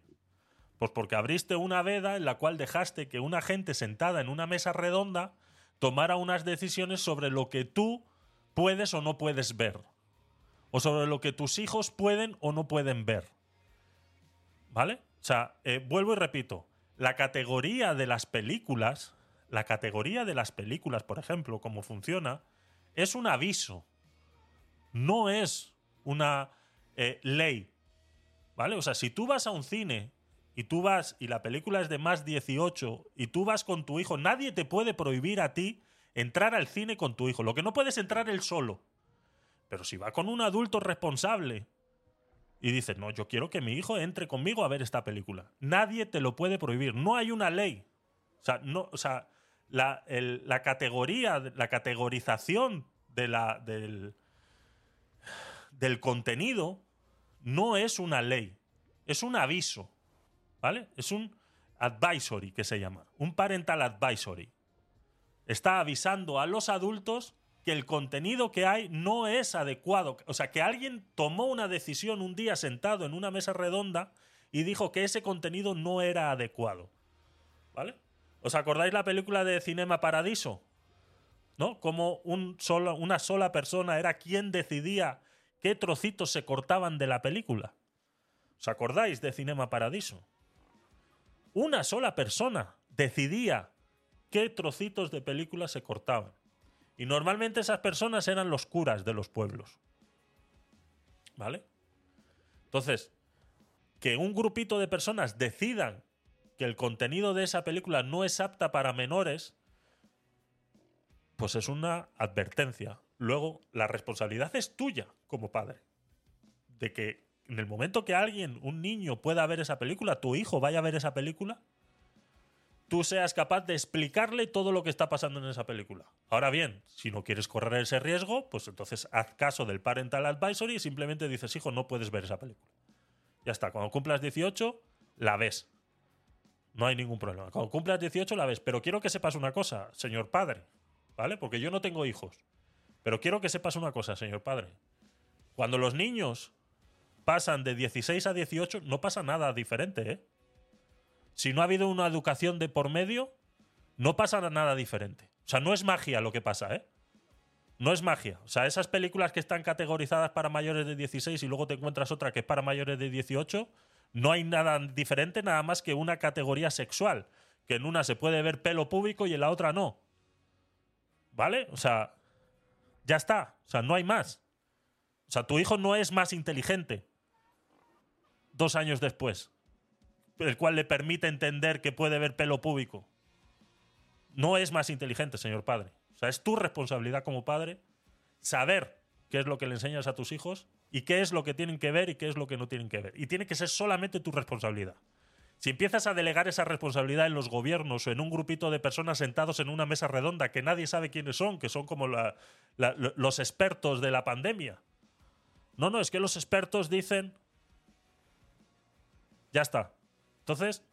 Pues porque abriste una veda en la cual dejaste que una gente sentada en una mesa redonda tomara unas decisiones sobre lo que tú puedes o no puedes ver. O sobre lo que tus hijos pueden o no pueden ver. ¿Vale? O sea, eh, vuelvo y repito, la categoría de las películas, la categoría de las películas, por ejemplo, cómo funciona, es un aviso. No es una eh, ley. ¿Vale? O sea, si tú vas a un cine y tú vas y la película es de más 18 y tú vas con tu hijo, nadie te puede prohibir a ti entrar al cine con tu hijo. Lo que no puedes entrar él solo. Pero si va con un adulto responsable y dices, no, yo quiero que mi hijo entre conmigo a ver esta película, nadie te lo puede prohibir. No hay una ley. O sea, no, o sea la, la categoría, la categorización de la, del, del contenido no es una ley, es un aviso. ¿Vale? Es un advisory que se llama, un parental advisory. Está avisando a los adultos que el contenido que hay no es adecuado. O sea, que alguien tomó una decisión un día sentado en una mesa redonda y dijo que ese contenido no era adecuado. ¿Vale? ¿Os acordáis la película de Cinema Paradiso? ¿No? Como una sola persona era quien decidía qué trocitos se cortaban de la película. ¿Os acordáis de Cinema Paradiso? Una sola persona decidía qué trocitos de película se cortaban. Y normalmente esas personas eran los curas de los pueblos. ¿Vale? Entonces, que un grupito de personas decidan que el contenido de esa película no es apta para menores, pues es una advertencia. Luego, la responsabilidad es tuya como padre. De que en el momento que alguien, un niño, pueda ver esa película, tu hijo vaya a ver esa película, tú seas capaz de explicarle todo lo que está pasando en esa película. Ahora bien, si no quieres correr ese riesgo, pues entonces haz caso del Parental Advisory y simplemente dices, hijo, no puedes ver esa película. Ya está, cuando cumplas 18, la ves. No hay ningún problema. Cuando cumplas 18, la ves. Pero quiero que sepas una cosa, señor padre, ¿vale? Porque yo no tengo hijos. Pero quiero que sepas una cosa, señor padre. Cuando los niños pasan de 16 a 18, no pasa nada diferente, ¿eh? Si no ha habido una educación de por medio, no pasa nada diferente. O sea, no es magia lo que pasa, ¿eh? No es magia. O sea, esas películas que están categorizadas para mayores de 16 y luego te encuentras otra que es para mayores de 18, no hay nada diferente, nada más que una categoría sexual. Que en una se puede ver pelo público y en la otra no. ¿Vale? O sea, ya está. O sea, no hay más. O sea, tu hijo no es más inteligente dos años después, el cual le permite entender que puede ver pelo público. No es más inteligente, señor padre. O sea, es tu responsabilidad como padre saber qué es lo que le enseñas a tus hijos y qué es lo que tienen que ver y qué es lo que no tienen que ver. Y tiene que ser solamente tu responsabilidad. Si empiezas a delegar esa responsabilidad en los gobiernos o en un grupito de personas sentados en una mesa redonda que nadie sabe quiénes son, que son como los expertos de la pandemia. No, no, es que los expertos dicen... Ya está. Entonces,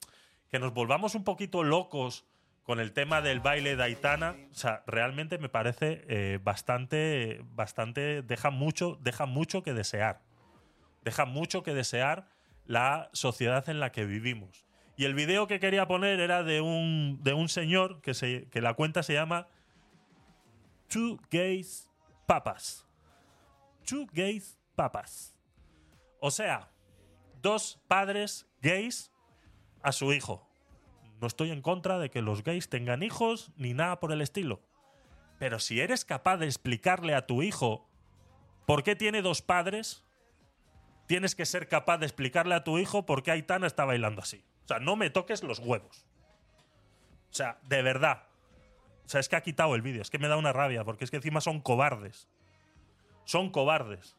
que nos volvamos un poquito locos con el tema del baile de Aitana, o sea, realmente me parece eh, bastante, bastante, deja mucho, deja mucho que desear. Deja mucho que desear la sociedad en la que vivimos. Y el video que quería poner era de un, de un señor que, se, que la cuenta se llama Two Gays Papas. Two Gays Papas. O sea, dos padres gays a su hijo. No estoy en contra de que los gays tengan hijos ni nada por el estilo. Pero si eres capaz de explicarle a tu hijo por qué tiene dos padres, tienes que ser capaz de explicarle a tu hijo por qué Aitana está bailando así. O sea, no me toques los huevos. O sea, de verdad. O sea, es que ha quitado el vídeo. Es que me da una rabia, porque es que encima son cobardes. Son cobardes.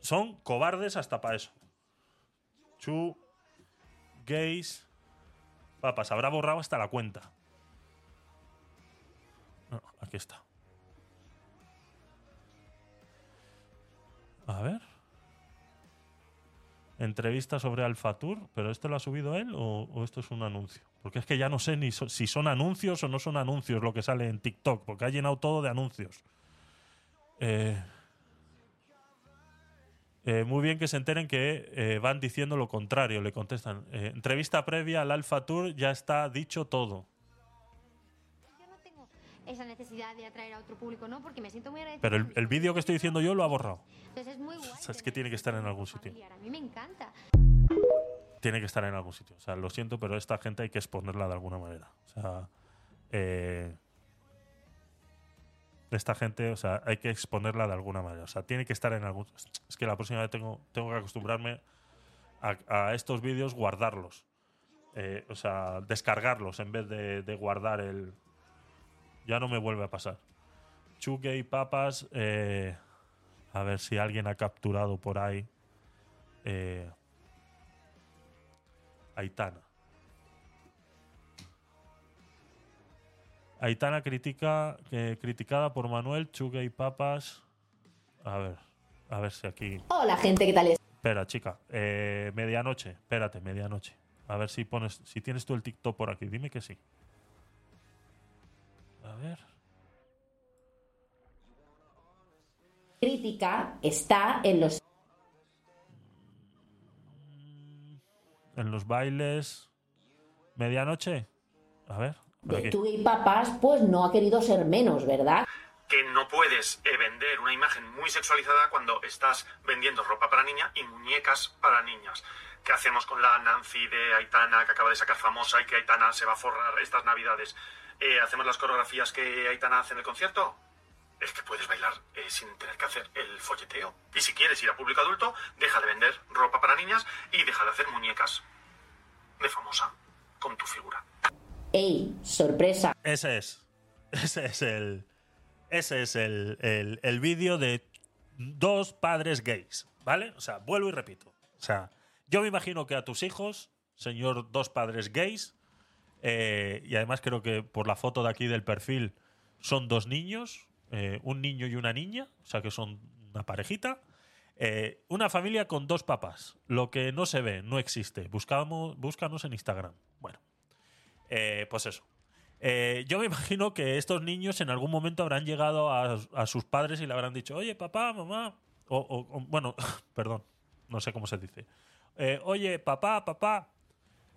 Son cobardes hasta para eso. Chu gays. Papas, habrá borrado hasta la cuenta. Aquí está. A ver. Entrevista sobre Alfa Tour, pero ¿esto lo ha subido él o, esto es un anuncio? Porque es que ya no sé ni si son anuncios o no son anuncios lo que sale en TikTok, porque ha llenado todo de anuncios. Eh, eh, muy bien que se enteren que eh, van diciendo lo contrario, le contestan. Eh, entrevista previa al Alfa Tour, ya está dicho todo. esa necesidad de atraer a otro público, ¿no? Porque me siento muy agradecida. Pero el, el vídeo que estoy diciendo yo lo ha borrado. Entonces es muy guay. O sea, es que tiene que estar en algún sitio. A mí me encanta. Tiene que estar en algún sitio. O sea, lo siento, pero esta gente hay que exponerla de alguna manera. O sea, eh, esta gente, o sea, hay que exponerla de alguna manera. O sea, tiene que estar en algún. Es que la próxima vez tengo, tengo que acostumbrarme a, a estos vídeos, guardarlos. Eh, o sea, descargarlos en vez de, de guardar el. Ya no me vuelve a pasar. Chuque y papas. eh, a ver si alguien ha capturado por ahí. Eh, Aitana. Aitana critica, criticada por Manuel, Chugue y Papas. A ver, a ver si aquí. Hola gente, ¿qué tal es? Espera, chica. Eh, medianoche, espérate, medianoche. A ver si pones, si tienes tú el TikTok por aquí. Dime que sí. A ver. Crítica está en los En los bailes. Medianoche. A ver. De tú y papas, pues no ha querido ser menos, ¿verdad? que no puedes eh, vender una imagen muy sexualizada cuando estás vendiendo ropa para niña y muñecas para niñas. ¿Qué hacemos con la Nancy de Aitana que acaba de sacar famosa y que Aitana se va a forrar estas navidades? Eh, ¿Hacemos las coreografías que Aitana hace en el concierto? Es que puedes bailar eh, sin tener que hacer el folleteo. Y si quieres ir a público adulto, deja de vender ropa para niñas y deja de hacer muñecas de famosa con tu figura. ¡Ey! ¡Sorpresa! Ese es. Ese es el. Ese es el, el, vídeo de dos padres gays. ¿Vale? O sea, vuelvo y repito. O sea, yo me imagino que a tus hijos, señor dos padres gays, eh, y además creo que por la foto de aquí del perfil son dos niños, eh, un niño y una niña, o sea que son una parejita. Eh, una familia con dos papás. Lo que no se ve, no existe. Buscamos, búscanos en Instagram. Eh, pues eso. Eh, yo me imagino que estos niños en algún momento habrán llegado a, sus padres y le habrán dicho, oye, papá, mamá. O, bueno, perdón, no sé cómo se dice. Eh, oye, papá, papá,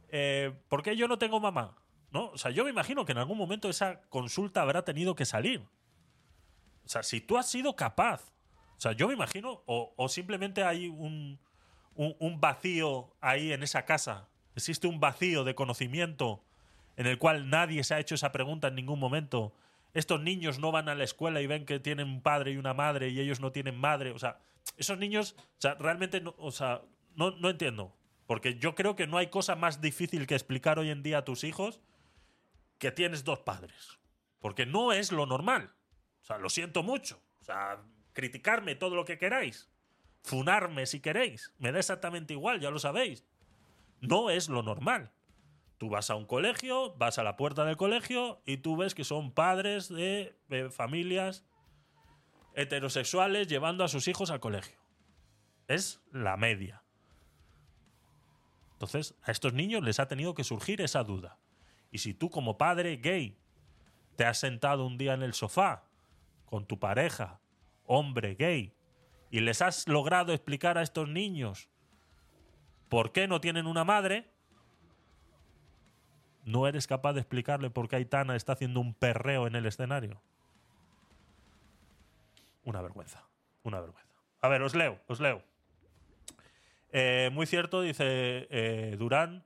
eh, ¿por qué yo no tengo mamá? ¿No? O sea, yo me imagino que en algún momento esa consulta habrá tenido que salir. O sea, si tú has sido capaz. O sea, yo me imagino, o, simplemente hay un, un vacío ahí en esa casa. Existe un vacío de conocimiento en el cual nadie se ha hecho esa pregunta en ningún momento. Estos niños no van a la escuela y ven que tienen un padre y una madre y ellos no tienen madre. O sea, esos niños, o sea, realmente no, o sea, no, no entiendo. Porque yo creo que no hay cosa más difícil que explicar hoy en día a tus hijos que tienes dos padres. Porque no es lo normal. O sea, lo siento mucho. O sea, criticarme todo lo que queráis. Funarme si queréis. Me da exactamente igual, ya lo sabéis. No es lo normal. Tú vas a un colegio, vas a la puerta del colegio y tú ves que son padres de, de familias heterosexuales llevando a sus hijos al colegio. Es la media. Entonces, a estos niños les ha tenido que surgir esa duda. Y si tú como padre gay te has sentado un día en el sofá con tu pareja, hombre gay, y les has logrado explicar a estos niños por qué no tienen una madre, no eres capaz de explicarle por qué Aitana está haciendo un perreo en el escenario. Una vergüenza, una vergüenza. A ver, os leo, os leo. Eh, muy cierto, dice eh, Durán.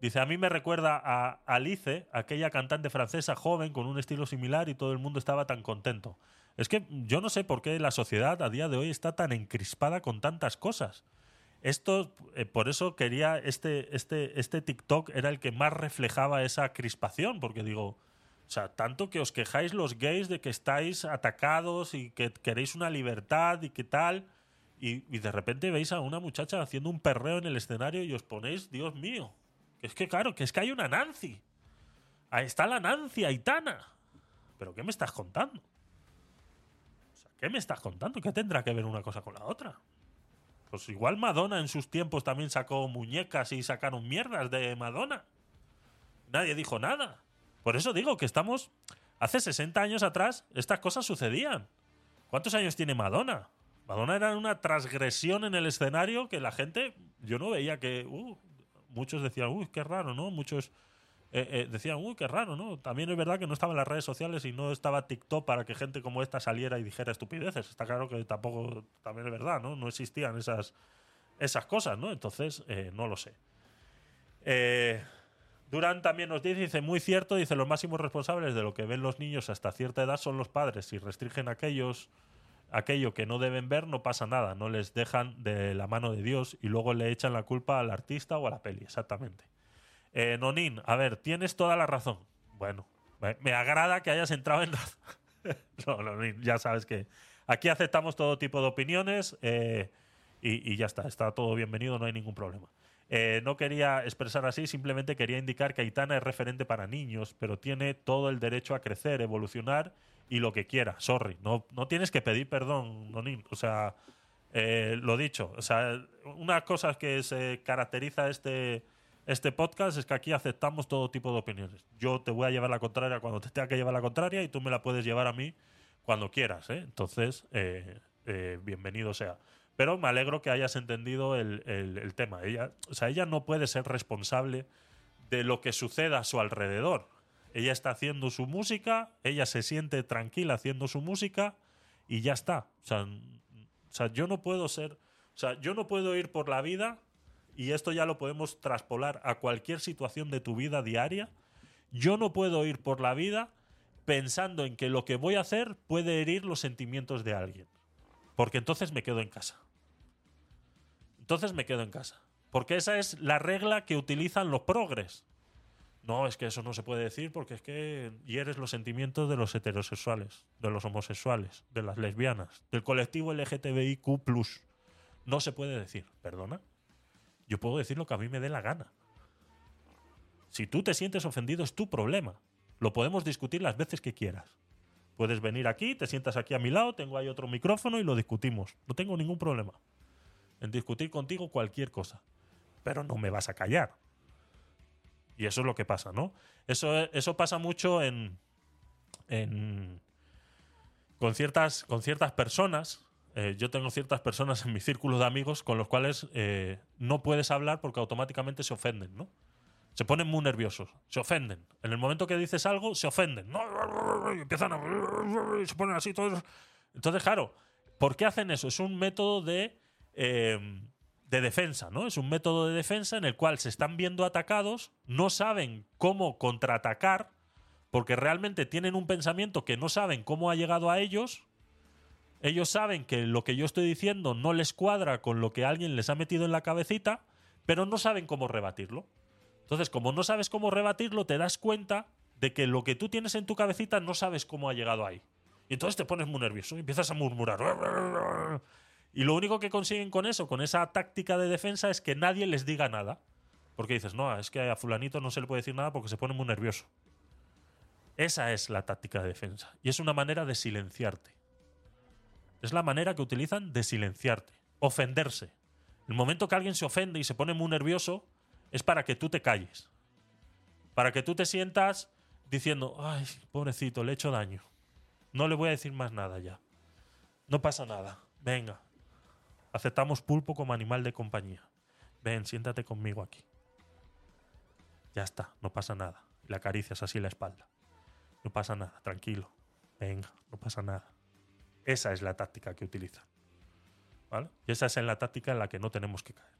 Dice, a mí me recuerda a Alice, aquella cantante francesa joven con un estilo similar y todo el mundo estaba tan contento. Es que yo no sé por qué la sociedad a día de hoy está tan encrispada con tantas cosas. Esto, eh, por eso quería, este, este, este TikTok era el que más reflejaba esa crispación, porque digo, o sea, tanto que os quejáis los gays de que estáis atacados y que queréis una libertad y que tal, y, de repente veis a una muchacha haciendo un perreo en el escenario y os ponéis, Dios mío, es que claro, que es que hay una Nancy. Ahí está la Nancy Aitana. ¿Pero qué me estás contando? O sea, ¿qué me estás contando? ¿Qué tendrá que ver una cosa con la otra? Pues igual Madonna en sus tiempos también sacó muñecas y sacaron mierdas de Madonna. Nadie dijo nada. Por eso digo que estamos. Hace 60 años atrás, estas cosas sucedían. ¿Cuántos años tiene Madonna? Madonna era una transgresión en el escenario que la gente. Yo no veía que. uh, muchos decían, uy, qué raro, ¿no? Muchos eh, eh, decían, uy, qué raro, ¿no? También es verdad que no estaba en las redes sociales y no estaba TikTok para que gente como esta saliera y dijera estupideces. Está claro que tampoco, también es verdad, ¿no? No existían esas, esas cosas, ¿no? Entonces, eh, no lo sé. Eh, Durán también nos dice, dice, muy cierto, dice, los máximos responsables de lo que ven los niños hasta cierta edad son los padres. Si restringen aquellos, aquello que no deben ver, no pasa nada. No les dejan de la mano de Dios y luego le echan la culpa al artista o a la peli, exactamente. Eh, Nonin, a ver, tienes toda la razón. Bueno, me, agrada que hayas entrado en razón. no, Nonin, ya sabes que aquí aceptamos todo tipo de opiniones eh, y, ya está, está todo bienvenido, no hay ningún problema. Eh, no quería expresar así, simplemente quería indicar que Aitana es referente para niños, pero tiene todo el derecho a crecer, evolucionar y lo que quiera. Sorry, no, no tienes que pedir perdón, Nonin. O sea, eh, lo dicho. O sea, una cosa que se caracteriza este, este podcast es que aquí aceptamos todo tipo de opiniones. Yo te voy a llevar la contraria cuando te tenga que llevar la contraria y tú me la puedes llevar a mí cuando quieras. ¿eh? Entonces, eh, eh, bienvenido sea. Pero me alegro que hayas entendido el, tema. Ella, o sea, ella no puede ser responsable de lo que suceda a su alrededor. ella está haciendo su música, ella se siente tranquila haciendo su música y ya está. O o sea, yo no puedo ser, o sea, yo no puedo ir por la vida y esto ya lo podemos traspolar a cualquier situación de tu vida diaria. Yo no puedo ir por la vida pensando en que lo que voy a hacer puede herir los sentimientos de alguien. Porque entonces me quedo en casa. Entonces me quedo en casa. Porque esa es la regla que utilizan los progres. No, es que eso no se puede decir porque es que hieres los sentimientos de los heterosexuales, de los homosexuales, de las lesbianas, del colectivo LGTBIQ. No se puede decir, perdona. Yo puedo decir lo que a mí me dé la gana. Si tú te sientes ofendido es tu problema. Lo podemos discutir las veces que quieras. Puedes venir aquí, te sientas aquí a mi lado, tengo ahí otro micrófono y lo discutimos. No tengo ningún problema en discutir contigo cualquier cosa. Pero no me vas a callar. Y eso es lo que pasa, ¿no? Eso, eso pasa mucho en, en con ciertas, con ciertas personas. Eh, yo tengo ciertas personas en mi círculo de amigos con los cuales eh, no puedes hablar porque automáticamente se ofenden, ¿no? Se ponen muy nerviosos, se ofenden. En el momento que dices algo, se ofenden. ¿no? Y empiezan a. Se ponen así todos. Entonces, claro, ¿por qué hacen eso? Es un método de, eh, de defensa, ¿no? Es un método de defensa en el cual se están viendo atacados, no saben cómo contraatacar, porque realmente tienen un pensamiento que no saben cómo ha llegado a ellos. Ellos saben que lo que yo estoy diciendo no les cuadra con lo que alguien les ha metido en la cabecita, pero no saben cómo rebatirlo. Entonces, como no sabes cómo rebatirlo, te das cuenta de que lo que tú tienes en tu cabecita no sabes cómo ha llegado ahí. Y entonces te pones muy nervioso y empiezas a murmurar. Y lo único que consiguen con eso, con esa táctica de defensa, es que nadie les diga nada. Porque dices, no, es que a fulanito no se le puede decir nada porque se pone muy nervioso. Esa es la táctica de defensa. Y es una manera de silenciarte. Es la manera que utilizan de silenciarte. Ofenderse. El momento que alguien se ofende y se pone muy nervioso, es para que tú te calles. Para que tú te sientas diciendo, ay, pobrecito, le he hecho daño. No le voy a decir más nada ya. No pasa nada. Venga. Aceptamos pulpo como animal de compañía. Ven, siéntate conmigo aquí. Ya está, no pasa nada. Le acaricias así la espalda. No pasa nada, tranquilo. Venga, no pasa nada. Esa es la táctica que utilizan. Y esa es la táctica en la que no tenemos que caer.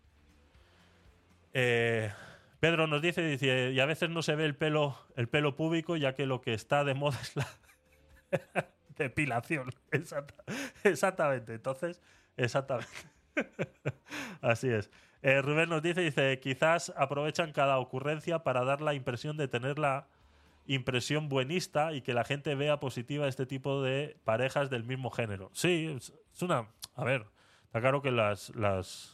Eh, Pedro nos dice, dice, y a veces no se ve el pelo, el pelo púbico, ya que lo que está de moda es la depilación. Exacta- exactamente. Entonces, exactamente. Así es. Eh, Rubén nos dice, dice, quizás aprovechan cada ocurrencia para dar la impresión de tener la impresión buenista y que la gente vea positiva este tipo de parejas del mismo género. Sí, es, una... A ver, está claro que las... las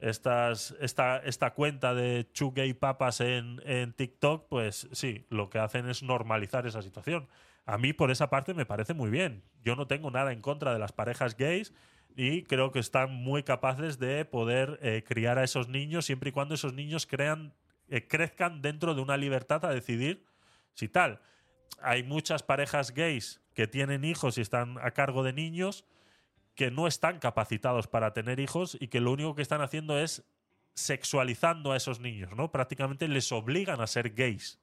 estas, esta, esta cuenta de Chu Gay Papas en, en TikTok, pues sí, lo que hacen es normalizar esa situación. A mí por esa parte me parece muy bien. Yo no tengo nada en contra de las parejas gays y creo que están muy capaces de poder eh, criar a esos niños siempre y cuando esos niños crean, eh, crezcan dentro de una libertad a decidir si tal. Hay muchas parejas gays que tienen hijos y están a cargo de niños que no están capacitados para tener hijos y que lo único que están haciendo es sexualizando a esos niños, ¿no? Prácticamente les obligan a ser gays.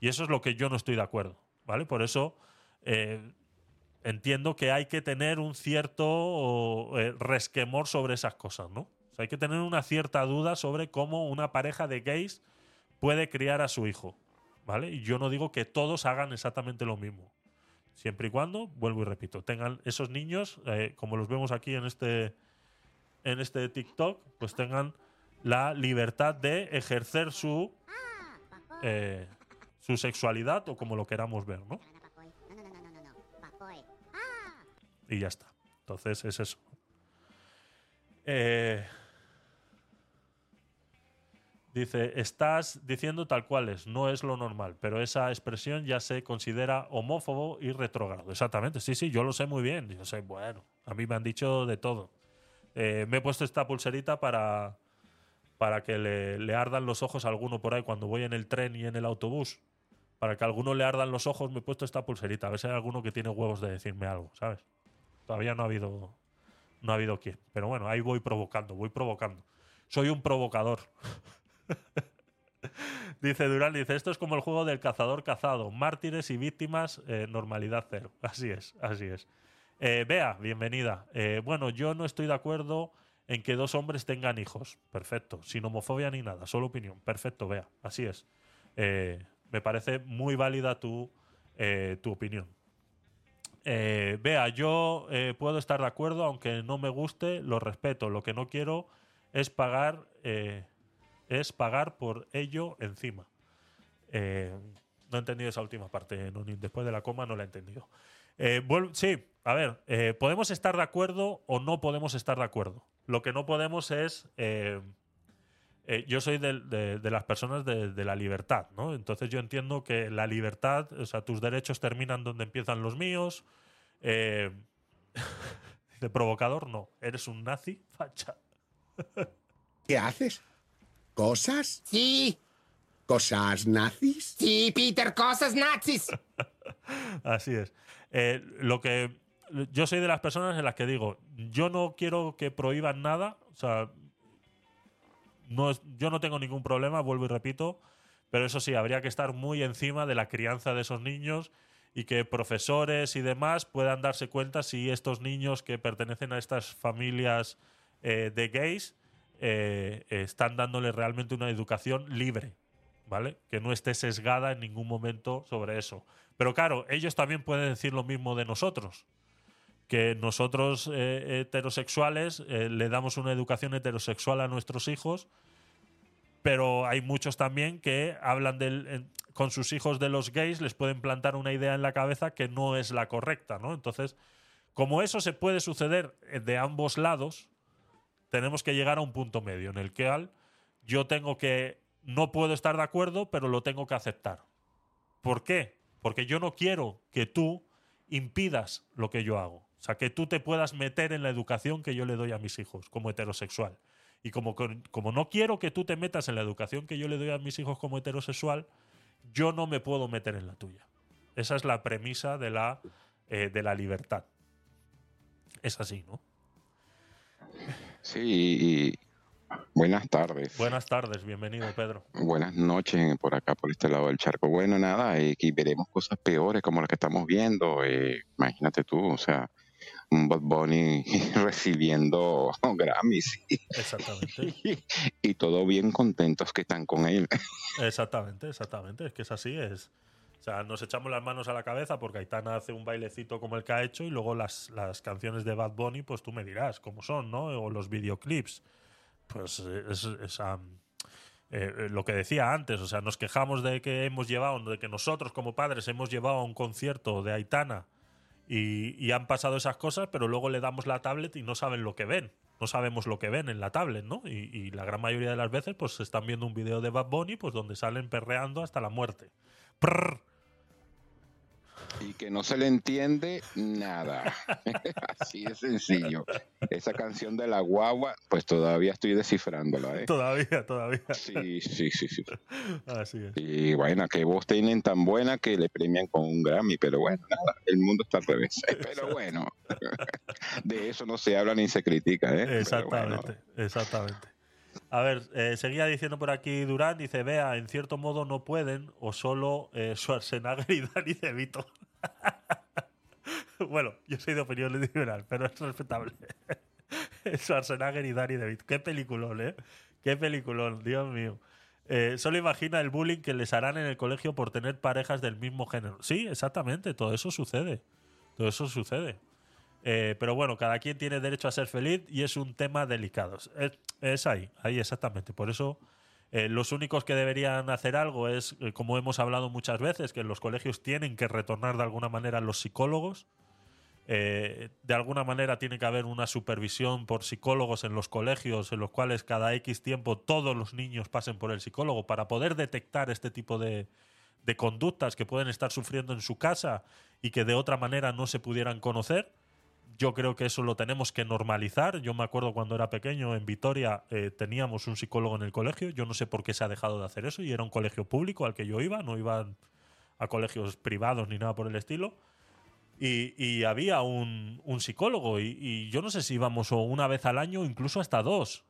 Y eso es lo que yo no estoy de acuerdo, ¿vale? Por eso eh, entiendo que hay que tener un cierto eh, resquemor sobre esas cosas, ¿no? Hay que tener una cierta duda sobre cómo una pareja de gays puede criar a su hijo, ¿vale? Yo no digo que todos hagan exactamente lo mismo. Siempre y cuando, vuelvo y repito, tengan esos niños, eh, como los vemos aquí en este, en este TikTok, pues tengan la libertad de ejercer su, eh, su sexualidad o como lo queramos ver, ¿no? Y ya está. Entonces es eso. Eh, Dice, estás diciendo tal cual es, no es lo normal, pero esa expresión ya se considera homófobo y retrógrado. Exactamente, sí, sí, yo lo sé muy bien. Yo sé, bueno, a mí me han dicho de todo. Eh, me he puesto esta pulserita para, para que le, ardan los ojos a alguno por ahí cuando voy en el tren y en el autobús. Para que a alguno le ardan los ojos, me he puesto esta pulserita. A ver si hay alguno que tiene huevos de decirme algo, ¿sabes? Todavía no ha habido, no ha habido quien. Pero bueno, ahí voy provocando, voy provocando. Soy un provocador. Dice Durán, dice, esto es como el juego del cazador cazado, mártires y víctimas, eh, normalidad cero. Así es, así es. Eh, Bea, bienvenida. Eh, bueno, yo no estoy de acuerdo en que dos hombres tengan hijos. Perfecto, sin homofobia ni nada, solo opinión. Perfecto, Bea, así es. Eh, me parece muy válida tu, eh, tu opinión. Eh, Bea, yo eh, puedo estar de acuerdo, aunque no me guste, lo respeto. Lo que no quiero es pagar, eh, es pagar por ello encima. Eh, no he entendido esa última parte. después de la coma no la he entendido. Eh, sí, a ver, eh, podemos estar de acuerdo o no podemos estar de acuerdo. Lo que no podemos es. yo soy de, las personas de, de la libertad, ¿no? Entonces yo entiendo que la libertad, o sea, tus derechos terminan donde empiezan los míos. De provocador, no. Eres un nazi, facha. ¿Qué haces? ¿Cosas? Sí. ¿Cosas nazis? Sí, Peter, cosas nazis. Así es. Eh, lo que yo soy de las personas en las que digo, yo no quiero que prohíban nada, o sea, no es- yo no tengo ningún problema, vuelvo y repito, pero eso sí, habría que estar muy encima de la crianza de esos niños y que profesores y demás puedan darse cuenta si estos niños que pertenecen a estas familias eh, de gays eh, están dándoles realmente una educación libre, ¿vale? Que no esté sesgada en ningún momento sobre eso. Pero claro, ellos también pueden decir lo mismo de nosotros. Que nosotros eh, heterosexuales eh, le damos una educación heterosexual a nuestros hijos, pero hay muchos también que hablan con sus hijos de los gays, les pueden plantar una idea en la cabeza que no es la correcta, ¿no? Entonces, como eso se puede suceder de ambos lados, tenemos que llegar a un punto medio en el que yo tengo que no puedo estar de acuerdo, pero lo tengo que aceptar. ¿Por qué? Porque yo no quiero que tú impidas lo que yo hago. O sea, que tú te puedas meter en la educación que yo le doy a mis hijos como heterosexual. Y como, como no quiero que tú te metas en la educación que yo le doy a mis hijos como heterosexual, yo no me puedo meter en la tuya. Esa es la premisa de la, eh, de la libertad. Es así, ¿no? Sí, y buenas tardes. Buenas tardes, bienvenido, Pedro. Buenas noches por acá, por este lado del charco. Bueno, nada, eh, que veremos cosas peores como las que estamos viendo. eh, imagínate tú, o sea, un Bad Bunny recibiendo Grammys y, Exactamente. y todo bien contentos que están con él. Exactamente, exactamente. Es que es así, es. O sea, nos echamos las manos a la cabeza porque Aitana hace un bailecito como el que ha hecho y luego las, las canciones de Bad Bunny, pues tú me dirás cómo son, ¿no? O los videoclips. Pues eh, es, eh, eh, lo que decía antes, o sea, nos quejamos de que hemos llevado, de que nosotros como padres hemos llevado a un concierto de Aitana y, han pasado esas cosas, pero luego le damos la tablet y no saben lo que ven. No sabemos lo que ven en la tablet, ¿no? Y, la gran mayoría de las veces, pues están viendo un video de Bad Bunny, pues donde salen perreando hasta la muerte. Y que no se le entiende nada. Así de sencillo. Esa canción de la guagua, pues todavía estoy descifrándola, ¿eh? Todavía, todavía. Sí, sí, sí, sí. Así es. Y bueno, que voz tienen tan buena que le premian con un Grammy, pero bueno, nada, el mundo está al revés. Pero bueno, de eso no se habla ni se critica, ¿eh? Exactamente, exactamente. A ver, eh, seguía diciendo por aquí Durán, dice, vea, en cierto modo no pueden, o solo eh, Schwarzenegger y Danny DeVito. bueno, yo soy de opinión liberal, pero es respetable. Schwarzenegger y Danny DeVito. Qué peliculón, ¿eh? Qué peliculón, Dios mío. Eh, solo imagina el bullying que les harán en el colegio por tener parejas del mismo género. Sí, exactamente, todo eso sucede. Todo eso sucede. Eh, pero bueno, cada quien tiene derecho a ser feliz y es un tema delicado. Es, es ahí, ahí exactamente. Por eso eh, los únicos que deberían hacer algo es, eh, como hemos hablado muchas veces, que los colegios tienen que retornar de alguna manera los psicólogos. Eh, de alguna manera tiene que haber una supervisión por psicólogos en los colegios, en los cuales cada X tiempo todos los niños pasen por el psicólogo para poder detectar este tipo de conductas que pueden estar sufriendo en su casa y que de otra manera no se pudieran conocer. Yo creo que eso lo tenemos que normalizar. Yo me acuerdo cuando era pequeño en Vitoria eh, teníamos un psicólogo en el colegio. Yo no sé por qué se ha dejado de hacer eso y era un colegio público al que yo iba, no iban a colegios privados ni nada por el estilo. Y, y había un, un psicólogo y, y yo no sé si íbamos o una vez al año, incluso hasta dos.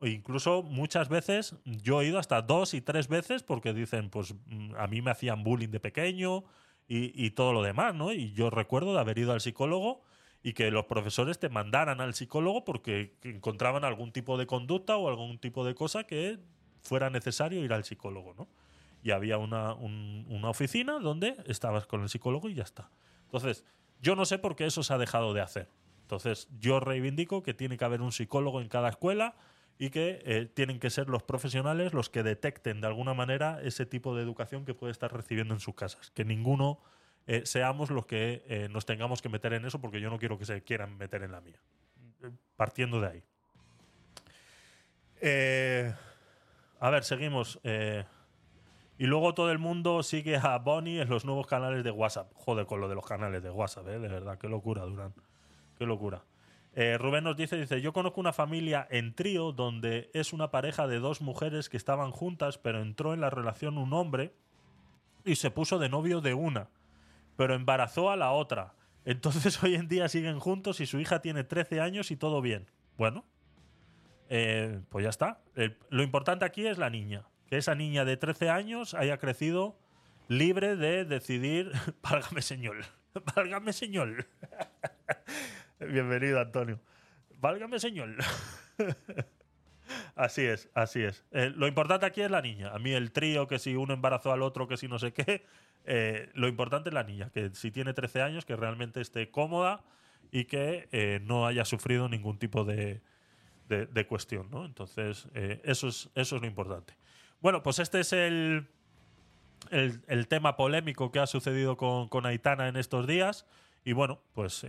O incluso muchas veces, yo he ido hasta dos y tres veces porque dicen, pues mm, a mí me hacían bullying de pequeño y, y todo lo demás, ¿no? Y yo recuerdo de haber ido al psicólogo y que los profesores te mandaran al psicólogo porque encontraban algún tipo de conducta o algún tipo de cosa que fuera necesario ir al psicólogo, ¿no? Y había una, un- una oficina donde estabas con el psicólogo y ya está. Entonces, yo no sé por qué eso se ha dejado de hacer. Entonces, yo reivindico que tiene que haber un psicólogo en cada escuela y que eh, tienen que ser los profesionales los que detecten de alguna manera ese tipo de educación que puede estar recibiendo en sus casas. Que ninguno eh, seamos los que eh, nos tengamos que meter en eso porque yo no quiero que se quieran meter en la mía. Eh, Partiendo de ahí. Eh, a ver, seguimos. y luego todo el mundo sigue a Bonnie en los nuevos canales de WhatsApp. Joder, con lo de los canales de WhatsApp, ¿eh? de verdad, qué locura, Durán. Qué locura. Eh, Rubén nos dice, dice, yo conozco una familia en trío donde es una pareja de dos mujeres que estaban juntas, pero entró en la relación un hombre y se puso de novio de una, pero embarazó a la otra. Entonces hoy en día siguen juntos y su hija tiene 13 años y todo bien. Bueno, eh, pues ya está. Lo importante aquí es la niña. Que esa niña de 13 años haya crecido libre de decidir. Válgame señor. Válgame señor. Bienvenido, Antonio. Válgame señor. Así es, así es. Eh, lo importante aquí es la niña. A mí el trío, que si uno embarazó al otro, que si no sé qué. eh, lo importante es la niña. Que si tiene 13 años, que realmente esté cómoda y que eh, no haya sufrido ningún tipo de, de, cuestión, ¿no? Entonces, eso, es, eso es lo importante. Bueno, pues este es el, el, tema polémico que ha sucedido con, con Aitana en estos días. Y bueno, pues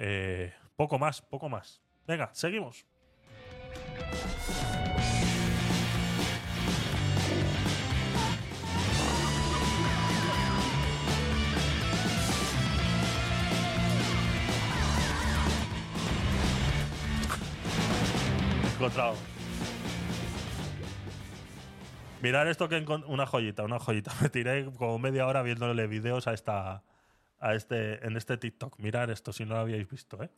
poco más, poco más. Venga, seguimos. Encontrado. Mirar esto que encon- una joyita, una joyita. Me tiré como media hora viéndole videos a esta a este en este TikTok. Mirar esto si no lo habíais visto, ¿eh?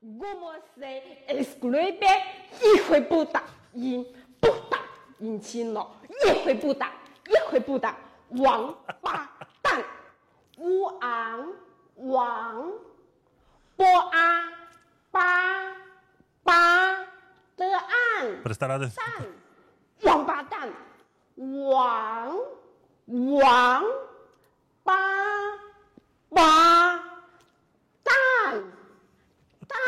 ¿Cómo se escribe hijo de puta? In puta, in chino, hijo de puta, hijo de puta, Wang ba dan, Wang Wang, b a 八八 d a n 蛋王八蛋王王八八蛋蛋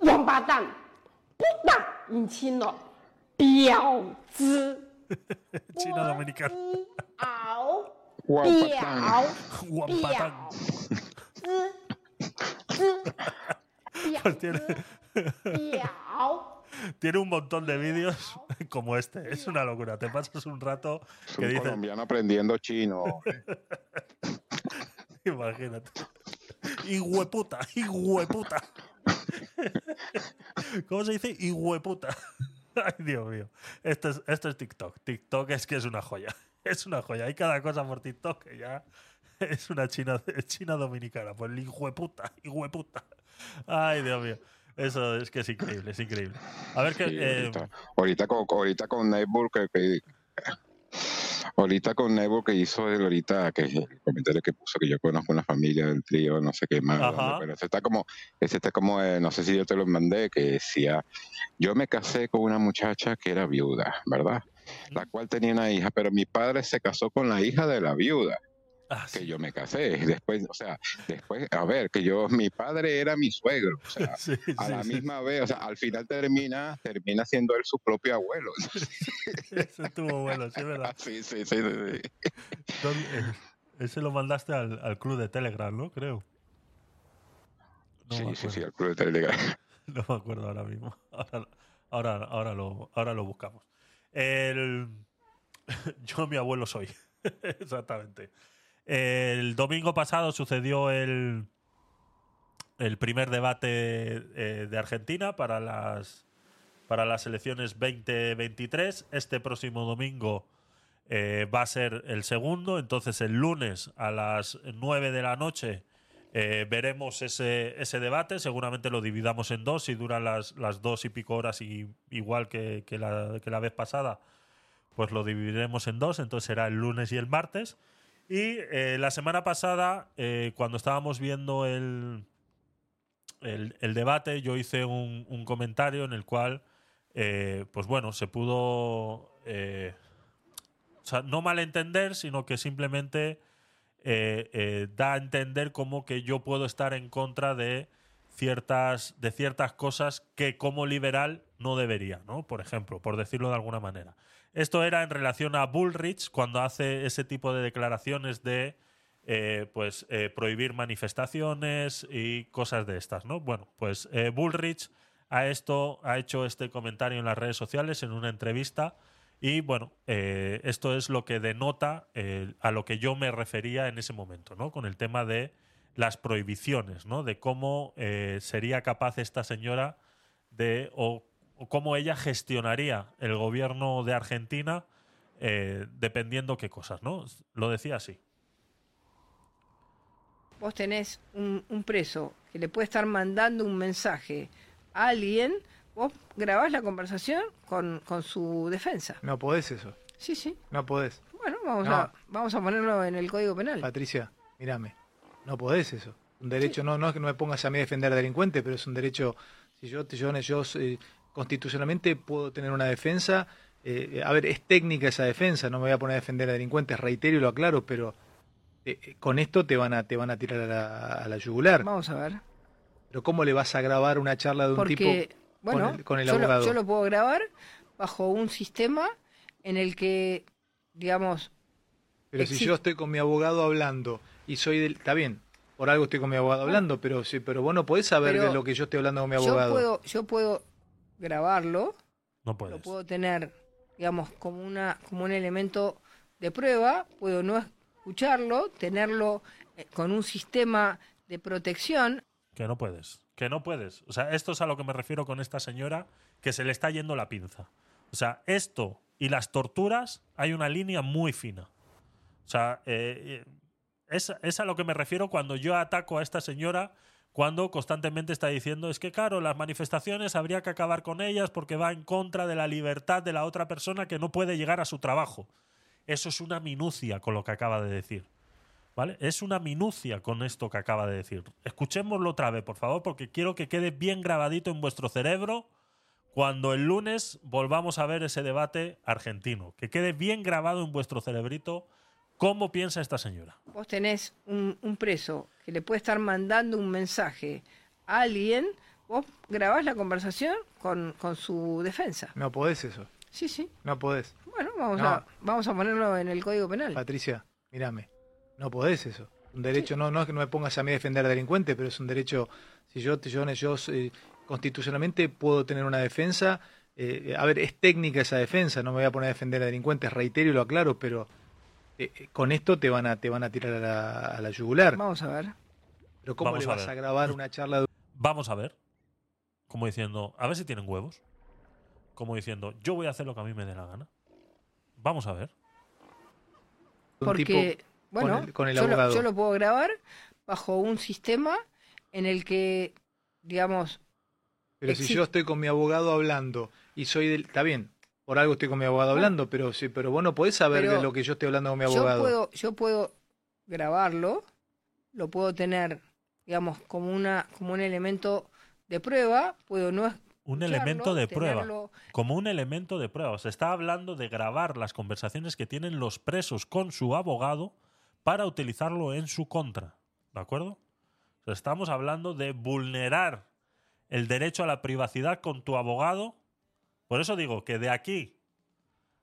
王八蛋不当你亲了婊子。哈哈哈哈哈。China Dominican。子。tiene, 婊。tiene un montón de vídeos como este. Es una locura. Te pasas un rato Es que un dices, colombiano aprendiendo chino. Imagínate. Hijueputa, hijueputa. ¿Cómo se dice? Hijueputa. Ay, Dios mío. Esto es, esto es TikTok. TikTok es que es una joya. Es una joya. Hay cada cosa por TikTok que ya es una china, china dominicana. Pues el hijueputa, hijueputa. Ay, Dios mío. Eso es que es increíble, es increíble. A ver. Sí, eh, ahorita, ahorita con, ahorita con que, que- ahorita con Network que hizo él ahorita que el comentario que puso que yo conozco una familia del trío no sé qué más Ajá. pero ese está como ese está como eh, no sé si yo te lo mandé que decía yo me casé con una muchacha que era viuda verdad la cual tenía una hija pero mi padre se casó con la hija de la viuda Ah, que yo me casé después o sea después a ver que yo mi padre era mi suegro o sea Sí, a sí, la misma vez o sea al final termina termina siendo él su propio abuelo Ese estuvo bueno, sí, ¿verdad? sí sí sí, sí, sí. ¿Dónde- eh, Ese lo mandaste al, al club de Telegram, ¿no? Creo. No sí, sí, sí, al club de Telegram. No me acuerdo ahora mismo. Ahora, ahora, ahora, lo, ahora lo buscamos. El, yo mi abuelo soy. Exactamente. El domingo pasado sucedió el, el primer debate eh, de Argentina para las, para las elecciones 2023. Este próximo domingo eh, va a ser el segundo. Entonces el lunes a las 9 de la noche Eh, veremos ese, ese debate, seguramente lo dividamos en dos y dura las, las dos y pico horas y, igual que, que la, que la vez pasada, pues lo dividiremos en dos, entonces será el lunes y el martes. Y eh, la semana pasada, eh, cuando estábamos viendo el, el, debate, yo hice un, comentario en el cual, eh, pues bueno, se pudo, eh, no malentender, sino que simplemente eh, da a entender como que yo puedo estar en contra de ciertas, de ciertas cosas que como liberal no debería, ¿no? Por ejemplo, por decirlo de alguna manera. Esto era en relación a Bullrich cuando hace ese tipo de declaraciones de eh, pues eh, prohibir manifestaciones y cosas de estas, ¿no? Bueno, pues eh, Bullrich a esto ha hecho este comentario en las redes sociales en una entrevista y bueno, esto es lo que denota a lo que yo me refería en ese momento, ¿no? Con el tema de las prohibiciones, ¿no? De cómo sería capaz esta señora de cómo ella gestionaría el gobierno de Argentina eh, dependiendo qué cosas, ¿no? Lo decía así. Vos tenés un, un preso que le puede estar mandando un mensaje a alguien, vos grabás la conversación con, con su defensa. No podés eso. Sí, sí. No podés. Bueno, vamos, No. a, vamos a ponerlo en el Código Penal. Patricia, mírame. No podés eso. Un derecho, no, no es que no me pongas a mí a defender a delincuentes, pero es un derecho. Si yo, yo, yo eh, constitucionalmente puedo tener una defensa. eh, a ver, es técnica esa defensa, no me voy a poner a defender a delincuentes, reitero y lo aclaro, pero eh, eh, con esto te van a te van a tirar a la, a la yugular. Vamos a ver. Pero ¿cómo le vas a grabar una charla de un Porque, tipo bueno, con el, con el yo, lo, abogado? yo lo puedo grabar bajo un sistema en el que, digamos, Pero si yo estoy con mi abogado hablando y soy del... Está bien, por algo estoy con mi abogado hablando, pero sí, pero vos no podés saber Pero de lo que yo estoy hablando con mi yo abogado. puedo, yo puedo grabarlo, No lo puedes. puedo tener, digamos, como una, como un elemento de prueba, puedo no escucharlo, tenerlo eh, con un sistema de protección. Que no puedes. Que no puedes. O sea, esto es a lo que me refiero con esta señora, que se le está yendo la pinza. O sea, esto y las torturas hay una línea muy fina. O sea, eh, eh, es, es a lo que me refiero cuando yo ataco a esta señora cuando constantemente está diciendo es que claro, las manifestaciones habría que acabar con ellas porque va en contra de la libertad de la otra persona que no puede llegar a su trabajo. Eso es una minucia con lo que acaba de decir. ¿Vale? Es una minucia con esto que acaba de decir. Escuchémoslo otra vez, por favor, porque quiero que quede bien grabadito en vuestro cerebro cuando el lunes volvamos a ver ese debate argentino. Que quede bien grabado en vuestro cerebrito cómo piensa esta señora. Vos tenés un, un preso que le puede estar mandando un mensaje a alguien, vos grabás la conversación con, con su defensa. No podés eso. Sí, sí. No podés. Bueno, vamos, No. a, vamos a ponerlo en el Código Penal. Patricia, mírame. No podés eso. Un derecho, no, no es que no me pongas a mí a defender a delincuentes, pero es un derecho. Si yo, yo, yo eh, constitucionalmente puedo tener una defensa. eh, a ver, es técnica esa defensa, no me voy a poner a defender a delincuentes, reitero y lo aclaro, pero eh, eh, con esto te van a te van a tirar a la, a la yugular. Vamos a ver. Pero ¿cómo Vamos le a vas a, grabar una charla de Vamos a ver. Como diciendo, a ver si tienen huevos. Como diciendo, yo voy a hacer lo que a mí me dé la gana. Vamos a ver. un Porque, tipo bueno, con el, con el yo, lo, yo lo puedo grabar bajo un sistema en el que, digamos, Pero si yo estoy con mi abogado hablando y soy del... Está bien, por algo estoy con mi abogado hablando, pero sí, pero vos no podés saber Pero de lo que yo estoy hablando con mi yo abogado. puedo, yo puedo grabarlo, lo puedo tener, digamos, como una, como un elemento de prueba, puedo no Un elemento de prueba. tenerlo- Como un elemento de prueba. Se está hablando de grabar las conversaciones que tienen los presos con su abogado para utilizarlo en su contra. ¿De acuerdo? O sea, estamos hablando de vulnerar el derecho a la privacidad con tu abogado. Por eso digo que de aquí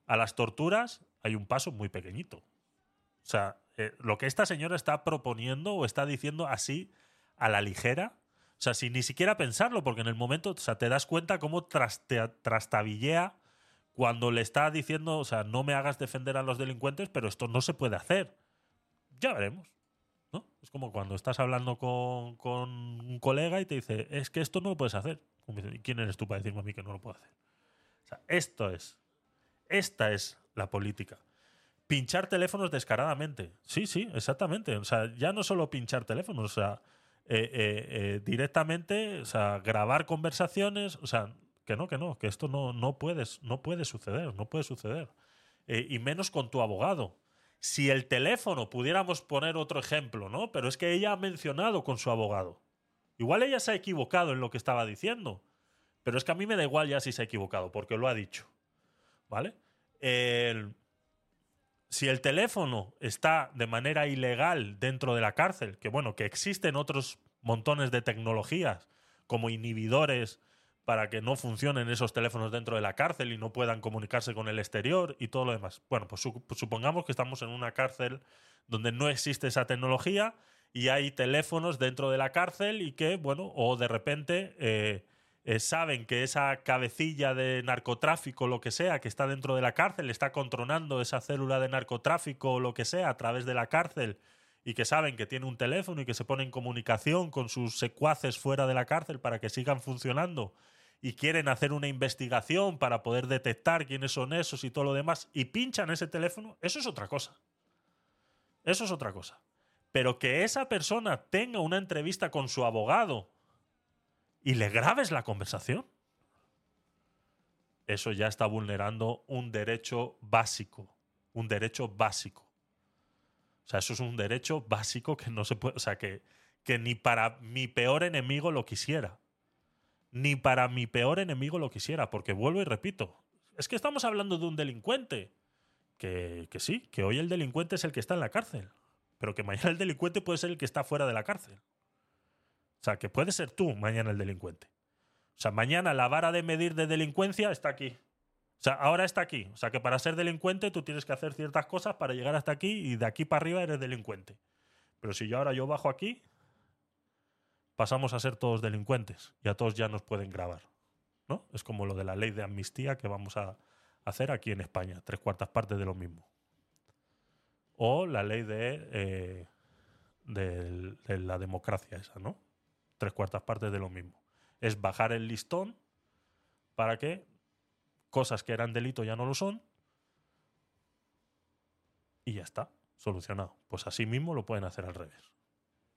a las torturas hay un paso muy pequeñito. O sea, eh, lo que esta señora está proponiendo o está diciendo así a la ligera, o sea, sin ni siquiera pensarlo, porque en el momento, o sea, te das cuenta cómo trastabillea cuando le está diciendo, o sea, no me hagas defender a los delincuentes, pero esto no se puede hacer. Ya veremos. ¿no? Es como cuando estás hablando con, con un colega y te dice, es que esto no lo puedes hacer. ¿Y quién eres tú para decirme a mí que no lo puedo hacer? Esto es. Esta es la política. pinchar teléfonos descaradamente. Sí, sí, exactamente. O sea, ya no solo pinchar teléfonos, o sea, eh, eh, eh, directamente, o sea, grabar conversaciones, o sea, que no, que no, que esto no, no, puedes, no puede suceder, no puede suceder. Y menos con tu abogado. Si el teléfono, pudiéramos poner otro ejemplo, ¿no? Pero es que ella ha mencionado con su abogado. Igual ella se ha equivocado en lo que estaba diciendo. Pero es que a mí me da igual ya si se ha equivocado, porque lo ha dicho. ¿Vale? El- si el teléfono está de manera ilegal dentro de la cárcel, que bueno, que existen otros montones de tecnologías como inhibidores para que no funcionen esos teléfonos dentro de la cárcel y no puedan comunicarse con el exterior y todo lo demás. Bueno, pues su- supongamos que estamos en una cárcel donde no existe esa tecnología y hay teléfonos dentro de la cárcel y que, bueno, o de repente eh, eh, saben que esa cabecilla de narcotráfico, lo que sea, que está dentro de la cárcel, está controlando esa célula de narcotráfico o lo que sea a través de la cárcel y que saben que tiene un teléfono y que se pone en comunicación con sus secuaces fuera de la cárcel para que sigan funcionando y quieren hacer una investigación para poder detectar quiénes son esos y todo lo demás y pinchan ese teléfono, eso es otra cosa. Eso es otra cosa. Pero que esa persona tenga una entrevista con su abogado y le grabes la conversación, eso ya está vulnerando un derecho básico. Un derecho básico. O sea, eso es un derecho básico que no se puede. O sea, que, que ni para mi peor enemigo lo quisiera. Ni para mi peor enemigo lo quisiera. Porque vuelvo y repito. Es que estamos hablando de un delincuente. Que, que sí, que hoy el delincuente es el que está en la cárcel. Pero que mañana el delincuente puede ser el que está fuera de la cárcel. Sea, que puede ser tú mañana el delincuente. O sea, mañana la vara de medir de delincuencia está aquí. O sea, ahora está aquí. O sea, que para ser delincuente tú tienes que hacer ciertas cosas para llegar hasta aquí y de aquí para arriba eres delincuente. Pero si yo ahora yo bajo aquí, pasamos a ser todos delincuentes y a todos ya nos pueden grabar. ¿No? Es como lo de la ley de amnistía que vamos a hacer aquí en España, tres cuartas partes de lo mismo. O la ley de, eh, de la democracia esa, ¿no? Tres cuartas partes de lo mismo. Es bajar el listón para que cosas que eran delito ya no lo son y ya está, solucionado. Pues así mismo lo pueden hacer al revés.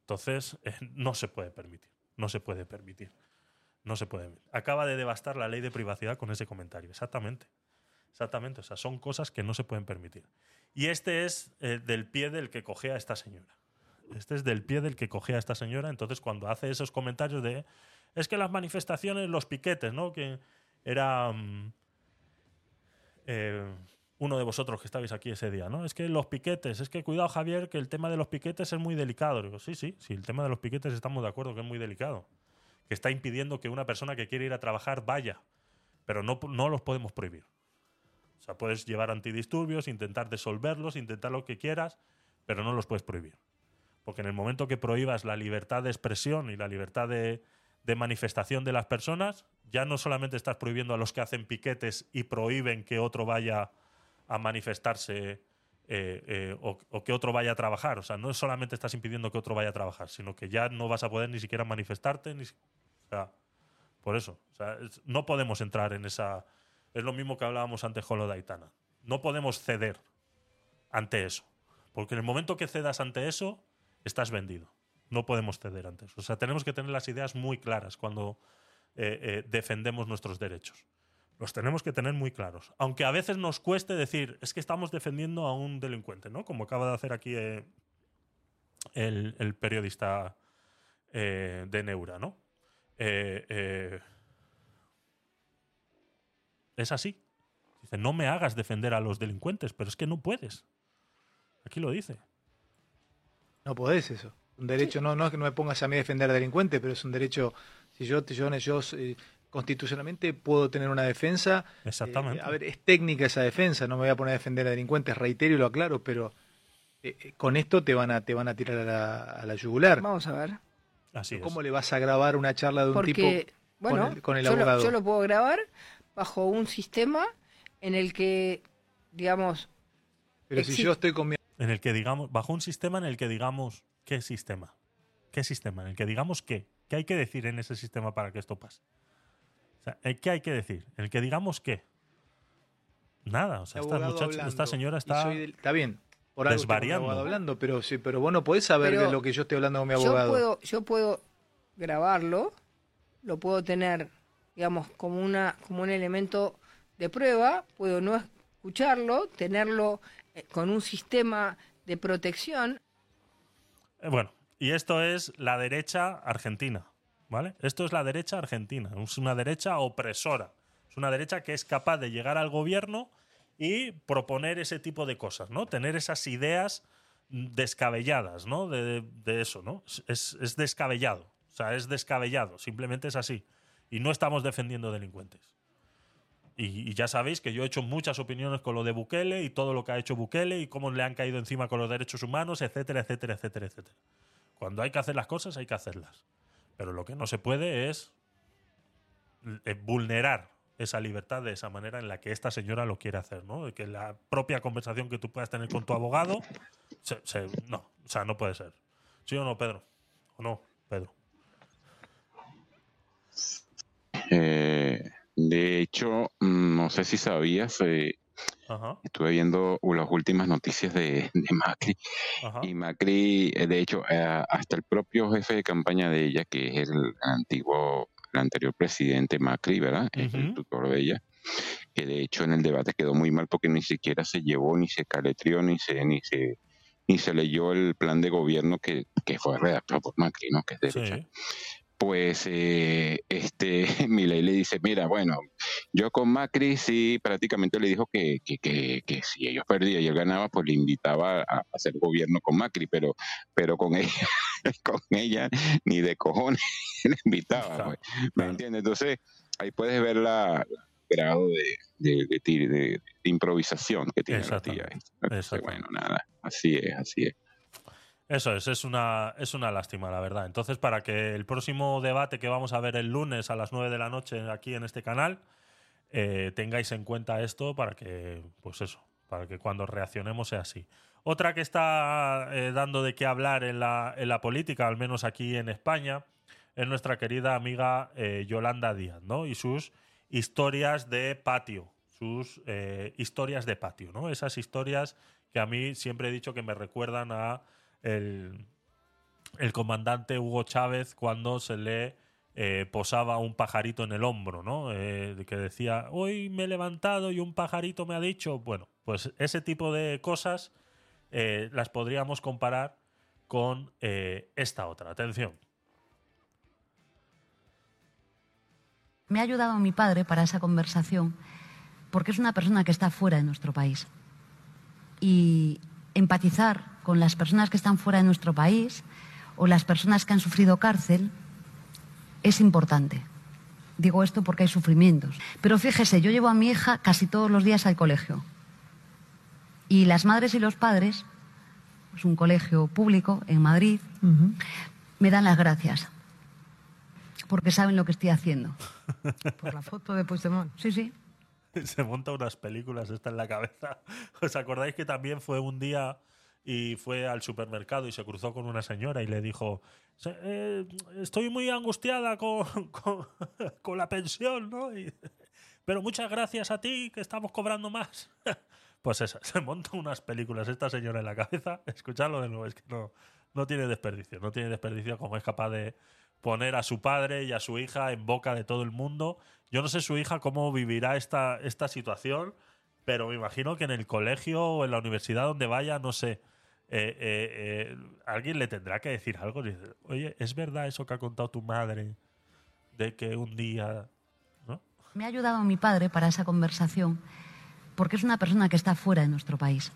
Entonces, eh, no se puede permitir. No se puede permitir. No se puede. Acaba de devastar la ley de privacidad con ese comentario. Exactamente. Exactamente. O sea, son cosas que no se pueden permitir. Y este es eh, del pie del que cogea esta señora. Este es del pie del que cogea a esta señora. Entonces, cuando hace esos comentarios de. Es que las manifestaciones, los piquetes, ¿no? Que era. mm, eh, uno de vosotros que estabais aquí ese día, ¿no? Es que los piquetes, es que cuidado Javier, que el tema de los piquetes es muy delicado. Sí, sí, sí, el tema de los piquetes estamos de acuerdo que es muy delicado. Que está impidiendo que una persona que quiere ir a trabajar vaya. Pero no, no los podemos prohibir. O sea, puedes llevar antidisturbios, intentar disolverlos, intentar lo que quieras, pero no los puedes prohibir. Porque en el momento que prohíbas la libertad de expresión y la libertad de, de manifestación de las personas, ya no solamente estás prohibiendo a los que hacen piquetes y prohíben que otro vaya a manifestarse eh, eh, o, o que otro vaya a trabajar. O sea, no solamente estás impidiendo que otro vaya a trabajar, sino que ya no vas a poder ni siquiera manifestarte. Ni, o sea, por eso. O sea, es- no podemos entrar en esa. Es lo mismo que hablábamos antes con lo de Aitana. No podemos ceder ante eso. Porque en el momento que cedas ante eso, estás vendido. No podemos ceder ante eso. O sea, tenemos que tener las ideas muy claras cuando eh, eh, defendemos nuestros derechos. Los tenemos que tener muy claros. Aunque a veces nos cueste decir, es que estamos defendiendo a un delincuente, ¿no? Como acaba de hacer aquí eh, el, el periodista de Neura, ¿no? Es así. Dice, no me hagas defender a los delincuentes, pero es que no puedes. Aquí lo dice. No podés eso. Un derecho, no, no es que no me pongas a mí a defender a delincuente, pero es un derecho, si yo, yo, yo eh, constitucionalmente puedo tener una defensa. Exactamente. eh, a ver, es técnica esa defensa, no me voy a poner a defender a delincuentes, reitero y lo aclaro, pero eh, con esto te van a, te van a tirar a la, a la yugular. Vamos a ver. Así ¿Cómo le vas a grabar una charla de un Porque, tipo bueno, con el, con el yo, lo, abogado? yo lo puedo grabar bajo un sistema en el que, digamos, Pero si yo estoy con mi En el que digamos, bajo un sistema en el que digamos, ¿qué sistema? ¿Qué sistema? En el que digamos qué. ¿Qué hay que decir en ese sistema para que esto pase? O sea, ¿eh, ¿qué hay que decir? En el que digamos qué. Nada, o sea, esta, muchacha, esta hablando, señora y está del- está bien. Por algo desvariando. abogado hablando, pero sí, pero vos no podés saber Pero de lo que yo estoy hablando con mi Yo abogado. puedo, yo puedo grabarlo, lo puedo tener, digamos, como una, como un elemento de prueba, puedo no escucharlo, tenerlo con un sistema de protección. Eh, Bueno, y esto es la derecha argentina, ¿vale? Esto es la derecha argentina, es una derecha opresora, es una derecha que es capaz de llegar al gobierno y proponer ese tipo de cosas, ¿no? Tener esas ideas descabelladas, ¿no? De, eso, ¿no? Es descabellado, o sea, es descabellado, simplemente es así. Y no estamos defendiendo delincuentes. Y, ya sabéis que yo he hecho muchas opiniones con lo de Bukele y todo lo que ha hecho Bukele y cómo le han caído encima con los derechos humanos, etcétera, etcétera, etcétera, etcétera. Cuando hay que hacer las cosas, hay que hacerlas. Pero lo que no se puede es eh, vulnerar esa libertad de esa manera en la que esta señora lo quiere hacer, ¿no? Que la propia conversación que tú puedas tener con tu abogado, no, o sea, no puede ser. ¿Sí o no, Pedro? ¿O no, Pedro? Eh, de hecho, mm, no sé si sabías, eh, Ajá, estuve viendo las últimas noticias de, de Macri ajá. y Macri, eh, de hecho, eh, hasta el propio jefe de campaña de ella, que es el antiguo, el anterior presidente Macri, ¿verdad? Es el tutor de ella, que de hecho en el debate quedó muy mal porque ni siquiera se llevó, ni se caletrió, ni se, ni se, ni se leyó el plan de gobierno que, que fue redactado por Macri, ¿no? Que es derecha Sí. Pues eh, este Milei le dice, mira, bueno, yo con Macri sí prácticamente le dijo que, que, que, que si ellos perdían y él ganaba, pues le invitaba a hacer gobierno con Macri, pero, pero con ella, con ella ni de cojones le invitaba, pues, ¿me entiendes? Entonces, ahí puedes ver la el grado de, de, de de- improvisación que tiene la tía. esta. Entonces, bueno, nada, así es, así es. Eso es, es una, es una lástima, la verdad. Entonces, para que el próximo debate que vamos a ver el lunes a las 9 de la noche aquí en este canal, eh, tengáis en cuenta esto para que, pues eso, para que cuando reaccionemos sea así. Otra que está eh, dando de qué hablar en la, en la política, al menos aquí en España, es nuestra querida amiga eh, Yolanda Díaz, ¿no? Y sus historias de patio, sus historias de patio, ¿no? Esas historias que a mí siempre he dicho que me recuerdan a el, comandante Hugo Chávez cuando se le eh, posaba un pajarito en el hombro, ¿no? Eh, que decía, hoy me he levantado y un pajarito me ha dicho. Bueno, pues ese tipo de cosas eh, las podríamos comparar con esta otra. Atención. Me ha ayudado mi padre para esa conversación porque es una persona que está fuera de nuestro país. Y empatizar con las personas que están fuera de nuestro país o las personas que han sufrido cárcel es importante. Digo esto porque hay sufrimientos. Pero fíjese, yo llevo a mi hija casi todos los días al colegio. Y las madres y los padres, es un colegio público en Madrid, me dan las gracias. Porque saben lo que estoy haciendo. Por la foto de Puigdemont. Sí, sí. Se monta unas películas esta en la cabeza. ¿Os acordáis que también fue un día y fue al supermercado y se cruzó con una señora y le dijo, "Se- eh, estoy muy angustiada con, con- la pensión, ¿no? Pero muchas gracias a ti que estamos cobrando más. Pues esa, se monta unas películas esta señora en la cabeza. Escuchadlo de nuevo, es que no, no tiene desperdicio. No tiene desperdicio como es capaz de poner a su padre y a su hija en boca de todo el mundo. Yo no sé su hija cómo vivirá esta, esta situación, pero me imagino que en el colegio o en la universidad donde vaya, no sé, eh, eh, eh, alguien le tendrá que decir algo. Dice, Oye, ¿es verdad eso que ha contado tu madre de que un día... ¿no? Me ha ayudado mi padre para esa conversación porque es una persona que está fuera de nuestro país.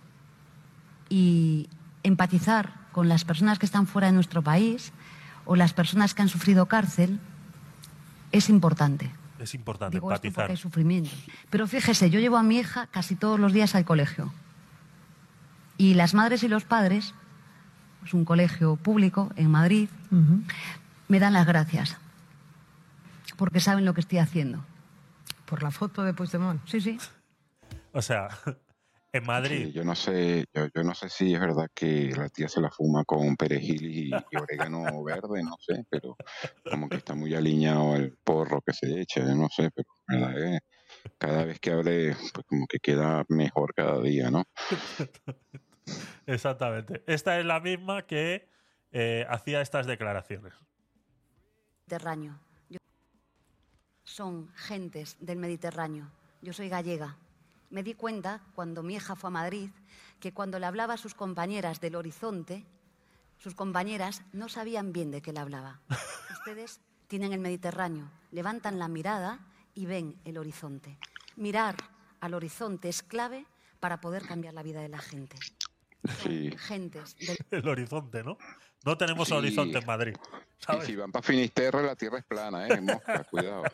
Y empatizar con las personas que están fuera de nuestro país o las personas que han sufrido cárcel es importante. Es importante Digo esto empatizar. porque hay sufrimientos. Pero fíjese, yo llevo a mi hija casi todos los días al colegio. Y las madres y los padres, es un colegio público en Madrid, me dan las gracias. Porque saben lo que estoy haciendo. Por la foto de Puigdemont. Sí, sí. O sea, en Madrid. Sí, yo no sé, yo, yo no sé si es verdad que la tía se la fuma con perejil y, y orégano verde, no sé, pero como que está muy alineado el porro que se echa, yo no sé, pero la verdad es cada vez que hable, pues como que queda mejor cada día, ¿no? Exactamente. Esta es la misma que eh, hacía estas declaraciones. Mediterráneo. Yo- Son gentes del Mediterráneo. Yo soy gallega. Me di cuenta, cuando mi hija fue a Madrid, que cuando le hablaba a sus compañeras del horizonte, sus compañeras no sabían bien de qué le hablaba. Ustedes tienen el Mediterráneo, levantan la mirada y ven el horizonte. Mirar al horizonte es clave para poder cambiar la vida de la gente. Sí. Gentes del El horizonte, ¿no? No tenemos Sí. horizonte en Madrid. Y si van para Finisterre, la tierra es plana, ¿eh? Mosca, cuidado.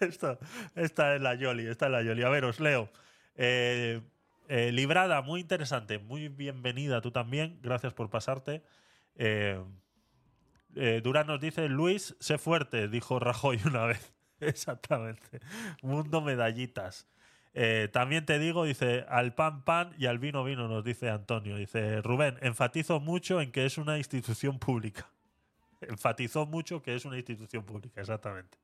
esta, esta es la Yoli, esta es la Yoli. A ver, os leo. Eh, eh, Librada, muy interesante, muy bienvenida tú también. Gracias por pasarte. Eh, eh, Durán nos dice, Luis, sé fuerte, dijo Rajoy una vez. Exactamente. Mundo medallitas. Eh, también te digo, dice, al pan pan y al vino vino, nos dice Antonio. Dice, Rubén, enfatizo mucho en que es una institución pública. Enfatizó mucho que es una institución pública, exactamente.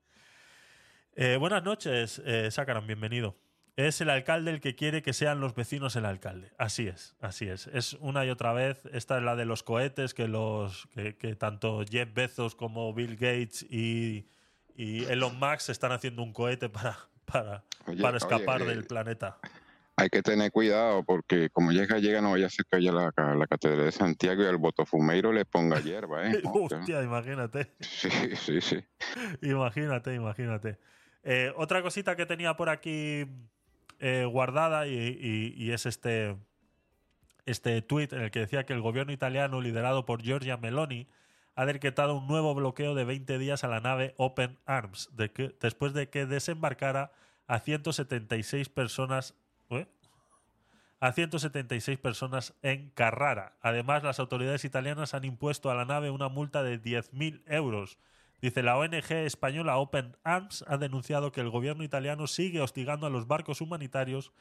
Eh, buenas noches, eh, bienvenido. Es el alcalde el que quiere que sean los vecinos el alcalde. Así es, así es. Es una y otra vez. Esta es la de los cohetes que los que, que tanto Jeff Bezos como Bill Gates y, y Elon Musk están haciendo un cohete para, para, Oye, para escapar oye, del eh, planeta. Hay que tener cuidado porque como llega, llega, no vaya a ser que haya la, la catedral de Santiago y al botofumeiro le ponga hierba, ¿eh? Hostia, imagínate. Sí, sí, sí. Imagínate, imagínate. Eh, otra cosita que tenía por aquí eh, guardada y, y- y es este, este tuit en el que decía que el gobierno italiano, liderado por Giorgia Meloni, ha decretado un nuevo bloqueo de 20 días a la nave Open Arms, después de que desembarcara a 176 personas. ¿eh? a 176 personas en Carrara. Además, las autoridades italianas han impuesto a la nave una multa de 10.000 euros. Dice la ONG española Open Arms ha denunciado que el gobierno italiano sigue hostigando a los barcos humanitarios,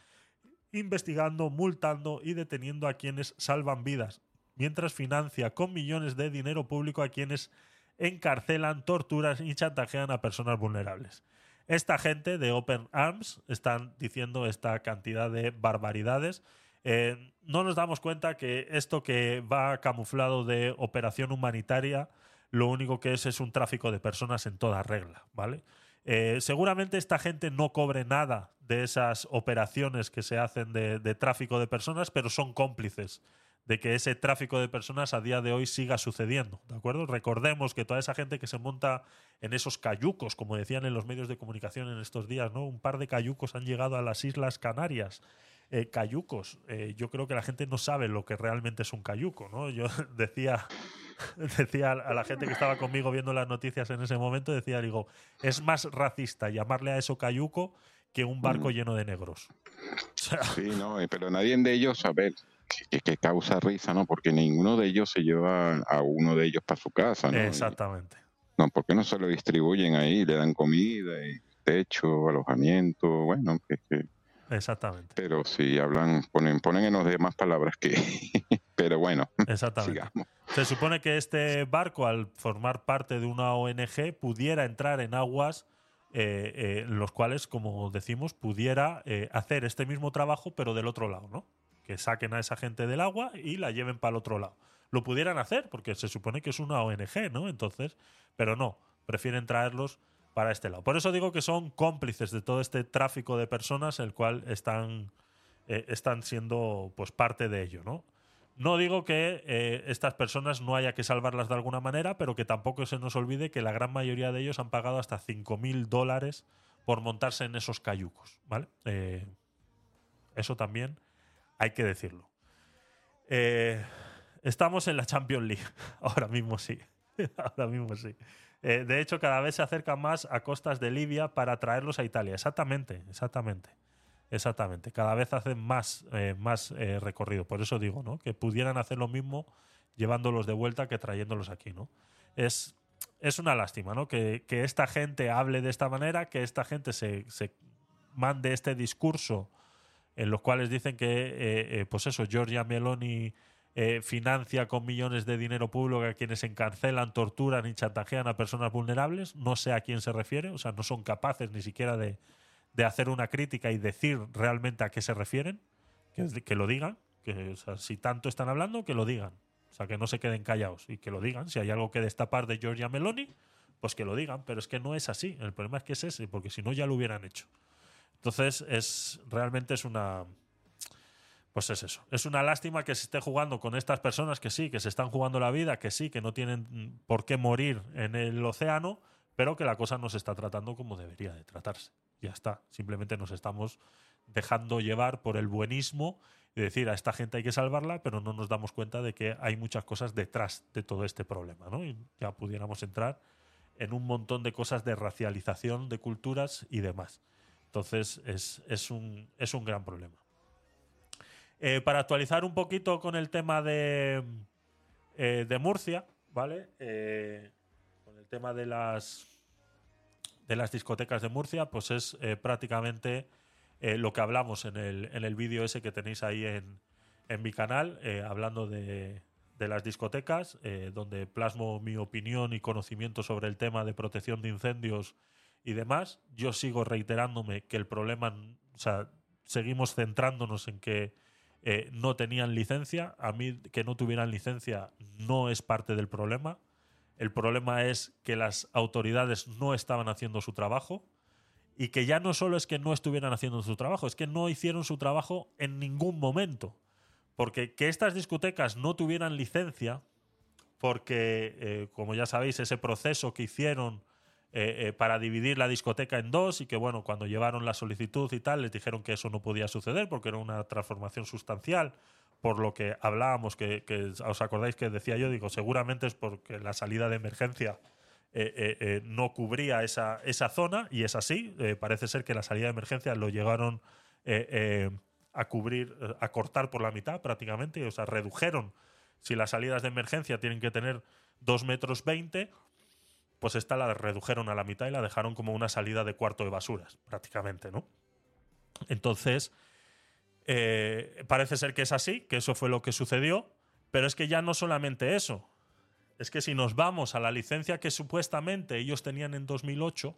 investigando, multando y deteniendo a quienes salvan vidas, mientras financia con millones de dinero público a quienes encarcelan, torturan y chantajean a personas vulnerables. Esta gente de Open Arms están diciendo esta cantidad de barbaridades. Eh, no nos damos cuenta que esto que va camuflado de operación humanitaria, lo único que es es un tráfico de personas en toda regla, ¿vale? Eh, seguramente esta gente no cobre nada de esas operaciones que se hacen de, de tráfico de personas, pero son cómplices de que ese tráfico de personas a día de hoy siga sucediendo, ¿de acuerdo? Recordemos que toda esa gente que se monta en esos cayucos, como decían en los medios de comunicación en estos días, ¿no? Un par de cayucos han llegado a las Islas Canarias. Eh, cayucos, eh, yo creo que la gente no sabe lo que realmente es un cayuco, ¿no? Yo decía, decía a la gente que estaba conmigo viendo las noticias en ese momento, decía, digo, es más racista llamarle a eso cayuco que un barco lleno de negros. Sí, no, pero nadie de ellos, a ver, que, que causa risa, ¿no? Porque ninguno de ellos se lleva a uno de ellos para su casa, ¿no? Y- Exactamente. no, ¿por qué no se lo distribuyen ahí? Le dan comida y techo, alojamiento, bueno, que, que- Exactamente. pero si hablan, ponen, ponen en los demás palabras que, pero bueno, Exactamente. sigamos. Se supone que este barco, al formar parte de una ONG, pudiera entrar en aguas eh, eh, en los cuales, como decimos, pudiera eh, hacer este mismo trabajo, pero del otro lado, ¿no? Que saquen a esa gente del agua y la lleven para el otro lado. Lo pudieran hacer, porque se supone que es una ONG, ¿no? Entonces, pero no, prefieren traerlos para este lado. Por eso digo que son cómplices de todo este tráfico de personas, el cual están, eh, están siendo pues parte de ello, ¿no? No digo que eh, estas personas no haya que salvarlas de alguna manera, pero que tampoco se nos olvide que la gran mayoría de ellos han pagado hasta 5.000 dólares por montarse en esos cayucos, ¿vale? Eh, eso también hay que decirlo. Eh, estamos en la Champions League, ahora mismo sí, ahora mismo sí. Eh, de hecho, cada vez se acercan más a costas de Libia para traerlos a Italia. Exactamente, exactamente. Exactamente. Cada vez hacen más, eh, más recorrido. Por eso digo, ¿no? Que pudieran hacer lo mismo llevándolos de vuelta que trayéndolos aquí, ¿no? Es, es una lástima, ¿no? Que, que esta gente hable de esta manera, que esta gente se, se mande este discurso en los cuales dicen que, eh, eh, pues eso, Giorgia Meloni eh, financia con millones de dinero público a quienes encarcelan, torturan y chantajean a personas vulnerables. No sé a quién se refiere, o sea, no son capaces ni siquiera de, de hacer una crítica y decir realmente a qué se refieren, que, lo digan, que si tanto están hablando, que lo digan. O sea, que no se queden callados y que lo digan. Si hay algo que destapar de Giorgia Meloni, pues que lo digan. Pero es que no es así. El problema es que es ese, porque si no ya lo hubieran hecho. Entonces, es realmente es una. Pues es eso. Es una lástima que se esté jugando con estas personas que sí, que se están jugando la vida, que sí, que no tienen por qué morir en el océano, pero que la cosa no se está tratando como debería de tratarse. Ya está. Simplemente nos estamos dejando llevar por el buenismo y decir a esta gente hay que salvarla, pero no nos damos cuenta de que hay muchas cosas detrás de todo este problema, ¿no? Y ya pudiéramos entrar en un montón de cosas de racialización de culturas y demás. Entonces es, es, un, es un gran problema. Eh, para actualizar un poquito con el tema de, eh, de Murcia, ¿vale? Eh, con el tema de las de las discotecas de Murcia, pues es prácticamente lo que hablamos en el, en el vídeo ese que tenéis ahí en, en mi canal, hablando de, de las discotecas, donde plasmo mi opinión y conocimiento sobre el tema de protección de incendios y demás. Yo sigo reiterándome que el problema, o sea, seguimos centrándonos en que eh, no tenían licencia. A mí que no tuvieran licencia no es parte del problema. El problema es que las autoridades no estaban haciendo su trabajo y que ya no solo es que no estuvieran haciendo su trabajo, es que no hicieron su trabajo en ningún momento. Porque que estas discotecas no tuvieran licencia, porque, eh, como ya sabéis, ese proceso que hicieron eh, eh, para dividir la discoteca en dos y que, bueno, cuando llevaron la solicitud y tal, les dijeron que eso no podía suceder porque era una transformación sustancial, por lo que hablábamos, que, os acordáis que decía yo, digo, seguramente es porque la salida de emergencia eh, no cubría esa, esa zona y es así. Parece ser que la salida de emergencia lo llegaron a cubrir, a cortar por la mitad prácticamente, o sea, redujeron. Si las salidas de emergencia tienen que tener 2 metros 20, pues esta la redujeron a la mitad y la dejaron como una salida de cuarto de basuras, prácticamente, ¿no? Entonces, eh, parece ser que es así, que eso fue lo que sucedió, pero es que ya no solamente eso, es que si nos vamos a la licencia que supuestamente ellos tenían en 2008,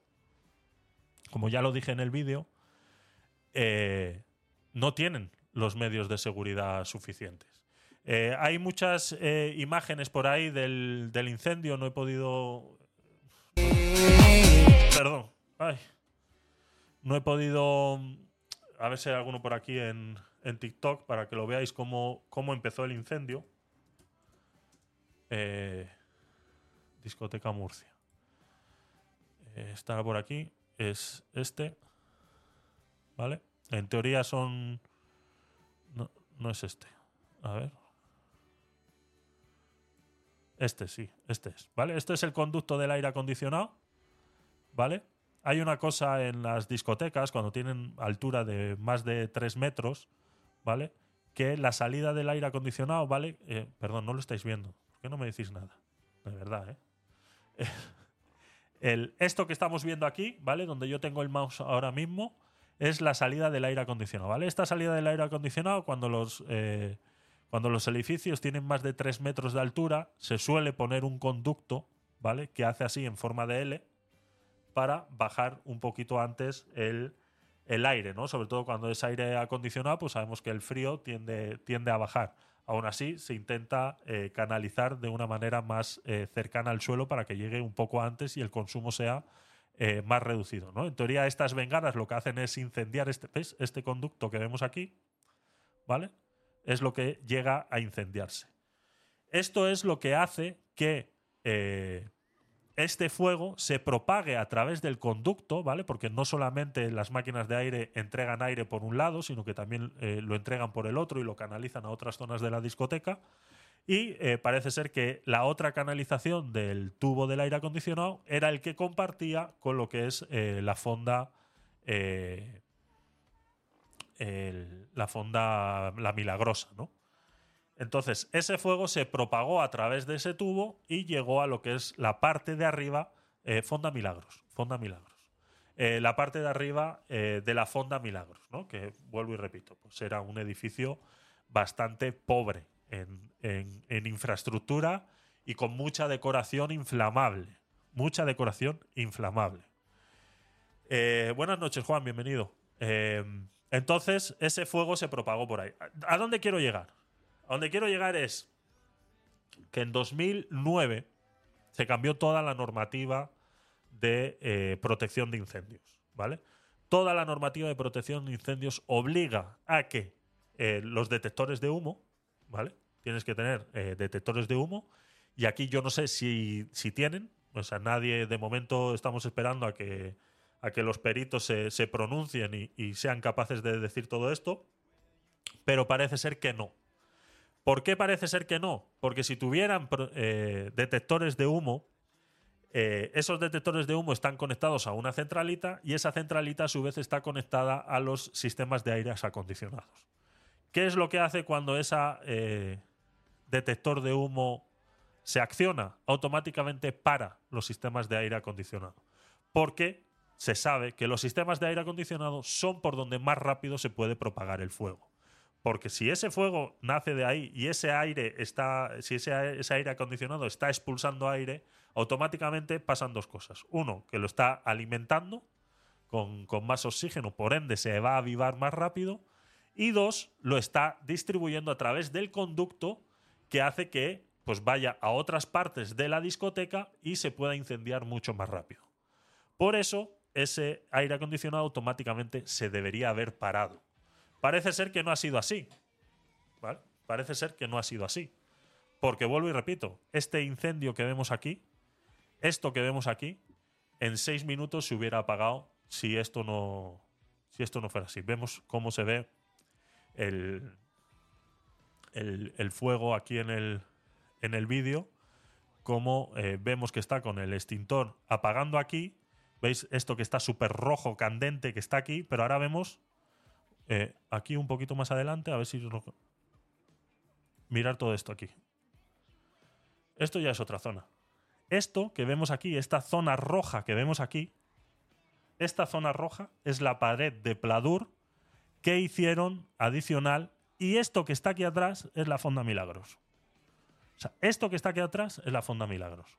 como ya lo dije en el vídeo, eh, no tienen los medios de seguridad suficientes. Eh, hay muchas imágenes por ahí del, del incendio, no he podido... Perdón. Ay. No he podido... A ver si hay alguno por aquí en, en TikTok para que lo veáis cómo, cómo empezó el incendio. Eh, discoteca Murcia. Eh, por aquí. Es este. ¿Vale? En teoría son. No, no es este. A ver. Este sí, este es. ¿Vale? Este es el conducto del aire acondicionado. ¿Vale? Hay una cosa en las discotecas, cuando tienen altura de más de 3 metros, ¿vale? Que la salida del aire acondicionado, ¿vale? Eh, perdón, no lo estáis viendo. ¿Por qué no me decís nada? De verdad, ¿eh? El, esto que estamos viendo aquí, ¿vale? Donde yo tengo el mouse ahora mismo, es la salida del aire acondicionado, ¿vale? Esta salida del aire acondicionado, cuando los, eh, cuando los edificios tienen más de 3 metros de altura, se suele poner un conducto, ¿vale? Que hace así en forma de L para bajar un poquito antes el, el aire, ¿no? Sobre todo cuando es aire acondicionado, pues sabemos que el frío tiende, tiende a bajar. Aún así, se intenta eh, canalizar de una manera más eh, cercana al suelo para que llegue un poco antes y el consumo sea eh, más reducido. ¿no? En teoría, estas bengalas lo que hacen es incendiar este, este conducto que vemos aquí, ¿vale? Es lo que llega a incendiarse. Esto es lo que hace que eh, este fuego se propague a través del conducto, ¿vale? Porque no solamente las máquinas de aire entregan aire por un lado, sino que también eh, lo entregan por el otro y lo canalizan a otras zonas de la discoteca. Y eh, parece ser que la otra canalización del tubo del aire acondicionado era el que compartía con lo que es la fonda. La fonda La Milagrosa, ¿no? Entonces, ese fuego se propagó a través de ese tubo y llegó a lo que es la parte de arriba, eh, Fonda Milagros. Fonda Milagros. Eh, la parte de arriba eh, de la Fonda Milagros, ¿no? Que vuelvo y repito, pues era un edificio bastante pobre en, infraestructura y con mucha decoración inflamable. Mucha decoración inflamable. Buenas noches, Juan, bienvenido. Entonces, ese fuego se propagó por ahí. ¿A- ¿A dónde quiero llegar? A donde quiero llegar es que en 2009 se cambió toda la normativa de eh, protección de incendios, ¿vale? Toda la normativa de protección de incendios obliga a que eh, los detectores de humo, ¿vale? Tienes que tener eh, detectores de humo y aquí yo no sé si, si tienen, o sea, nadie, de momento estamos esperando a que, a que los peritos se, pronuncien y, sean capaces de decir todo esto, pero parece ser que no. ¿Por qué parece ser que no? Porque si tuvieran eh, detectores de humo, eh, esos detectores de humo están conectados a una centralita y esa centralita a su vez está conectada a los sistemas de aires acondicionados. ¿Qué es lo que hace cuando ese detector de humo se acciona? Automáticamente para los sistemas de aire acondicionado. Porque se sabe que los sistemas de aire acondicionado son por donde más rápido se puede propagar el fuego. Porque si ese fuego nace de ahí y ese aire está, si ese, aire- acondicionado está expulsando aire, automáticamente pasan dos cosas. Uno, que lo está alimentando con, con más oxígeno, por ende se va a avivar más rápido. Y dos, lo está distribuyendo a través del conducto que hace que pues vaya a otras partes de la discoteca y se pueda incendiar mucho más rápido. Por eso, ese aire acondicionado automáticamente se debería haber parado. Parece ser que no ha sido así. ¿vale? Parece ser que no ha sido así. Porque vuelvo y repito, este incendio que vemos aquí, esto que vemos aquí, en seis minutos se hubiera apagado si esto no, si esto no fuera así. Vemos cómo se ve el, el, fuego aquí en el, en el vídeo, cómo eh, vemos que está con el extintor apagando aquí. ¿Veis esto que está súper rojo, candente, que está aquí? Pero ahora vemos eh, aquí un poquito más adelante, a ver si... Mirar todo esto aquí. Esto ya es otra zona. Esto que vemos aquí, esta zona roja que vemos aquí, esta zona roja es la pared de Pladur que hicieron adicional y esto que está aquí atrás es la Fonda Milagros. O sea, esto que está aquí atrás es la Fonda Milagros.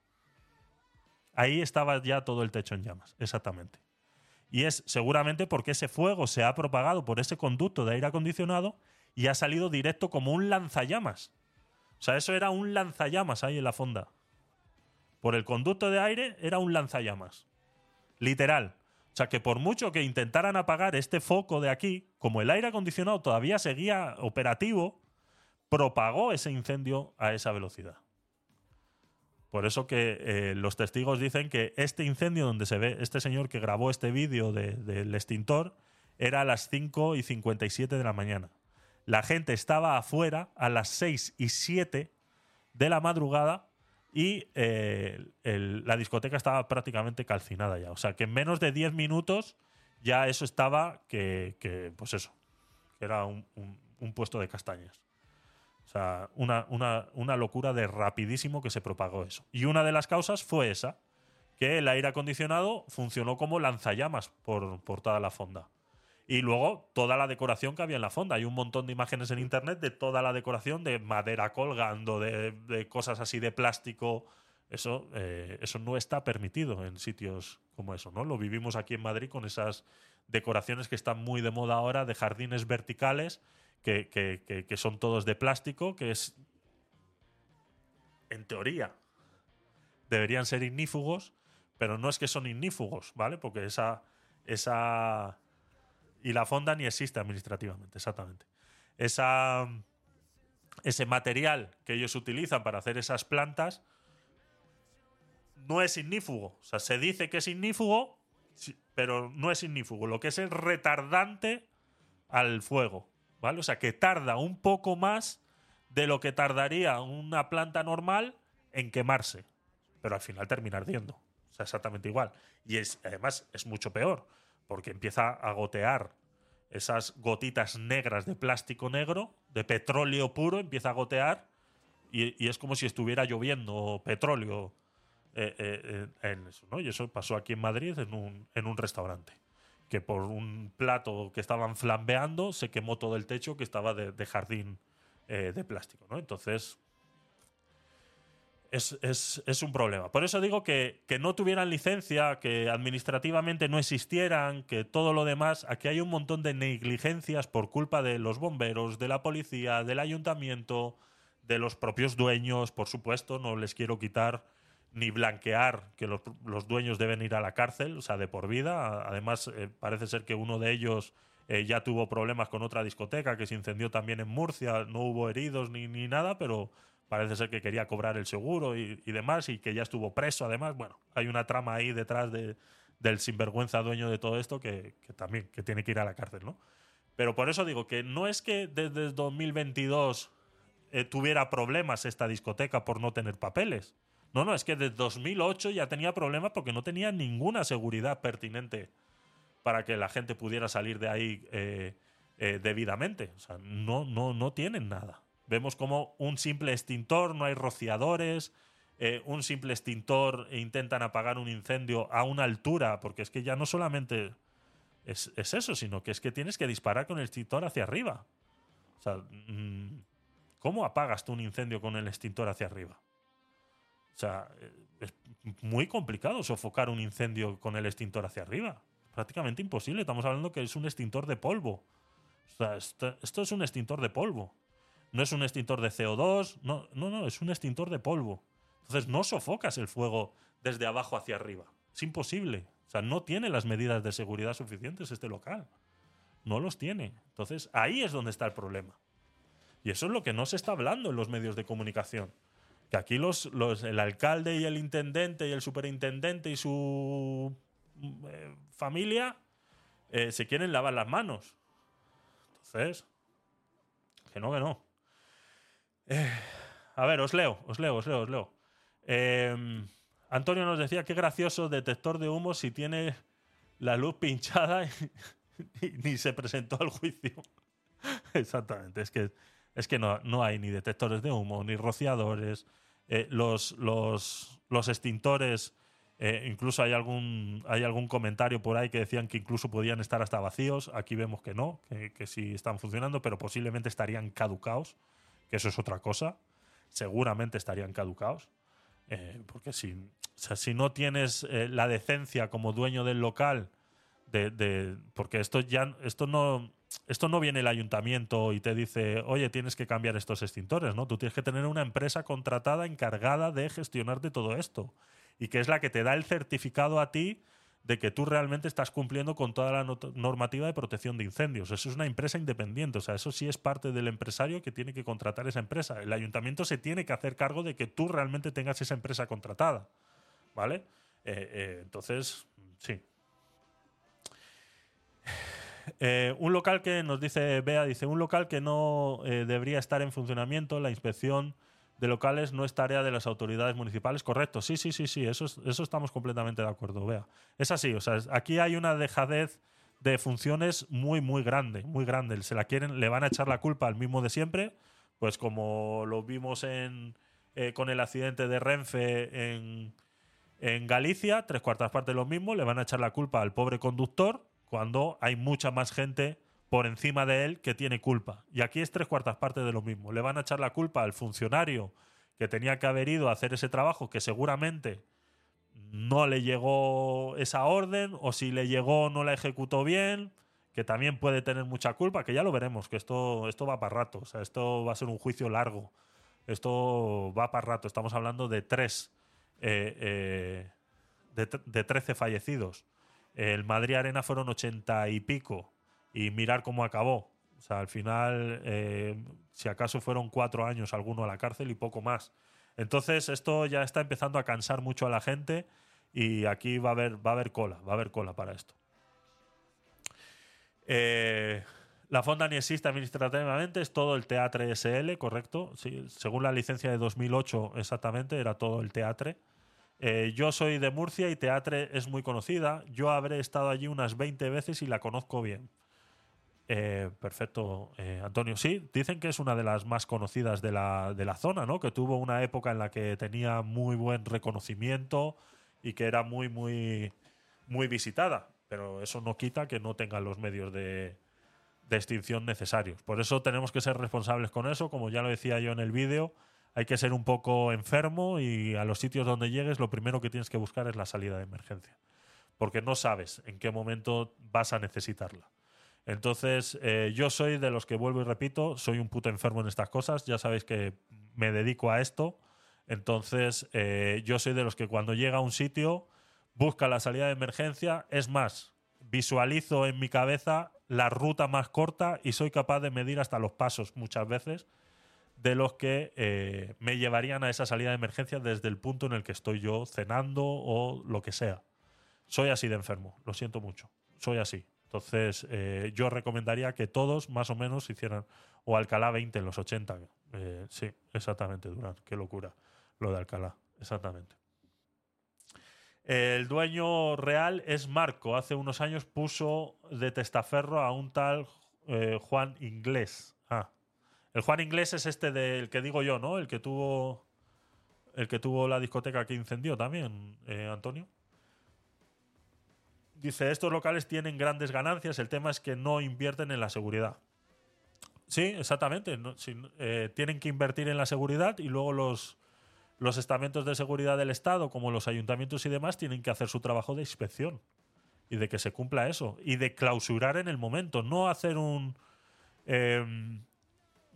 Ahí estaba ya todo el techo en llamas, exactamente. Y es seguramente porque ese fuego se ha propagado por ese conducto de aire acondicionado y ha salido directo como un lanzallamas. O sea, eso era un lanzallamas ahí en la fonda. Por el conducto de aire era un lanzallamas. Literal. O sea, que por mucho que intentaran apagar este foco de aquí, como el aire acondicionado todavía seguía operativo, propagó ese incendio a esa velocidad. Por eso que eh, los testigos dicen que este incendio donde se ve este señor que grabó este vídeo de- del extintor era a las 5 y 57 de la mañana. La gente estaba afuera a las 6 y 7 de la madrugada y eh, la discoteca estaba prácticamente calcinada ya. O sea que en menos de 10 minutos ya eso estaba que, pues eso, que era un puesto de castañas. O sea, una, una- una locura de rapidísimo que se propagó eso. Y una de las causas fue esa, que el aire acondicionado funcionó como lanzallamas por, por toda la fonda. Y luego toda la decoración que había en la fonda. Hay un montón de imágenes en internet de toda la decoración, de madera colgando, de, de cosas así de plástico. Eso, eh, eso no está permitido en sitios como eso, ¿no? Lo vivimos aquí en Madrid con esas decoraciones que están muy de moda ahora, de jardines verticales, que, son todos de plástico, que es, en teoría, deberían ser ignífugos, pero no es que son ignífugos, ¿vale? Porque esa, esa y la fonda ni existe administrativamente, exactamente. Esa, ese material que ellos utilizan para hacer esas plantas no es ignífugo. O sea, se dice que es ignífugo, pero no es ignífugo. Lo que es es retardante al fuego, O sea, que tarda un poco más de lo que tardaría una planta normal en quemarse, pero al final termina ardiendo. O sea, exactamente igual. Y es, además es mucho peor, porque empieza a gotear esas gotitas negras de plástico negro, de petróleo puro, empieza a gotear y, es como si estuviera lloviendo petróleo eh, eh, en ¿no? Y eso pasó aquí en Madrid en un, en un restaurante. Que por un plato que estaban flambeando se quemó todo el techo que estaba de, jardín eh, de plástico, ¿no? Entonces, es, es- es un problema. Por eso digo que, que no tuvieran licencia, que administrativamente no existieran, que todo lo demás, aquí hay un montón de negligencias por culpa de los bomberos, de la policía, del ayuntamiento, de los propios dueños, por supuesto, no les quiero quitar ni blanquear que los, los dueños deben ir a la cárcel, o sea, de por vida. Además, eh, parece ser que uno de ellos eh, ya tuvo problemas con otra discoteca que se incendió también en Murcia. No hubo heridos ni, ni nada, pero parece ser que quería cobrar el seguro y, y demás y que ya estuvo preso. Además, bueno, hay una trama ahí detrás de, del sinvergüenza dueño de todo esto que, que también que tiene que ir a la cárcel, ¿no? Pero por eso digo que no es que desde el 2022 eh, tuviera problemas esta discoteca por no tener papeles. No, no, es que desde 2008 ya tenía problemas porque no tenía ninguna seguridad pertinente para que la gente pudiera salir de ahí eh, eh, debidamente. O sea, no, no, no tienen nada. Vemos como un simple extintor, no hay rociadores, eh, un simple extintor intentan apagar un incendio a una altura, porque es que ya no solamente es, es eso, sino que es que tienes que disparar con el extintor hacia arriba. O sea, mm, ¿cómo apagas tú un incendio con el extintor hacia arriba? O sea, es muy complicado sofocar un incendio con el extintor hacia arriba. Prácticamente imposible. Estamos hablando que es un extintor de polvo. O sea, esto, esto es un extintor de polvo. No es un extintor de CO2. No, no, no, es un extintor de polvo. Entonces no sofocas el fuego desde abajo hacia arriba. Es imposible. O sea, no tiene las medidas de seguridad suficientes este local. No los tiene. Entonces ahí es donde está el problema. Y eso es lo que no se está hablando en los medios de comunicación. Que aquí los, los, el alcalde y el intendente y el superintendente y su mm, eh, familia eh, se quieren lavar las manos. Entonces, que no, que no. Eh, a ver, os leo, os leo, os leo, os leo. Eh, Antonio nos decía qué gracioso detector de humo si tiene la luz pinchada y, y ni se presentó al juicio. Exactamente, es que, es que no, no hay ni detectores de humo, ni rociadores. Eh, los, los, los extintores, eh, incluso hay algún, hay algún comentario por ahí que decían que incluso podían estar hasta vacíos. Aquí vemos que no, que, que sí están funcionando, pero posiblemente estarían caducados, que eso es otra cosa. Seguramente estarían caducados. Eh, porque si, si no tienes la decencia como dueño del local, de, de- porque esto ya esto no esto no viene el ayuntamiento y te dice, oye, tienes que cambiar estos extintores, ¿no? Tú tienes que tener una empresa contratada encargada de gestionarte todo esto y que es la que te da el certificado a ti de que tú realmente estás cumpliendo con toda la normativa de protección de incendios. Eso es una empresa independiente, o sea, eso sí es parte del empresario que tiene que contratar esa empresa. El ayuntamiento se tiene que hacer cargo de que tú realmente tengas esa empresa contratada, ¿vale? Eh, eh, entonces, sí. Eh, un local que nos dice Bea, dice, un local que no eh, debería estar en funcionamiento, la inspección de locales no es tarea de las autoridades municipales. Correcto, sí, sí, sí, sí, eso, es- eso estamos completamente de acuerdo, Bea. Es así, o sea, aquí hay una dejadez de funciones muy, muy grande, muy grande. Se la quieren, le van a echar la culpa al mismo de siempre, pues como lo vimos en, eh, con el accidente de Renfe en, en Galicia, tres cuartas partes lo mismo, le van a echar la culpa al pobre conductor cuando hay mucha más gente por encima de él que tiene culpa. Y aquí es tres cuartas partes de lo mismo. Le van a echar la culpa al funcionario que tenía que haber ido a hacer ese trabajo que seguramente no le llegó esa orden o si le llegó no la ejecutó bien, que también puede tener mucha culpa, que ya lo veremos, que esto, esto va para rato, o sea, esto va a ser un juicio largo, esto va para rato, estamos hablando de tres, eh, eh, de, de 13 fallecidos. El Madrid Arena fueron 80 y pico y mirar cómo acabó. O sea, al final, eh, si acaso fueron cuatro años alguno a la cárcel y poco más. Entonces, esto ya está empezando a cansar mucho a la gente y aquí va a haber, va a haber cola, va a haber cola para esto. Eh, la fonda ni existe administrativamente, es todo el Teatre SL, correcto. Sí, según la licencia de 2008, exactamente, era todo el Teatre. Eh, yo soy de Murcia y Teatre es muy conocida. Yo habré estado allí unas 20 veces y la conozco bien. Eh, perfecto, eh, Antonio. Sí, dicen que es una de las más conocidas de la, de la zona, ¿no? Que tuvo una época en la que tenía muy buen reconocimiento y que era muy, muy, muy visitada. Pero eso no quita que no tengan los medios de, de extinción necesarios. Por eso tenemos que ser responsables con eso, como ya lo decía yo en el vídeo, hay que ser un poco enfermo y a los sitios donde llegues lo primero que tienes que buscar es la salida de emergencia, porque no sabes en qué momento vas a necesitarla. Entonces, eh, yo soy de los que vuelvo y repito, soy un puto enfermo en estas cosas, ya sabéis que me dedico a esto, entonces eh, yo soy de los que cuando llega a un sitio busca la salida de emergencia, es más, visualizo en mi cabeza la ruta más corta y soy capaz de medir hasta los pasos muchas veces de los que eh, me llevarían a esa salida de emergencia desde el punto en el que estoy yo cenando o lo que sea. Soy así de enfermo, lo siento mucho, soy así. Entonces, eh, yo recomendaría que todos más o menos hicieran, o Alcalá 20 en los 80. Eh, sí, exactamente, Durán, qué locura lo de Alcalá, exactamente. El dueño real es Marco. Hace unos años puso de testaferro a un tal Juan Inglés. Ah. El Juan Inglés es este del que digo yo, ¿no? El que tuvo. El que tuvo la discoteca que incendió también, eh, Antonio. Dice, estos locales tienen grandes ganancias, el tema es que no invierten en la seguridad. Sí, exactamente. eh, tienen que invertir en la seguridad y luego los, los estamentos de seguridad del Estado, como los ayuntamientos y demás, tienen que hacer su trabajo de inspección y de que se cumpla eso y de clausurar en el momento, no hacer un em,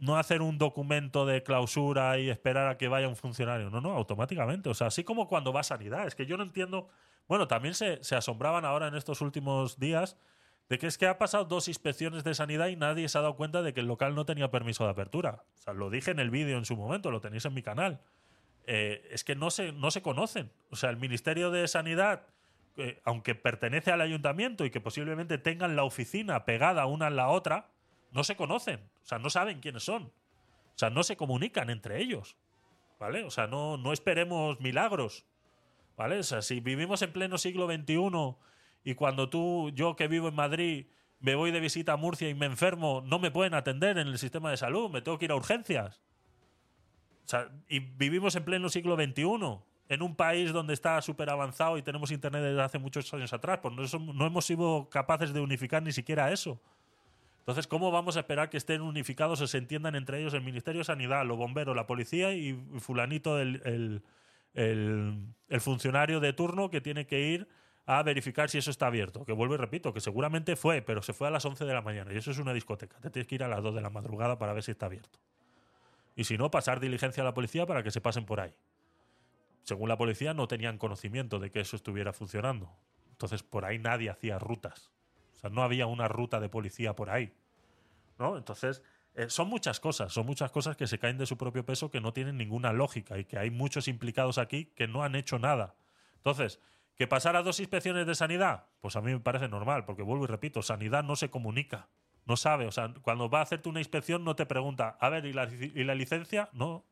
no hacer un documento de clausura y esperar a que vaya un funcionario, no, no, automáticamente, o sea, así como cuando va a sanidad, es que yo no entiendo, bueno, también se, se asombraban ahora en estos últimos días de que es que ha pasado dos inspecciones de sanidad y nadie se ha dado cuenta de que el local no tenía permiso de apertura. O sea, lo dije en el vídeo en su momento, lo tenéis en mi canal. Eh, es que no se, no se conocen. O sea, el Ministerio de Sanidad, eh, aunque pertenece al ayuntamiento y que posiblemente tengan la oficina pegada una en la otra, no se conocen. O sea, no saben quiénes son. O sea, no se comunican entre ellos. ¿Vale? O sea, no, no esperemos milagros. ¿Vale? O sea, si vivimos en pleno siglo XXI y cuando tú, yo que vivo en Madrid, me voy de visita a Murcia y me enfermo, no me pueden atender en el sistema de salud, me tengo que ir a urgencias. O sea, y vivimos en pleno siglo XXI, en un país donde está súper avanzado y tenemos internet desde hace muchos años atrás, pues no, no hemos sido capaces de unificar ni siquiera eso. Entonces, ¿cómo vamos a esperar que estén unificados o se entiendan entre ellos el Ministerio de Sanidad, los bomberos, la policía y fulanito, el, el- funcionario de turno que tiene que ir a verificar si eso está abierto? Que vuelvo y repito, que seguramente fue, pero se fue a las 11 de la mañana y eso es una discoteca. Te tienes que ir a las 2 de la madrugada para ver si está abierto. Y si no, pasar diligencia a la policía para que se pasen por ahí. Según la policía, no tenían conocimiento de que eso estuviera funcionando. Entonces, por ahí nadie hacía rutas. No había una ruta de policía por ahí. ¿No? Entonces, eh, son muchas cosas. Son muchas cosas que se caen de su propio peso que no tienen ninguna lógica y que hay muchos implicados aquí que no han hecho nada. Entonces, ¿que pasara dos inspecciones de sanidad? Pues a mí me parece normal, porque vuelvo y repito, sanidad no se comunica. No sabe, o sea, cuando va a hacerte una inspección no te pregunta, a ver, ¿y la, y la licencia? No.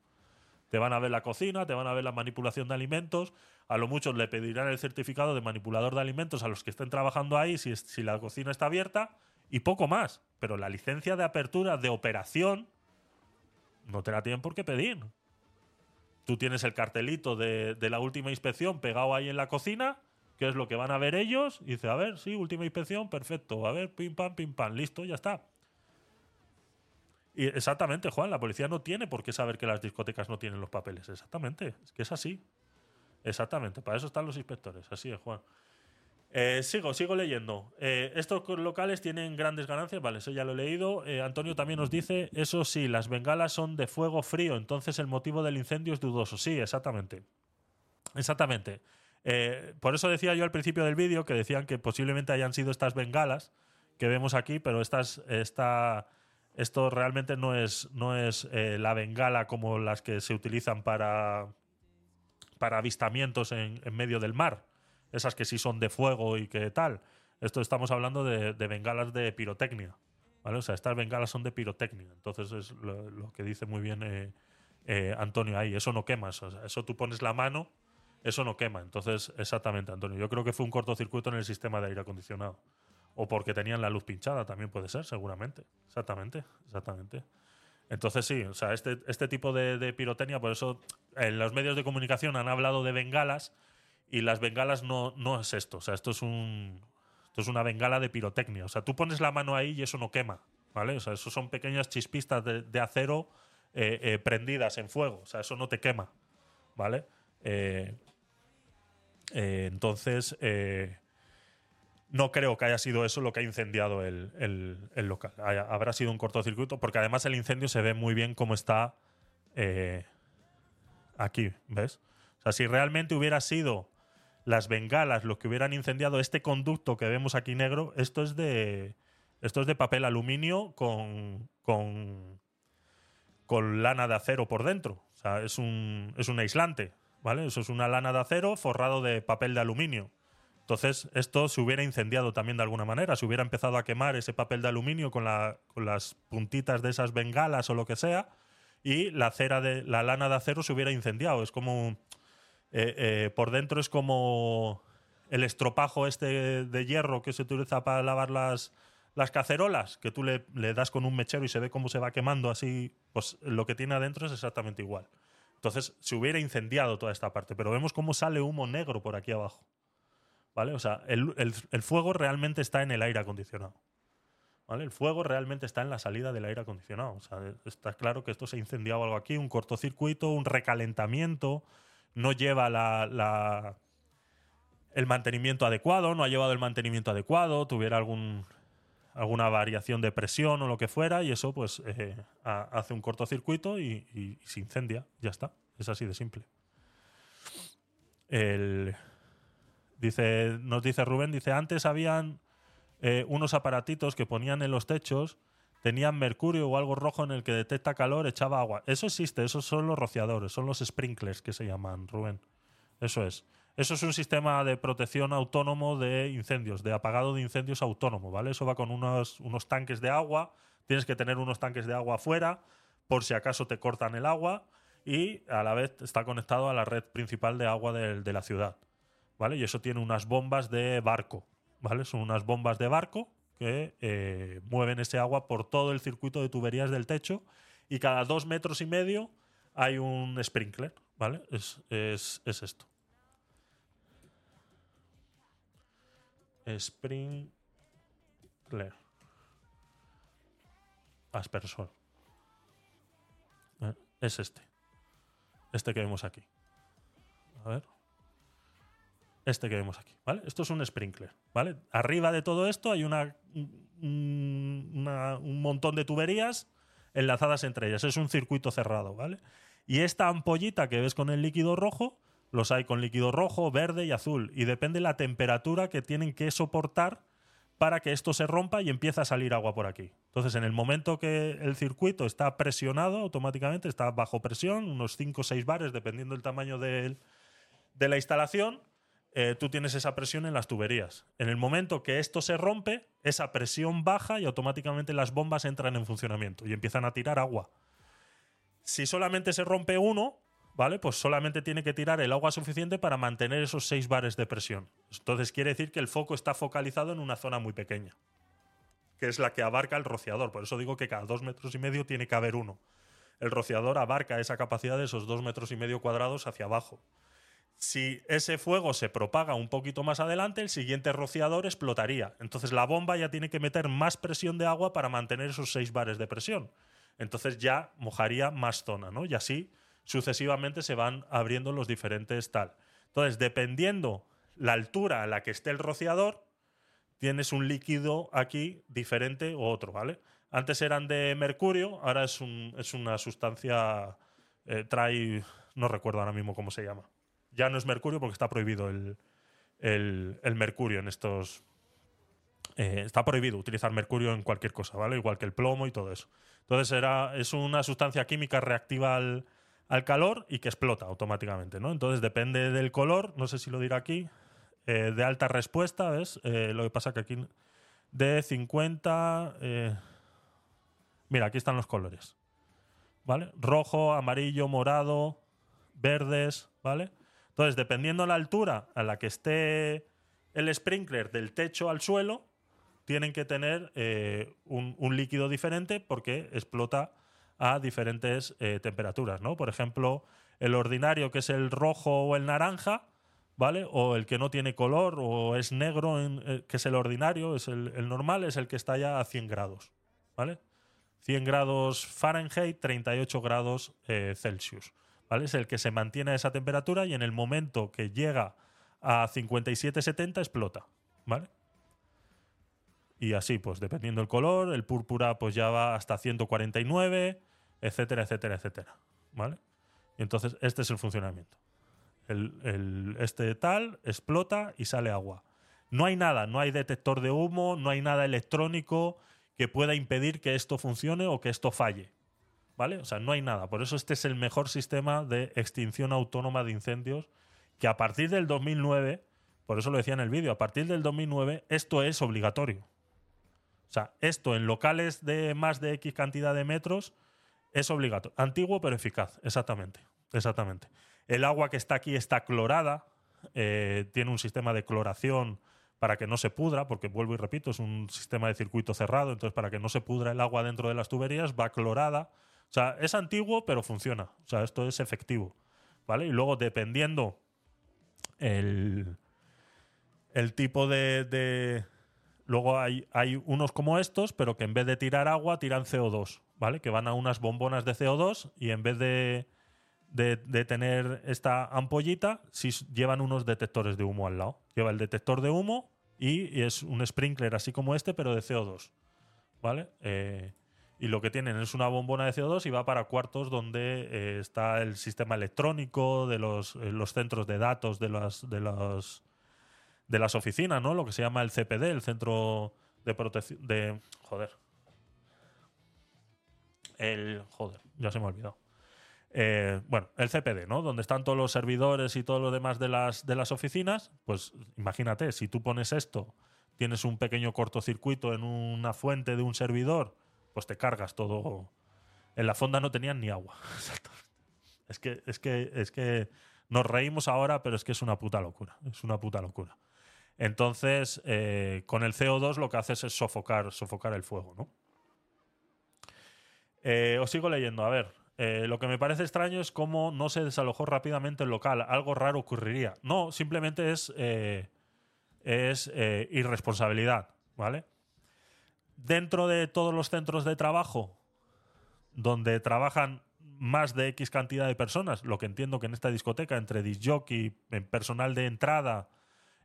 Te van a ver la cocina, te van a ver la manipulación de alimentos, a lo mucho le pedirán el certificado de manipulador de alimentos a los que estén trabajando ahí si, la cocina está abierta y poco más. Pero la licencia de apertura de operación no te la tienen por qué pedir. Tú tienes el cartelito de, la última inspección pegado ahí en la cocina, que es lo que van a ver ellos, y dice, a ver, sí, última inspección, perfecto, a ver, pim pam, pim pam, listo, ya está. Exactamente, Juan, la policía no tiene por qué saber que las discotecas no tienen los papeles. Exactamente, es que es así. Exactamente, para eso están los inspectores. Así es, Juan. Eh, sigo, sigo leyendo. Eh, estos locales tienen grandes ganancias, vale, eso ya lo he leído. Eh, Antonio también nos dice, eso sí, las bengalas son de fuego frío, entonces el motivo del incendio es dudoso. Sí, exactamente. Exactamente. Por eso decía yo al principio del vídeo que decían que posiblemente hayan sido estas bengalas que vemos aquí, pero estas, esta, esto realmente no es, no es eh, la bengala como las que se utilizan para, para avistamientos en, en medio del mar. Esas que sí son de fuego y que tal. Esto estamos hablando de, bengalas de pirotecnia. ¿vale? O sea, estas bengalas son de pirotecnia. Entonces es lo, que dice muy bien eh, eh, Antonio ahí. Eso no quema. Eso tú pones la mano, eso no quema. Entonces, exactamente, Antonio. Yo creo que fue un cortocircuito en el sistema de aire acondicionado. O porque tenían la luz pinchada, también puede ser, seguramente. Exactamente, exactamente. Entonces sí, o sea, este, este tipo de, de pirotecnia, por eso en los medios de comunicación han hablado de bengalas y las bengalas no, no es esto. O sea, esto es un. Esto es una bengala de pirotecnia. O sea, tú pones la mano ahí y eso no quema. ¿vale? O sea, eso son pequeñas chispistas de, de acero eh, eh, prendidas en fuego. O sea, eso no te quema, ¿vale? Eh, eh, entonces, eh, no creo que haya sido eso lo que ha incendiado el, el- local. Habrá sido un cortocircuito, porque además el incendio se ve muy bien cómo está eh, aquí, ¿ves? O sea, si realmente hubiera sido las bengalas lo que hubieran incendiado este conducto que vemos aquí negro, esto es de esto es de papel aluminio con con, con lana de acero por dentro. O sea, es un es un aislante, ¿vale? Eso es una lana de acero forrado de papel de aluminio. Entonces, esto se hubiera incendiado también de alguna manera. Se hubiera empezado a quemar ese papel de aluminio con, la- con las puntitas de esas bengalas o lo que sea, y la cera de la lana de acero se hubiera incendiado. Es como eh, eh, por dentro es como el estropajo este de hierro que se utiliza para lavar las, las cacerolas, que tú le, le das con un mechero y se ve cómo se va quemando así, pues lo que tiene adentro es exactamente igual. Entonces se hubiera incendiado toda esta parte, pero vemos cómo sale humo negro por aquí abajo. ¿Vale? O sea, el, el- fuego realmente está en el aire acondicionado. ¿Vale? El fuego realmente está en la salida del aire acondicionado. O sea, está claro que esto se ha incendiado algo aquí, un cortocircuito, un recalentamiento, no lleva la, el mantenimiento adecuado, no ha llevado el mantenimiento adecuado, tuviera algún, alguna variación de presión o lo que fuera, y eso pues eh, ha- hace un cortocircuito y, y se incendia. Ya está. Es así de simple. El, dice, nos dice Rubén, dice, antes habían eh, unos aparatitos que ponían en los techos, tenían mercurio o algo rojo en el que detecta calor, echaba agua. Eso existe, esos son los rociadores, son los sprinklers que se llaman, Rubén. Eso es. Eso es un sistema de protección autónomo de incendios, de apagado de incendios autónomo, ¿vale? Eso va con unos, unos tanques de agua, tienes que tener unos tanques de agua afuera por si acaso te cortan el agua y a la vez está conectado a la red principal de agua de la ciudad. ¿Vale? Y eso tiene unas bombas de barco, ¿vale? Son unas bombas de barco que eh, mueven ese agua por todo el circuito de tuberías del techo y cada dos metros y medio hay un sprinkler, ¿vale? Es, es- es esto. Sprinkler. Aspersor. ¿Eh? Es este. Este que vemos aquí. A ver este que vemos aquí, ¿vale? Esto es un sprinkler, ¿vale? Arriba de todo esto hay una, un, una- un montón de tuberías enlazadas entre ellas. Es un circuito cerrado, ¿vale? Y esta ampollita que ves con el líquido rojo, los hay con líquido rojo, verde y azul. Y depende la temperatura que tienen que soportar para que esto se rompa y empiece a salir agua por aquí. Entonces, en el momento que el circuito está presionado automáticamente, está bajo presión, unos 5 o 6 bares, dependiendo del tamaño del, de la instalación, eh, tú tienes esa presión en las tuberías. En el momento que esto se rompe, esa presión baja y automáticamente las bombas entran en funcionamiento y empiezan a tirar agua. Si solamente se rompe uno, ¿vale? Pues solamente tiene que tirar el agua suficiente para mantener esos 6 bares de presión. Entonces quiere decir que el foco está focalizado en una zona muy pequeña, que es la que abarca el rociador. Por eso digo que cada dos metros y medio tiene que haber uno. El rociador abarca esa capacidad de esos dos metros y medio cuadrados hacia abajo. Si ese fuego se propaga un poquito más adelante, el siguiente rociador explotaría. Entonces la bomba ya tiene que meter más presión de agua para mantener esos 6 bares de presión. Entonces ya mojaría más zona, ¿no? Y así sucesivamente se van abriendo los diferentes tal. Entonces, dependiendo la altura a la que esté el rociador, tienes un líquido aquí diferente o otro, ¿vale? Antes eran de mercurio, ahora es, un- es una sustancia, eh, trae, no recuerdo ahora mismo cómo se llama. Ya no es mercurio porque está prohibido el, el- mercurio en estos... eh, está prohibido utilizar mercurio en cualquier cosa, ¿vale? Igual que el plomo y todo eso. Entonces era, es una sustancia química reactiva al, al calor y que explota automáticamente, ¿no? Entonces depende del color, no sé si lo dirá aquí, eh, de alta respuesta, ¿ves? Eh, lo que pasa que aquí de 50... eh, mira, aquí están los colores. ¿Vale? Rojo, amarillo, morado, verdes, ¿vale? Entonces, dependiendo la altura a la que esté el sprinkler del techo al suelo, tienen que tener eh, un, líquido diferente porque explota a diferentes eh, temperaturas, ¿no? Por ejemplo, el ordinario, que es el rojo o el naranja, ¿vale? O el que no tiene color o es negro, eh, que es el ordinario, es el, normal, es el que está ya a 100 grados, ¿vale? 100 grados Fahrenheit, 38 grados Celsius, ¿vale? Es el que se mantiene a esa temperatura y en el momento que llega a 57-70 explota, ¿vale? Y así, pues dependiendo del color, el púrpura pues ya va hasta 149, etcétera, etcétera, etcétera, ¿vale? Entonces este es el funcionamiento. El, el- este tal explota y sale agua. No hay nada, no hay detector de humo, no hay nada electrónico que pueda impedir que esto funcione o que esto falle. ¿Vale? O sea, no hay nada. Por eso este es el mejor sistema de extinción autónoma de incendios que a partir del 2009, por eso lo decía en el vídeo, a partir del 2009 esto es obligatorio. O sea, esto en locales de más de X cantidad de metros es obligatorio. Antiguo pero eficaz, exactamente. Exactamente. El agua que está aquí está clorada, eh, tiene un sistema de cloración para que no se pudra, porque vuelvo y repito, es un sistema de circuito cerrado, entonces para que no se pudra el agua dentro de las tuberías va clorada. O sea, es antiguo pero funciona. O sea, esto es efectivo. ¿Vale? Y luego dependiendo el, el tipo de, de- Luego hay, hay unos como estos, pero que en vez de tirar agua, tiran CO2, ¿vale? Que van a unas bombonas de CO2 y en vez de, de, tener esta ampollita, sí llevan unos detectores de humo al lado. Lleva el detector de humo y, y es un sprinkler así como este, pero de CO2, ¿vale? Eh, y lo que tienen es una bombona de CO2 y va para cuartos donde eh, está el sistema electrónico de los, eh, los centros de datos de las, de los de las oficinas, ¿no? Lo que se llama el CPD, el Centro de Protección de joder. El joder, ya se me ha olvidado. Eh, bueno, el CPD, ¿no? Donde están todos los servidores y todo lo demás de las, de las oficinas, pues imagínate, si tú pones esto, tienes un pequeño cortocircuito en una fuente de un servidor, pues te cargas todo. En la fonda no tenían ni agua. Es que, es que, es que nos reímos ahora, pero es que es una puta locura. Es una puta locura. Entonces, eh, con el CO2 lo que haces es sofocar, sofocar el fuego, ¿no? Eh, os sigo leyendo. A ver, eh, lo que me parece extraño es cómo no se desalojó rápidamente el local. Algo raro ocurriría. No, simplemente es, es irresponsabilidad, ¿vale? Dentro de todos los centros de trabajo donde trabajan más de X cantidad de personas, lo que entiendo que en esta discoteca, entre disjockey, personal de entrada,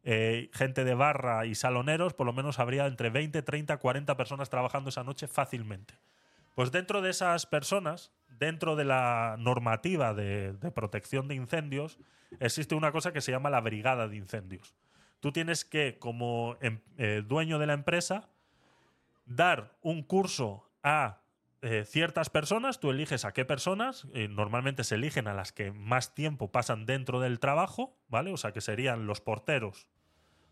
eh, gente de barra y saloneros, por lo menos habría entre 20, 30, 40 personas trabajando esa noche fácilmente. Pues dentro de esas personas, dentro de la normativa de, de protección de incendios, existe una cosa que se llama la brigada de incendios. Tú tienes que, como em- eh, dueño de la empresa, dar un curso a eh, ciertas personas, tú eliges a qué personas, eh, normalmente se eligen a las que más tiempo pasan dentro del trabajo, ¿vale? O sea, que serían los porteros.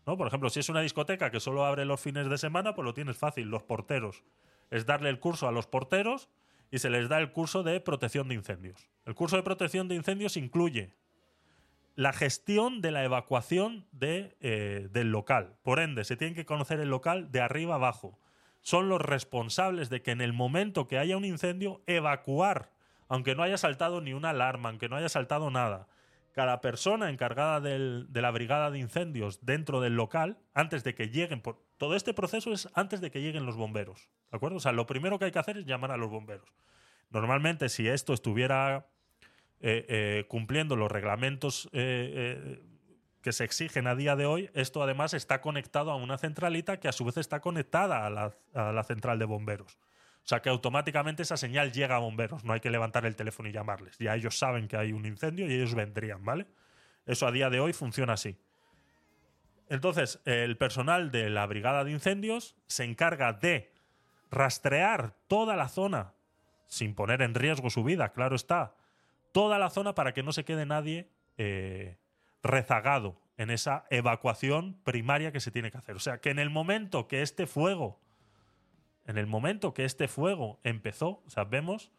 ¿no? Por ejemplo, si es una discoteca que solo abre los fines de semana, pues lo tienes fácil, los porteros. Es darle el curso a los porteros y se les da el curso de protección de incendios. El curso de protección de incendios incluye la gestión de la evacuación de, eh, del local. Por ende, se tienen que conocer el local de arriba abajo. Son los responsables de que en el momento que haya un incendio, evacuar, aunque no haya saltado ni una alarma, aunque no haya saltado nada. Cada persona encargada del- de la brigada de incendios dentro del local, antes de que lleguen, por, todo este proceso es antes de que lleguen los bomberos. ¿De acuerdo? O sea, lo primero que hay que hacer es llamar a los bomberos. Normalmente, si esto estuviera eh, eh, cumpliendo los reglamentos eh, que se exigen a día de hoy, esto además está conectado a una centralita que a su vez está conectada a la, central de bomberos. O sea que automáticamente esa señal llega a bomberos, no hay que levantar el teléfono y llamarles. Ya ellos saben que hay un incendio y ellos vendrían, ¿vale? Eso a día de hoy funciona así. Entonces, el personal de la brigada de incendios se encarga de rastrear toda la zona, sin poner en riesgo su vida, claro está, toda la zona para que no se quede nadie eh, rezagado en esa evacuación primaria que se tiene que hacer. O sea, que en el momento que este fuego, en el momento que este fuego empezó, o sea, vemos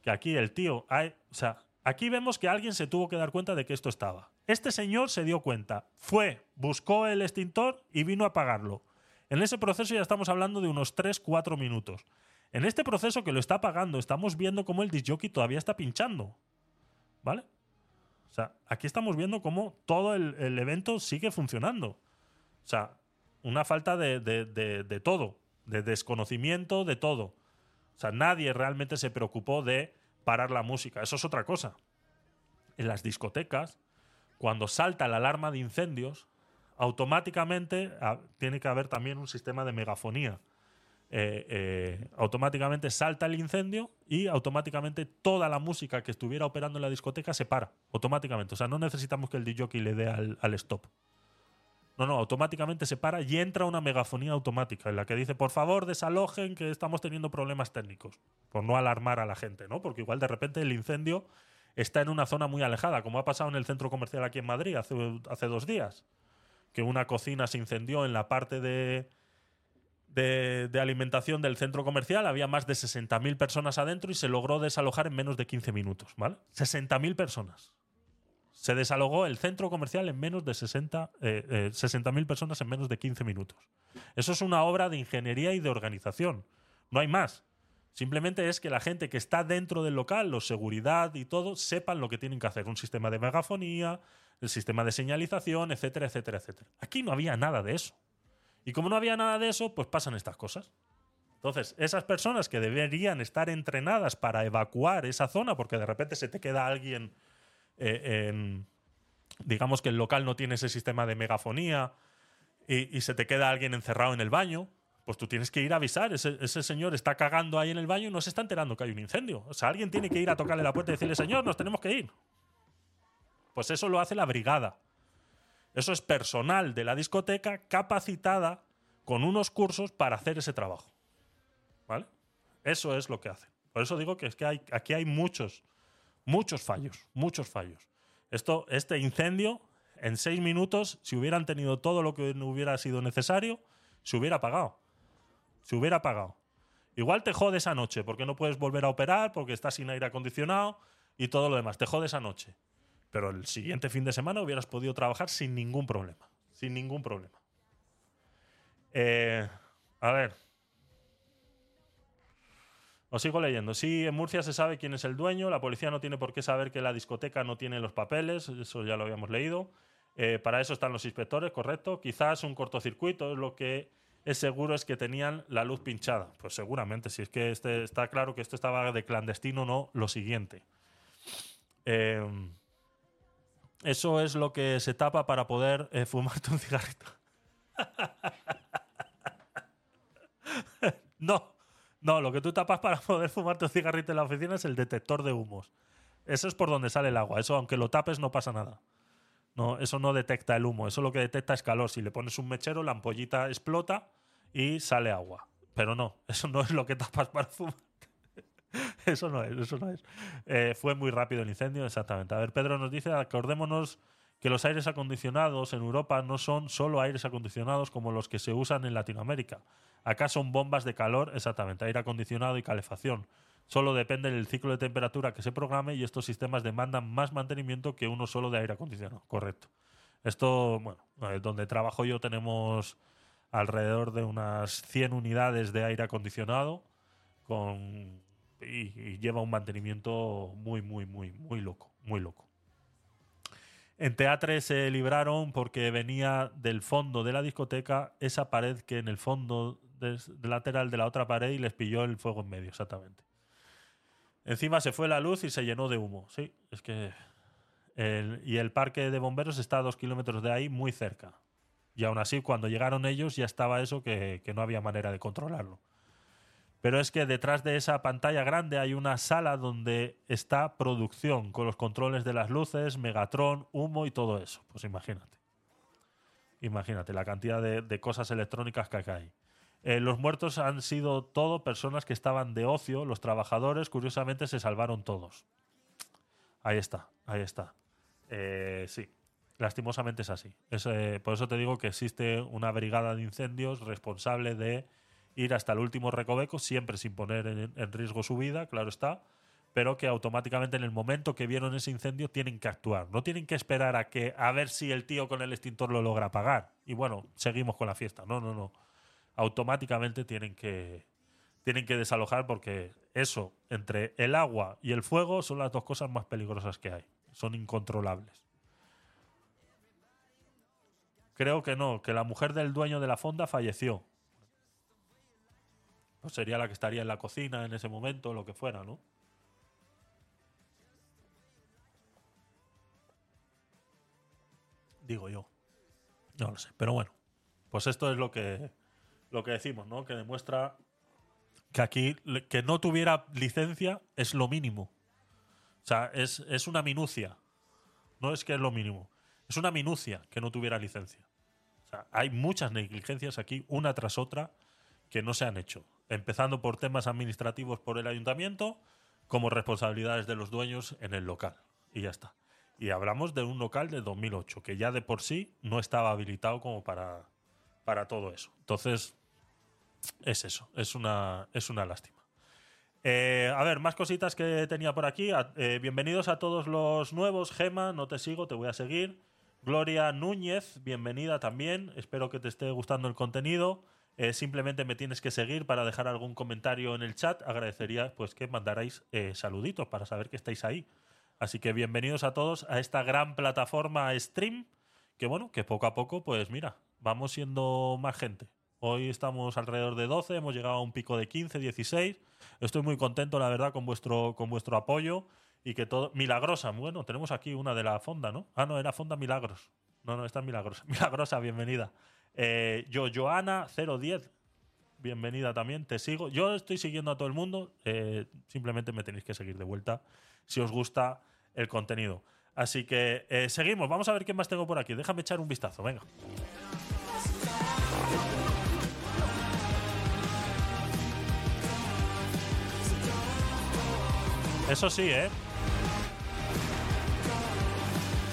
que aquí el tío, hay, o sea, aquí vemos que alguien se tuvo que dar cuenta de que esto estaba. Este señor se dio cuenta, fue, buscó el extintor y vino a apagarlo. En ese proceso ya estamos hablando de unos 3-4 minutos. En este proceso que lo está apagando, estamos viendo cómo el disjockey todavía está pinchando. ¿Vale? O sea, aquí estamos viendo cómo todo el, evento sigue funcionando. O sea, una falta de, de- de- de todo, de desconocimiento de todo. O sea, nadie realmente se preocupó de parar la música. Eso es otra cosa. En las discotecas, cuando salta la alarma de incendios, automáticamente ah, tiene que haber también un sistema de megafonía. Eh, eh, automáticamente salta el incendio y automáticamente toda la música que estuviera operando en la discoteca se para. Automáticamente. O sea, no necesitamos que el DJ le dé al, al stop. No, no, automáticamente se para y entra una megafonía automática en la que dice, por favor, desalojen que estamos teniendo problemas técnicos. Por no alarmar a la gente, ¿no? Porque igual de repente el incendio está en una zona muy alejada, como ha pasado en el centro comercial aquí en Madrid hace, hace dos días. Que una cocina se incendió en la parte de, de, alimentación del centro comercial. Había más de 60.000 personas adentro y se logró desalojar en menos de 15 minutos, ¿vale? 60.000 personas. Se desalogó el centro comercial en menos de 60 eh, eh, 60.000 personas en menos de 15 minutos. Eso es una obra de ingeniería y de organización. No hay más. Simplemente es que la gente que está dentro del local, los seguridad y todo, sepan lo que tienen que hacer. Un sistema de megafonía, el sistema de señalización, etcétera, etcétera, etcétera. Aquí no había nada de eso. Y como no había nada de eso, pues pasan estas cosas. Entonces, esas personas que deberían estar entrenadas para evacuar esa zona, porque de repente se te queda alguien eh, digamos que el local no tiene ese sistema de megafonía y, y se te queda alguien encerrado en el baño, pues tú tienes que ir a avisar. Ese, ese señor está cagando ahí en el baño y no se está enterando que hay un incendio. O sea, alguien tiene que ir a tocarle la puerta y decirle, señor, nos tenemos que ir. Pues eso lo hace la brigada. Eso es personal de la discoteca capacitada con unos cursos para hacer ese trabajo. ¿Vale? Eso es lo que hacen. Por eso digo que es que aquí hay muchos, muchos fallos, muchos fallos. Esto, este incendio, en seis minutos, si hubieran tenido todo lo que hubiera sido necesario, se hubiera apagado. Se hubiera apagado. Igual te jode esa noche porque no puedes volver a operar, porque estás sin aire acondicionado y todo lo demás. Te jode esa noche. Pero el siguiente fin de semana hubieras podido trabajar sin ningún problema. Sin ningún problema. Eh, a ver. Os sigo leyendo. Sí, en Murcia se sabe quién es el dueño. La policía no tiene por qué saber que la discoteca no tiene los papeles. Eso ya lo habíamos leído. Eh, para eso están los inspectores, correcto. Quizás un cortocircuito es lo que es seguro es que tenían la luz pinchada. Pues seguramente, si es que este, está claro que esto estaba de clandestino, no lo siguiente. Eh, eso es lo que se tapa para poder eh, fumarte un cigarrito. no, no, lo que tú tapas para poder fumarte un cigarrito en la oficina es el detector de humos. Eso es por donde sale el agua. Eso, aunque lo tapes, no pasa nada. No, eso no detecta el humo. Eso lo que detecta es calor. Si le pones un mechero, la ampollita explota y sale agua. Pero no, eso no es lo que tapas para fumar. Eso no es, eso no es. Eh, fue muy rápido el incendio, exactamente. A ver, Pedro nos dice, acordémonos que los aires acondicionados en Europa no son solo aires acondicionados como los que se usan en Latinoamérica. Acá son bombas de calor, exactamente, aire acondicionado y calefacción. Solo depende del ciclo de temperatura que se programe y estos sistemas demandan más mantenimiento que uno solo de aire acondicionado. Correcto. Esto, bueno, eh, donde trabajo yo tenemos alrededor de unas 100 unidades de aire acondicionado con y, lleva un mantenimiento muy, muy, muy, muy loco, muy loco. En Teatre se libraron porque venía del fondo de la discoteca esa pared que en el fondo des- del lateral de la otra pared y les pilló el fuego en medio, exactamente. Encima se fue la luz y se llenó de humo. Sí, es que. y el parque de bomberos está a dos kilómetros de ahí, muy cerca. Y aún así, cuando llegaron ellos, ya estaba eso que no había manera de controlarlo. Pero es que detrás de esa pantalla grande hay una sala donde está producción, con los controles de las luces, Megatron, humo y todo eso. Pues imagínate. Imagínate la cantidad de, cosas electrónicas que hay. Eh, los muertos han sido todo personas que estaban de ocio. Los trabajadores, curiosamente, se salvaron todos. Ahí está, ahí está. Eh, sí, lastimosamente es así. Es, eh, por eso te digo que existe una brigada de incendios responsable de ir hasta el último recoveco, siempre sin poner en, riesgo su vida, claro está, pero que automáticamente en el momento que vieron ese incendio tienen que actuar. No tienen que esperar a que a ver si el tío con el extintor lo logra apagar. Y bueno, seguimos con la fiesta. No, no, no. Automáticamente tienen que tienen que desalojar porque eso entre el agua y el fuego son las dos cosas más peligrosas que hay. Son incontrolables. Creo que no, que la mujer del dueño de la fonda falleció. Pues sería la que estaría en la cocina en ese momento, lo que fuera, ¿no? Digo yo. No lo sé, pero bueno. Pues esto es lo que, lo que decimos, ¿no? Que demuestra que aquí que no tuviera licencia es lo mínimo. O sea, es, es una minucia. No es que es lo mínimo. Es una minucia que no tuviera licencia. O sea, hay muchas negligencias aquí, una tras otra, que no se han hecho. Empezando por temas administrativos por el ayuntamiento, como responsabilidades de los dueños en el local. Y ya está. Y hablamos de un local de 2008, que ya de por sí no estaba habilitado como para, para todo eso. Entonces, es eso, es una, es una lástima. Eh, a ver, más cositas que tenía por aquí. Eh, bienvenidos a todos los nuevos. Gema, no te sigo, te voy a seguir. Gloria Núñez, bienvenida también. Espero que te esté gustando el contenido. Eh, simplemente me tienes que seguir para dejar algún comentario en el chat. Agradecería pues que mandarais eh, saluditos para saber que estáis ahí. Así que bienvenidos a todos a esta gran plataforma stream. Que bueno, que poco a poco, pues mira, vamos siendo más gente. Hoy estamos alrededor de 12, hemos llegado a un pico de 15, 16. Estoy muy contento, la verdad, con vuestro, con vuestro apoyo y que todo. Milagrosa, bueno, tenemos aquí una de la Fonda, ¿no? Ah, no, era Fonda Milagros. No, no, esta es Milagrosa. Milagrosa, bienvenida. Eh, yo, Joana 010, bienvenida también, te sigo. Yo estoy siguiendo a todo el mundo, eh, simplemente me tenéis que seguir de vuelta si os gusta el contenido. Así que eh, seguimos, vamos a ver qué más tengo por aquí. Déjame echar un vistazo, venga. Eso sí, ¿eh?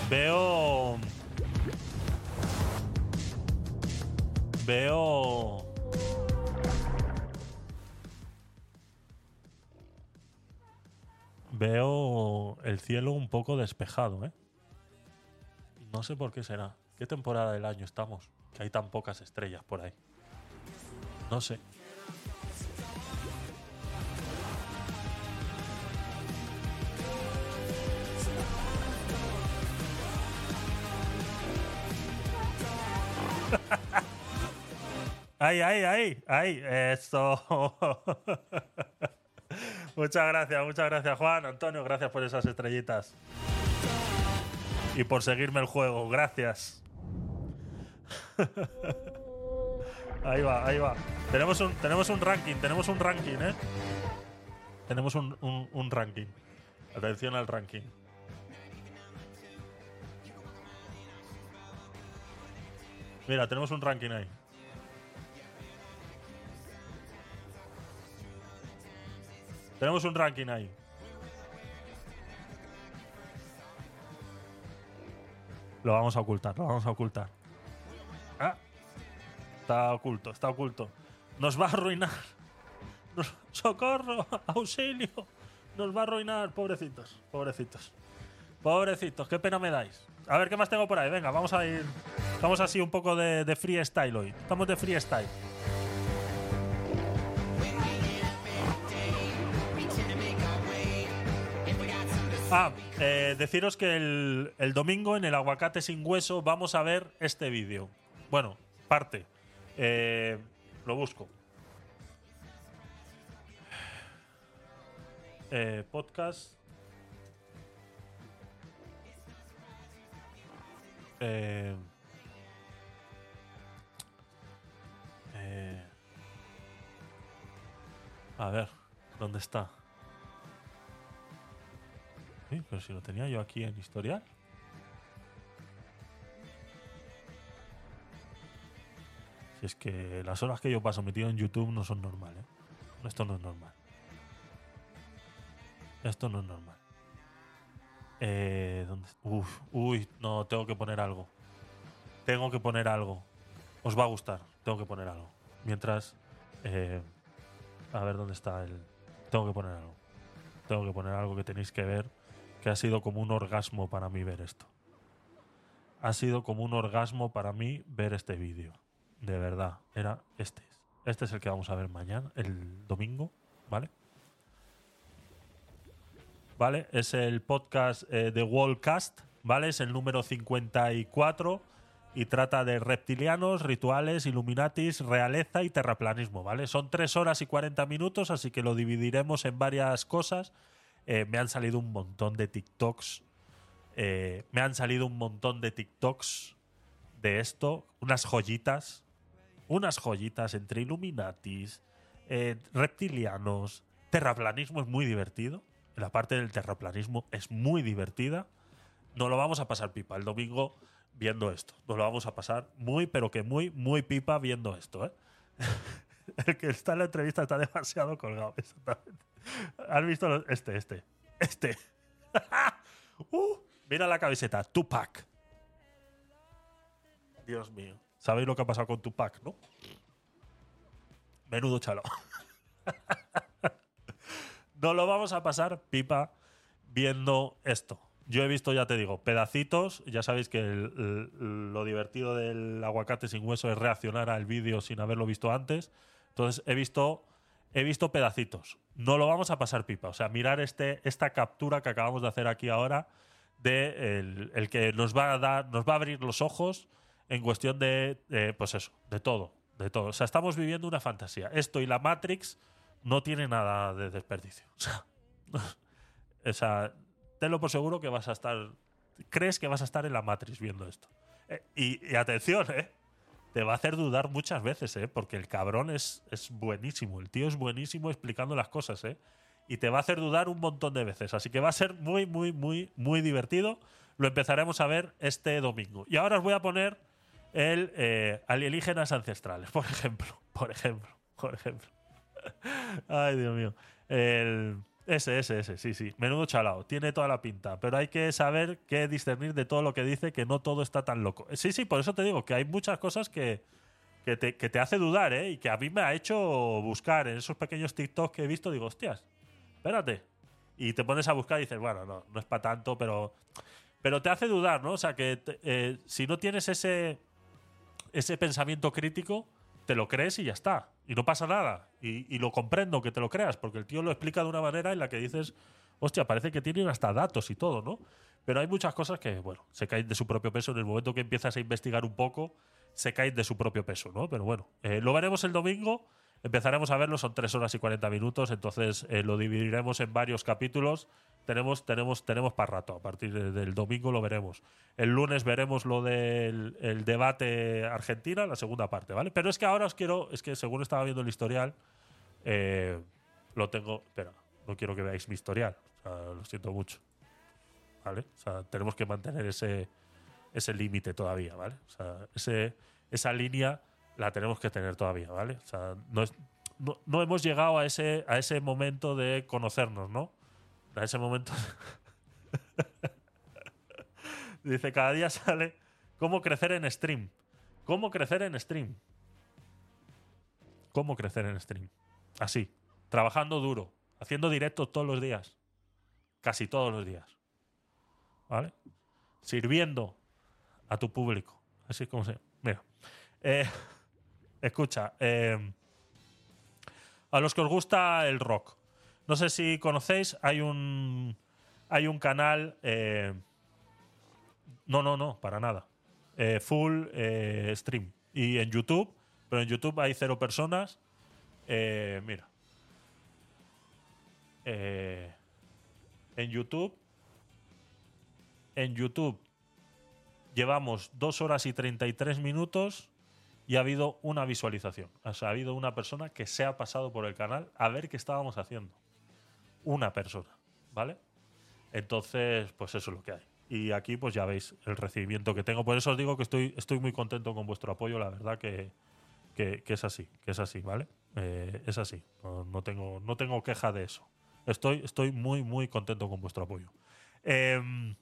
Veo... Veo... Veo el cielo un poco despejado, ¿eh? No sé por qué será. ¿Qué temporada del año estamos? Que hay tan pocas estrellas por ahí. No sé. ¡Ay, ay, ay! ¡Ay! Esto. muchas gracias, muchas gracias, Juan. Antonio, gracias por esas estrellitas. Y por seguirme el juego, gracias. ahí va, ahí va. Tenemos un, tenemos un ranking, tenemos un ranking, ¿eh? Tenemos un, un- un ranking. Atención al ranking. Mira, tenemos un ranking ahí. Tenemos un ranking ahí. Lo vamos a ocultar, lo vamos a ocultar. Ah, está oculto, está oculto. Nos va a arruinar. ¡Socorro! ¡Auxilio! Nos va a arruinar, pobrecitos, pobrecitos. Pobrecitos, qué pena me dais. A ver, ¿qué más tengo por ahí? Venga, vamos a ir. Estamos así un poco de, de freestyle hoy. Estamos de freestyle. Ah, eh, deciros que el, el domingo en el aguacate sin hueso vamos a ver este vídeo. Bueno, parte. Eh, lo busco. Eh, podcast. Eh, eh, a ver, ¿dónde está? Pero si lo tenía yo aquí en historial. Si es que las horas que yo paso metido en YouTube no son normales. ¿eh? Esto no es normal. Esto no es normal. Eh, ¿dónde? Uf, uy, no, tengo que poner algo. Tengo que poner algo. Os va a gustar. Tengo que poner algo. Mientras. eh, a ver dónde está el. Tengo que poner algo. Tengo que poner algo que tenéis que ver. Que ha sido como un orgasmo para mí ver esto. Ha sido como un orgasmo para mí ver este vídeo. De verdad. Era este. Este es el que vamos a ver mañana, el domingo, ¿vale? ¿vale? Es el podcast eh, de Wallcast, ¿vale? Es el número 54 y trata de reptilianos, rituales, illuminatis, realeza y terraplanismo, ¿vale? Son tres horas y 40 minutos, así que lo dividiremos en varias cosas. Eh, me han salido un montón de TikToks. eh, me han salido un montón de TikToks de esto, unas joyitas, unas joyitas entre Illuminatis, eh, reptilianos, terraplanismo es muy divertido. La parte del terraplanismo es muy divertida. Nos lo vamos a pasar pipa el domingo viendo esto. Nos lo vamos a pasar muy, pero que muy, muy pipa viendo esto. ¿eh? el que está en la entrevista está demasiado colgado. Exactamente. ¿Has visto los- este, este, este? Uh, mira la camiseta, Tupac. Dios mío. ¿Sabéis lo que ha pasado con Tupac, no? Menudo chalo. Nos lo vamos a pasar pipa viendo esto. Yo he visto, ya te digo, pedacitos. Ya sabéis que el- el- lo divertido del aguacate sin hueso es reaccionar al vídeo sin haberlo visto antes. Entonces he visto, he visto pedacitos. No lo vamos a pasar pipa. O sea, mirar este, esta captura que acabamos de hacer aquí ahora de el, el que nos va a dar, nos va a abrir los ojos en cuestión de, pues eso, de todo, de todo. O sea, estamos viviendo una fantasía. Esto y la Matrix no tiene nada de desperdicio. O sea, o sea, tenlo por seguro que vas a estar, crees que vas a estar en la Matrix viendo esto. Eh, y, y atención, ¿eh? Te va a hacer dudar muchas veces, ¿eh? Porque el cabrón es, es buenísimo. El tío es buenísimo explicando las cosas, ¿eh? Y te va a hacer dudar un montón de veces. Así que va a ser muy, muy, muy, muy divertido. Lo empezaremos a ver este domingo. Y ahora os voy a poner el eh, alienígenas ancestrales, por ejemplo. Por ejemplo. Por ejemplo. Ay, Dios mío. El, ese, ese, ese, sí, sí. Menudo chalao. Tiene toda la pinta. Pero hay que saber qué discernir de todo lo que dice, que no todo está tan loco. Sí, sí, por eso te digo que hay muchas cosas que, que, te, que te hace dudar, ¿eh? Y que a mí me ha hecho buscar en esos pequeños TikToks que he visto. Digo, hostias, espérate. Y te pones a buscar y dices, bueno, no, no es para tanto, pero. Pero te hace dudar, ¿no? O sea, que eh, si no tienes ese, ese pensamiento crítico, te lo crees y ya está. Y no pasa nada. Y, lo comprendo que te lo creas, porque el tío lo explica de una manera en la que dices, hostia, parece que tienen hasta datos y todo, ¿no? Pero hay muchas cosas que, bueno, se caen de su propio peso. En el momento que empiezas a investigar un poco, se caen de su propio peso, ¿no? Pero bueno, eh, lo veremos el domingo. Empezaremos a verlo, son 3 horas y 40 minutos, entonces eh, lo dividiremos en varios capítulos. Tenemos, tenemos, tenemos para rato. A partir de- del domingo lo veremos. El lunes veremos lo del el debate Argentina, la segunda parte, ¿vale? Pero es que ahora os quiero, es que según estaba viendo el historial, eh, lo tengo. Espera, no quiero que veáis mi historial. O sea, lo siento mucho. ¿Vale? O sea, tenemos que mantener ese, ese límite todavía, ¿vale? O sea, ese, esa línea la tenemos que tener todavía, ¿vale? O sea, no, es- no, no hemos llegado a ese, a ese momento de conocernos, ¿no? A ese momento. Dice, cada día sale cómo crecer en stream. ¿Cómo crecer en stream? ¿Cómo crecer en stream? Así, trabajando duro, haciendo directos todos los días. Casi todos los días. ¿Vale? Sirviendo a tu público. Así es como se. Mira. Eh, escucha. eh, a los que os gusta el rock. No sé si conocéis, hay un. Hay un canal. eh, no, no, no, para nada. Eh, full eh, stream. Y en YouTube, pero en YouTube hay cero personas. Mira. En YouTube. En YouTube llevamos dos horas y 33 minutos y ha habido una visualización. O sea, ha habido una persona que se ha pasado por el canal a ver qué estábamos haciendo. Una persona, ¿vale? Entonces, pues eso es lo que hay. Y aquí, pues ya veis el recibimiento que tengo. Por eso os digo que estoy, estoy muy contento con vuestro apoyo. La verdad que, que, es así, que es así, ¿vale? Eh, es así. No, no tengo, no tengo queja de eso. Estoy, estoy muy, muy contento con vuestro apoyo. Em,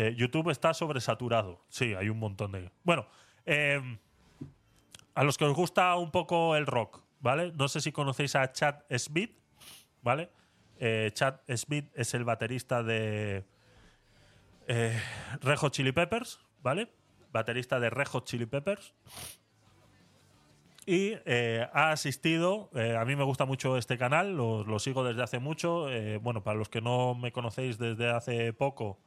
eh, YouTube está sobresaturado. Sí, hay un montón de. Bueno, em, a los que os gusta un poco el rock, ¿vale? No sé si conocéis a Chad Smith, ¿vale? Eh, Chad Smith es el baterista de eh, Red Hot Chili Peppers, ¿vale? Baterista de Red Hot Chili Peppers. Y ha asistido, a mí me gusta mucho este canal, lo, lo sigo desde hace mucho. bueno, para los que no me conocéis desde hace poco,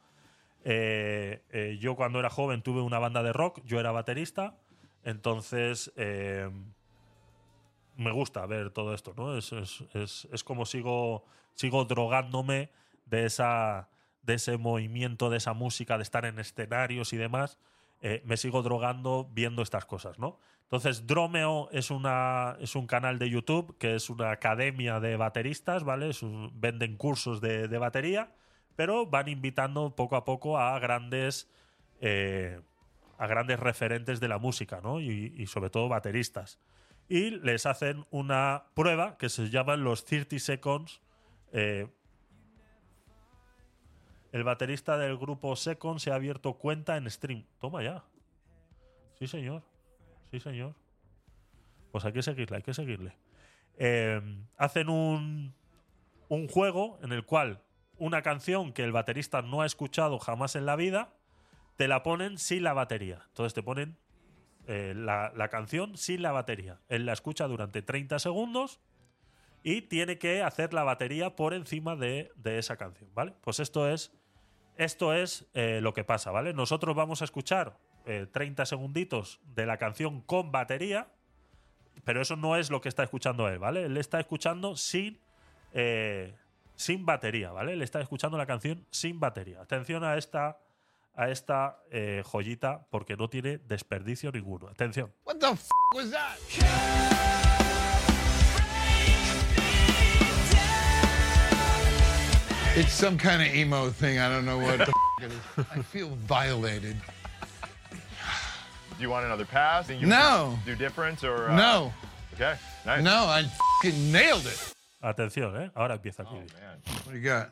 Eh, eh, yo cuando era joven tuve una banda de rock, yo era baterista, entonces eh, me gusta ver todo esto, ¿no? Es, es- es- es como sigo, sigo drogándome de, esa, de ese movimiento, de esa música, de estar en escenarios y demás. eh, me sigo drogando viendo estas cosas, ¿no? Entonces, Dromeo es, una, es un canal de YouTube que es una academia de bateristas, ¿vale? Un- venden cursos de, de batería, pero van invitando poco a poco a grandes, eh, a grandes referentes de la música, ¿no? Y, sobre todo bateristas. Y les hacen una prueba que se llaman los 30 Seconds. eh, el baterista del grupo Second se ha abierto cuenta en stream. Toma ya. Sí, señor. Sí, señor. Pues hay que seguirle, hay que seguirle. Eh, hacen un, un juego en el cual una canción que el baterista no ha escuchado jamás en la vida, te la ponen sin la batería. Entonces te ponen eh, la, la canción sin la batería. Él la escucha durante 30 segundos y tiene que hacer la batería por encima de, de esa canción, ¿vale? Pues esto es, esto es eh, lo que pasa, ¿vale? Nosotros vamos a escuchar eh, 30 segunditos de la canción con batería, pero eso no es lo que está escuchando él, ¿vale? Él está escuchando sin, eh, sin batería, ¿vale? Él está escuchando la canción sin batería. Atención a esta, a esta eh, joyita porque no tiene desperdicio ninguno. Atención. What the f was that? It's some kind of emo thing. I don't know what the f it is. I feel violated. Do you want another pass? You No. Do different or? uh, No. Okay. Nice. No, I nailed it. Atención, ¿eh? Ahora empieza aquí. What do you got?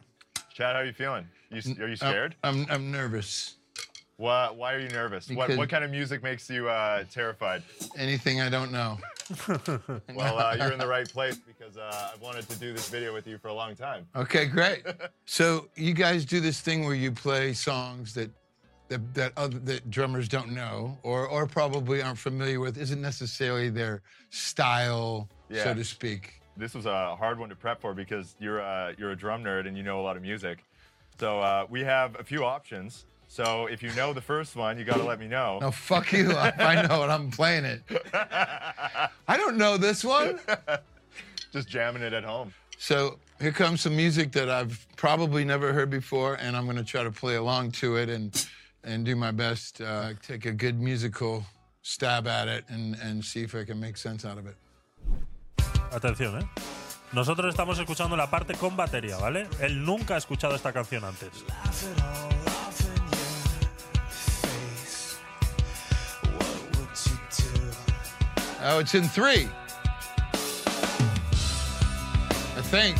Chad, how are you feeling? You, s- are you scared? I'm, I'm nervous. Why, why are you nervous? What, Because- what kind of music makes you uh, terrified? Anything I don't know. Well, uh, you're in the right place because uh, I've wanted to do this video with you for a long time. Okay, great. so you guys do this thing where you play songs that that that other that drummers don't know or or probably aren't familiar with. Isn't necessarily their style, so to speak. This was a hard one to prep for because you're uh, you're a drum nerd and you know a lot of music. So uh, we have a few options. So if you know the first one, you got to let me know. No, fuck you. I, I know it. I'm playing it. I don't know this one. Just jamming it at home. So here comes some music that I've probably never heard before, and I'm going to try to play along to it and and do my best, uh, take a good musical stab at it, and and see if I can make sense out of it. Atención, ¿eh? Nosotros estamos escuchando la parte con batería, ¿vale? Él nunca ha escuchado esta canción antes. Oh, it's in three. I think.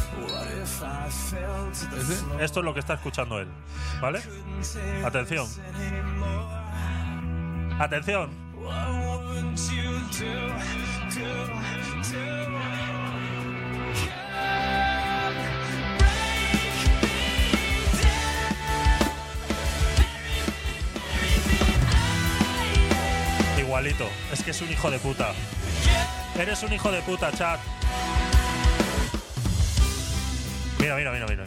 Esto es lo que está escuchando él, ¿vale? Atención. Atención. Igualito. Es que es un hijo de puta. Eres un hijo de puta, chat. Mira, mira, mira, mira.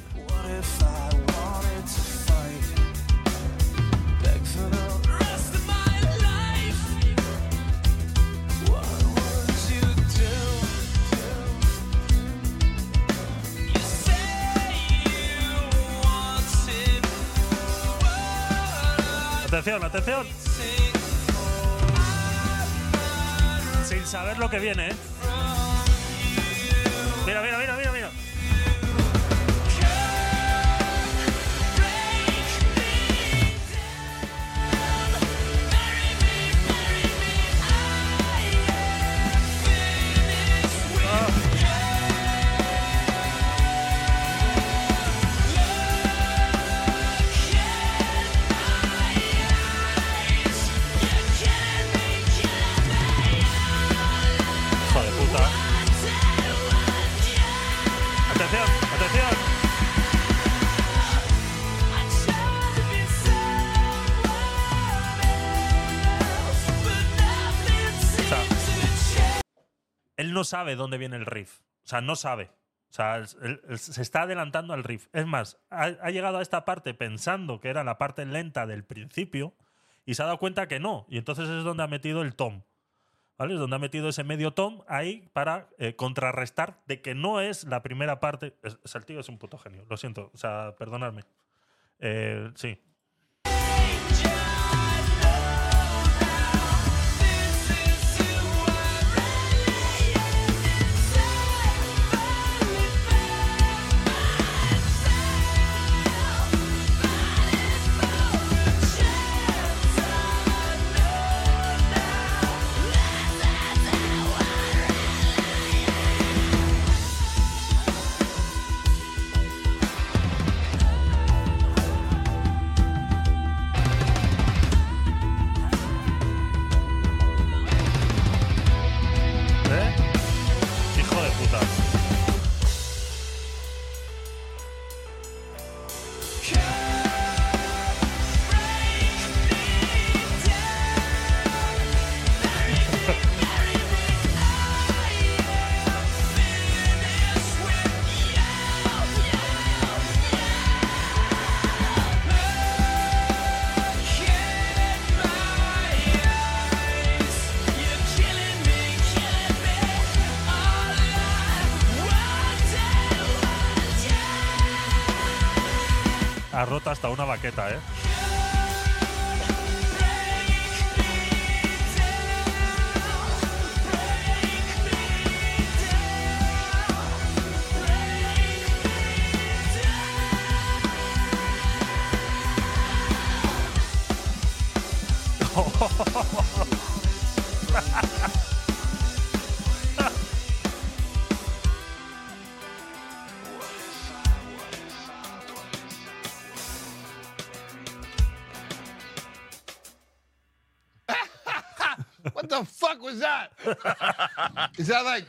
Atención, atención. Sin saber lo que viene, ¿eh? Mira, mira, mira, mira, sabe dónde viene el riff. O sea, no sabe. sea, el- el- se está adelantando al riff. Es más, ha, ha llegado a esta parte pensando que era la parte lenta del principio y se ha dado cuenta que no. Y entonces es donde ha metido el tom. ¿Vale? Es donde ha metido ese medio tom ahí para eh, contrarrestar de que no es la primera parte. Es, es- el tío es un puto genio, lo siento. O sea, perdonadme. Eh, sí. Ha roto hasta una baqueta, ¿eh? Is that like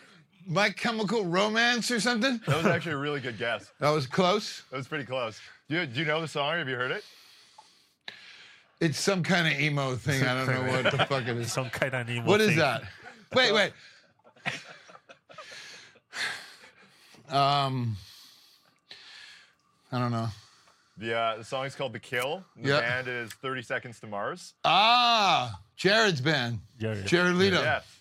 My Chemical Romance or something? That was actually a really good guess. That was close. That was pretty close. Do you, do you know the song? Have you heard it? It's some kind of emo thing. I don't know what the fuck it is. Some kind of emo thing. What is thing. that? Wait, wait. Um, I don't know. The, uh, the song is called The Kill. The Yeah. band is 30 Seconds to Mars. Ah, Jared's band. Jared. Jared Leto. Yes.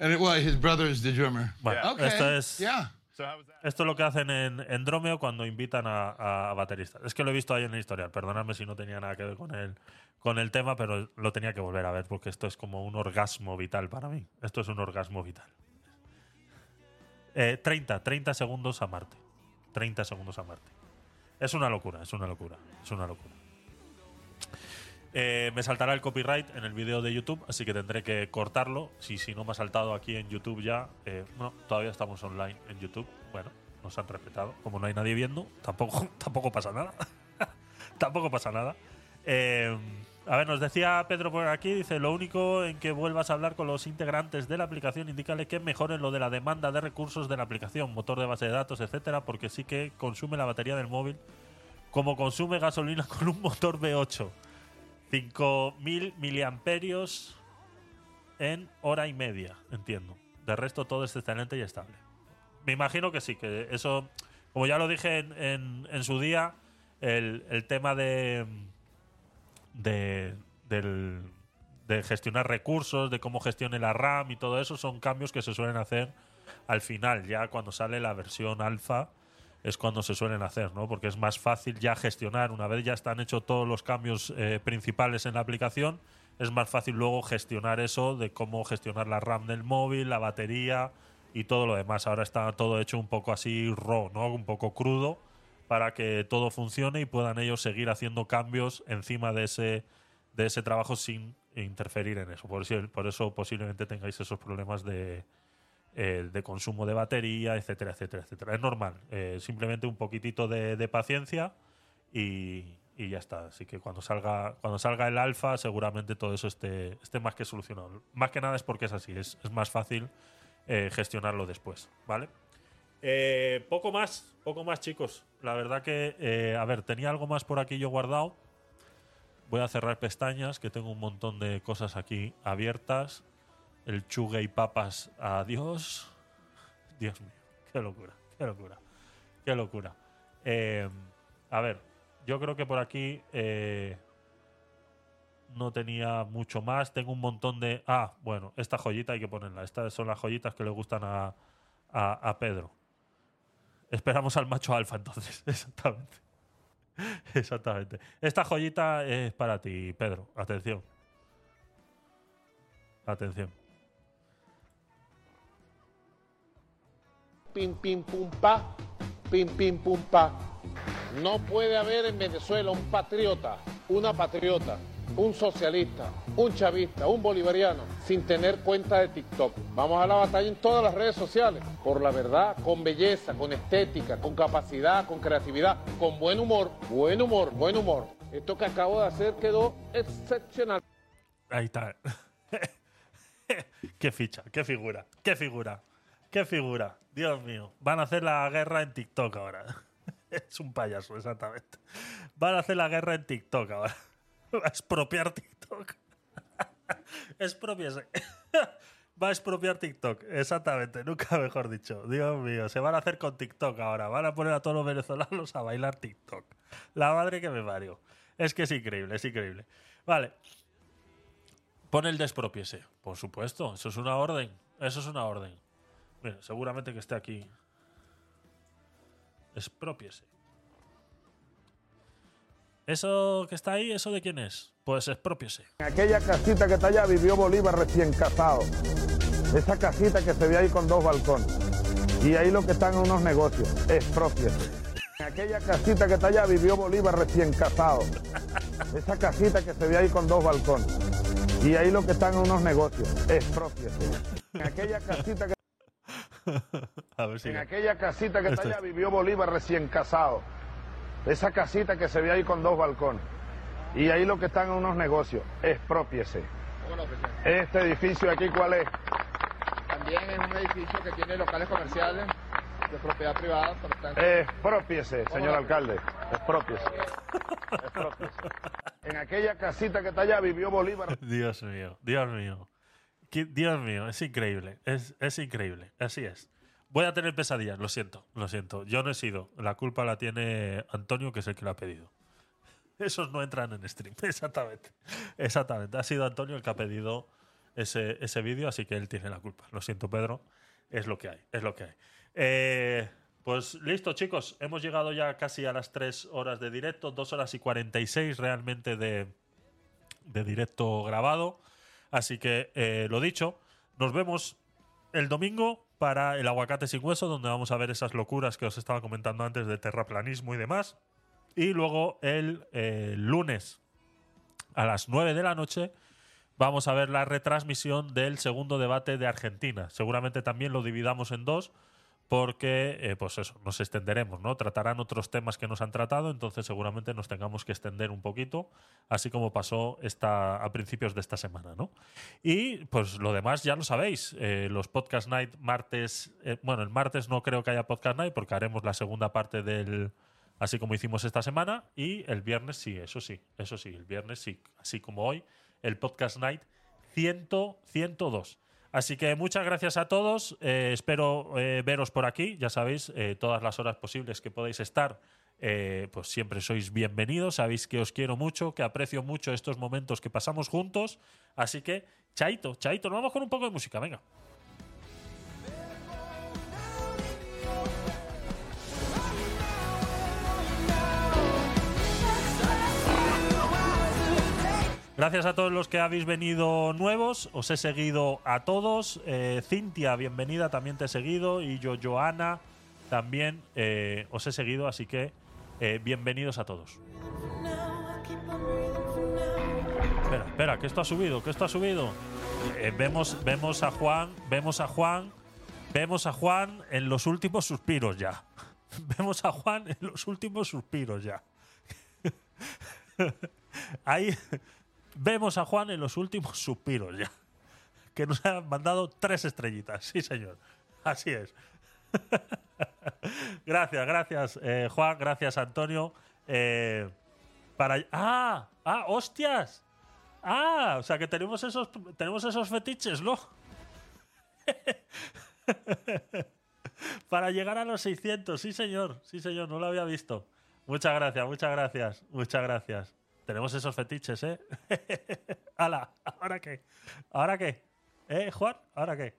And it, well, his brother is the drummer. Bueno, Okay. esto es. Yeah. Was? Esto es lo que hacen en, en Dromeo cuando invitan a, a bateristas. Es que lo he visto ahí en el historial. Perdonadme si no tenía nada que ver con el, con el tema, pero lo tenía que volver a ver porque esto es como un orgasmo vital para mí. Esto es un orgasmo vital. Eh, 30, 30 segundos a Marte. 30 segundos a Marte. Es una locura, es una locura, es una locura. Eh, me saltará el copyright en el vídeo de YouTube, así que tendré que cortarlo. Si, si no me ha saltado aquí en YouTube ya, eh, no, todavía estamos online en YouTube. Bueno, nos han respetado. Como no hay nadie viendo, tampoco, tampoco pasa nada. tampoco pasa nada. Eh, a ver, nos decía Pedro por aquí, dice, lo único en que vuelvas a hablar con los integrantes de la aplicación, indícale que mejoren lo de la demanda de recursos de la aplicación, motor de base de datos, etcétera, porque sí que consume la batería del móvil como consume gasolina con un motor V8. 5000 miliamperios en hora y media, entiendo. De resto todo es excelente y estable. Me imagino que sí, que eso, como ya lo dije en, en- en su día, el, el tema de, de, del- de gestionar recursos, de cómo gestione la RAM y todo eso, son cambios que se suelen hacer al final, ya cuando sale la versión alfa es cuando se suelen hacer, ¿no? Porque es más fácil ya gestionar, una vez ya están hechos todos los cambios eh, principales en la aplicación, es más fácil luego gestionar eso de cómo gestionar la RAM del móvil, la batería y todo lo demás. Ahora está todo hecho un poco así raw, ¿no? Un poco crudo para que todo funcione y puedan ellos seguir haciendo cambios encima de ese, de ese trabajo sin interferir en eso. Por eso, por eso posiblemente tengáis esos problemas de, eh, de consumo de batería, etcétera, etcétera, etcétera. Es normal. eh, simplemente un poquitito de, paciencia y, y ya está. Así que cuando salga, cuando salga el alfa, seguramente todo eso esté, esté más que solucionado. Más que nada es porque es así, es, es más fácil eh, gestionarlo después, ¿vale? Poco más, poco más, chicos. La verdad que, a ver, tenía algo más por aquí yo guardado. Voy a cerrar pestañas, que tengo un montón de cosas aquí abiertas. El chugue y papas, adiós. Dios mío, qué locura, qué locura. Qué locura. Eh, a ver, yo creo que por aquí eh, no tenía mucho más. Tengo un montón de. Ah, bueno, esta joyita hay que ponerla. Estas son las joyitas que le gustan a, a, a Pedro. Esperamos al macho alfa entonces. Exactamente. Exactamente. Esta joyita es para ti, Pedro. Atención. Atención. Pim, pim, pum, pa. Pim, pim, pum, pa. No puede haber en Venezuela un patriota, una patriota, un socialista, un chavista, un bolivariano, sin tener cuenta de TikTok. Vamos a la batalla en todas las redes sociales, por la verdad, con belleza, con estética, con capacidad, con creatividad, con buen humor, buen humor, buen humor. Esto que acabo de hacer quedó excepcional. Ahí está. qué ficha, qué figura, qué figura, qué figura. Dios mío. Van a hacer la guerra en TikTok ahora. es un payaso, exactamente. Van a hacer la guerra en TikTok ahora. Va a expropiar TikTok. Expropiese. Va a expropiar TikTok, exactamente, nunca mejor dicho. Dios mío, se van a hacer con TikTok ahora. Van a poner a todos los venezolanos a bailar TikTok. La madre que me parió. Es que es increíble, es increíble. Vale. Pon el despropiese. Por supuesto, eso es una orden. Eso es una orden. Seguramente que esté aquí. Expropiese. ¿Eso que está ahí, eso de quién es? Pues expropiese. En aquella casita que está allá vivió Bolívar recién casado. Esa casita que se ve ahí con dos balcones. Y ahí lo que están unos negocios. Expropiese. En aquella casita que está allá vivió Bolívar recién casado. Esa casita que se ve ahí con dos balcones. Y ahí lo que están unos negocios. Expropiese. En aquella casita que A ver si. En aquella casita que está allá vivió Bolívar recién casado. Esa casita que se ve ahí con dos balcones. Y ahí lo que están en unos negocios. Expropiese. Este edificio de aquí, ¿cuál es? También es un edificio que tiene locales comerciales de propiedad privada, por tanto. Expropiese, señor alcalde. Expropiese. Expropiese. En aquella casita que está allá vivió Bolívar. Dios mío, Dios mío. Dios mío, es increíble. Es, es increíble. Así es. Voy a tener pesadillas, lo siento, lo siento. Yo no he sido. La culpa la tiene Antonio, que es el que lo ha pedido. Esos no entran en stream. Exactamente. Exactamente. Ha sido Antonio el que ha pedido ese, ese vídeo, así que él tiene la culpa. Lo siento, Pedro. Es lo que hay. Es lo que hay. Eh, pues listo, chicos. Hemos llegado ya casi a las 3 horas de directo, 2 horas y 46 realmente de, de directo grabado. Así que eh, lo dicho, nos vemos el domingo para el aguacate sin hueso, donde vamos a ver esas locuras que os estaba comentando antes de terraplanismo y demás. Y luego el eh, lunes a las 9 de la noche vamos a ver la retransmisión del segundo debate de Argentina. Seguramente también lo dividamos en dos porque, eh, pues eso, nos extenderemos, ¿no? Tratarán otros temas que nos han tratado, entonces seguramente nos tengamos que extender un poquito, así como pasó esta, a principios de esta semana, ¿no? Y pues lo demás ya lo sabéis, eh, los Podcast Night martes, eh, bueno, el martes no creo que haya Podcast Night porque haremos la segunda parte del, así como hicimos esta semana, y el viernes sí, eso sí, eso sí, el viernes sí, así como hoy, el Podcast Night 100, 102. Así que muchas gracias a todos. eh, espero eh, veros por aquí. Ya sabéis, eh, todas las horas posibles que podáis estar, pues siempre sois bienvenidos. Sabéis que os quiero mucho, que aprecio mucho estos momentos que pasamos juntos. Así que, chaito, chaito. Nos vamos con un poco de música, venga. Gracias a todos los que habéis venido nuevos. Os he seguido a todos. Eh, Cintia, bienvenida, también te he seguido. Y yo, Joana, también eh, os he seguido. Así que eh, bienvenidos a todos. Espera, espera, que esto ha subido, que esto ha subido. Eh, vemos, vemos a Juan, vemos a Juan, vemos a Juan en los últimos suspiros ya. Vemos a Juan en los últimos suspiros ya. Ahí vemos a Juan en los últimos suspiros ya. Que nos ha mandado tres estrellitas. Sí, señor. Así es. gracias, gracias, eh, Juan. Gracias, Antonio. Eh, para. ¡Ah! ¡Ah! ¡Hostias! ¡Ah! O sea que tenemos esos, tenemos esos fetiches, ¿no? Para llegar a los 600, sí señor, sí señor, no lo había visto. Muchas gracias, muchas gracias, muchas gracias. Tenemos esos fetiches, ¿eh? ¡Hala! ¿Ahora qué? ¿Ahora qué? ¿Eh, Juan? ¿Ahora qué?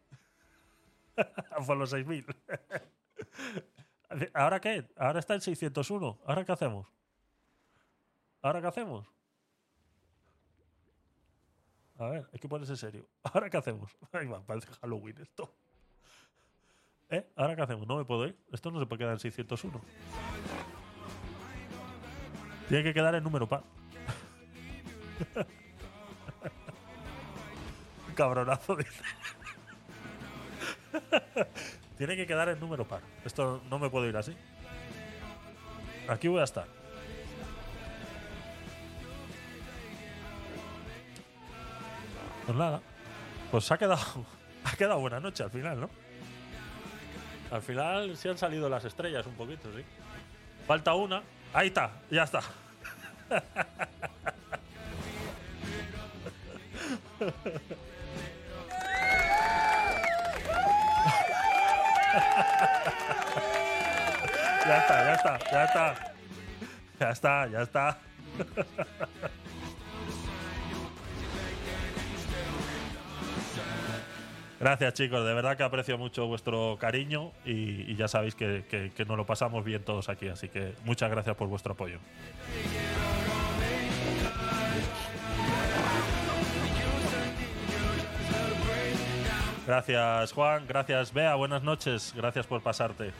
Por los 6.000. ¿Ahora qué? Ahora está en 601. ¿Ahora qué hacemos? ¿Ahora qué hacemos? A ver, hay que ponerse serio. ¿Ahora qué hacemos? Ay, va, parece Halloween esto. ¿Eh? ¿Ahora qué hacemos? No me puedo ir. Esto no se puede quedar en 601. Tiene que quedar en número par. Cabronazo, dice. Tiene que quedar en número par. Esto no me puedo ir así. Aquí voy a estar. Pues nada. Pues ha quedado. Ha quedado buena noche al final, ¿no? Al final sí han salido las estrellas un poquito, sí. Falta una. Ahí está, ya está. Ya está, ya está, ya está. Ya está, ya está. Gracias chicos, de verdad que aprecio mucho vuestro cariño y, ya sabéis que, que, que nos lo pasamos bien todos aquí, así que muchas gracias por vuestro apoyo. Gracias Juan, gracias Bea, buenas noches, gracias por pasarte.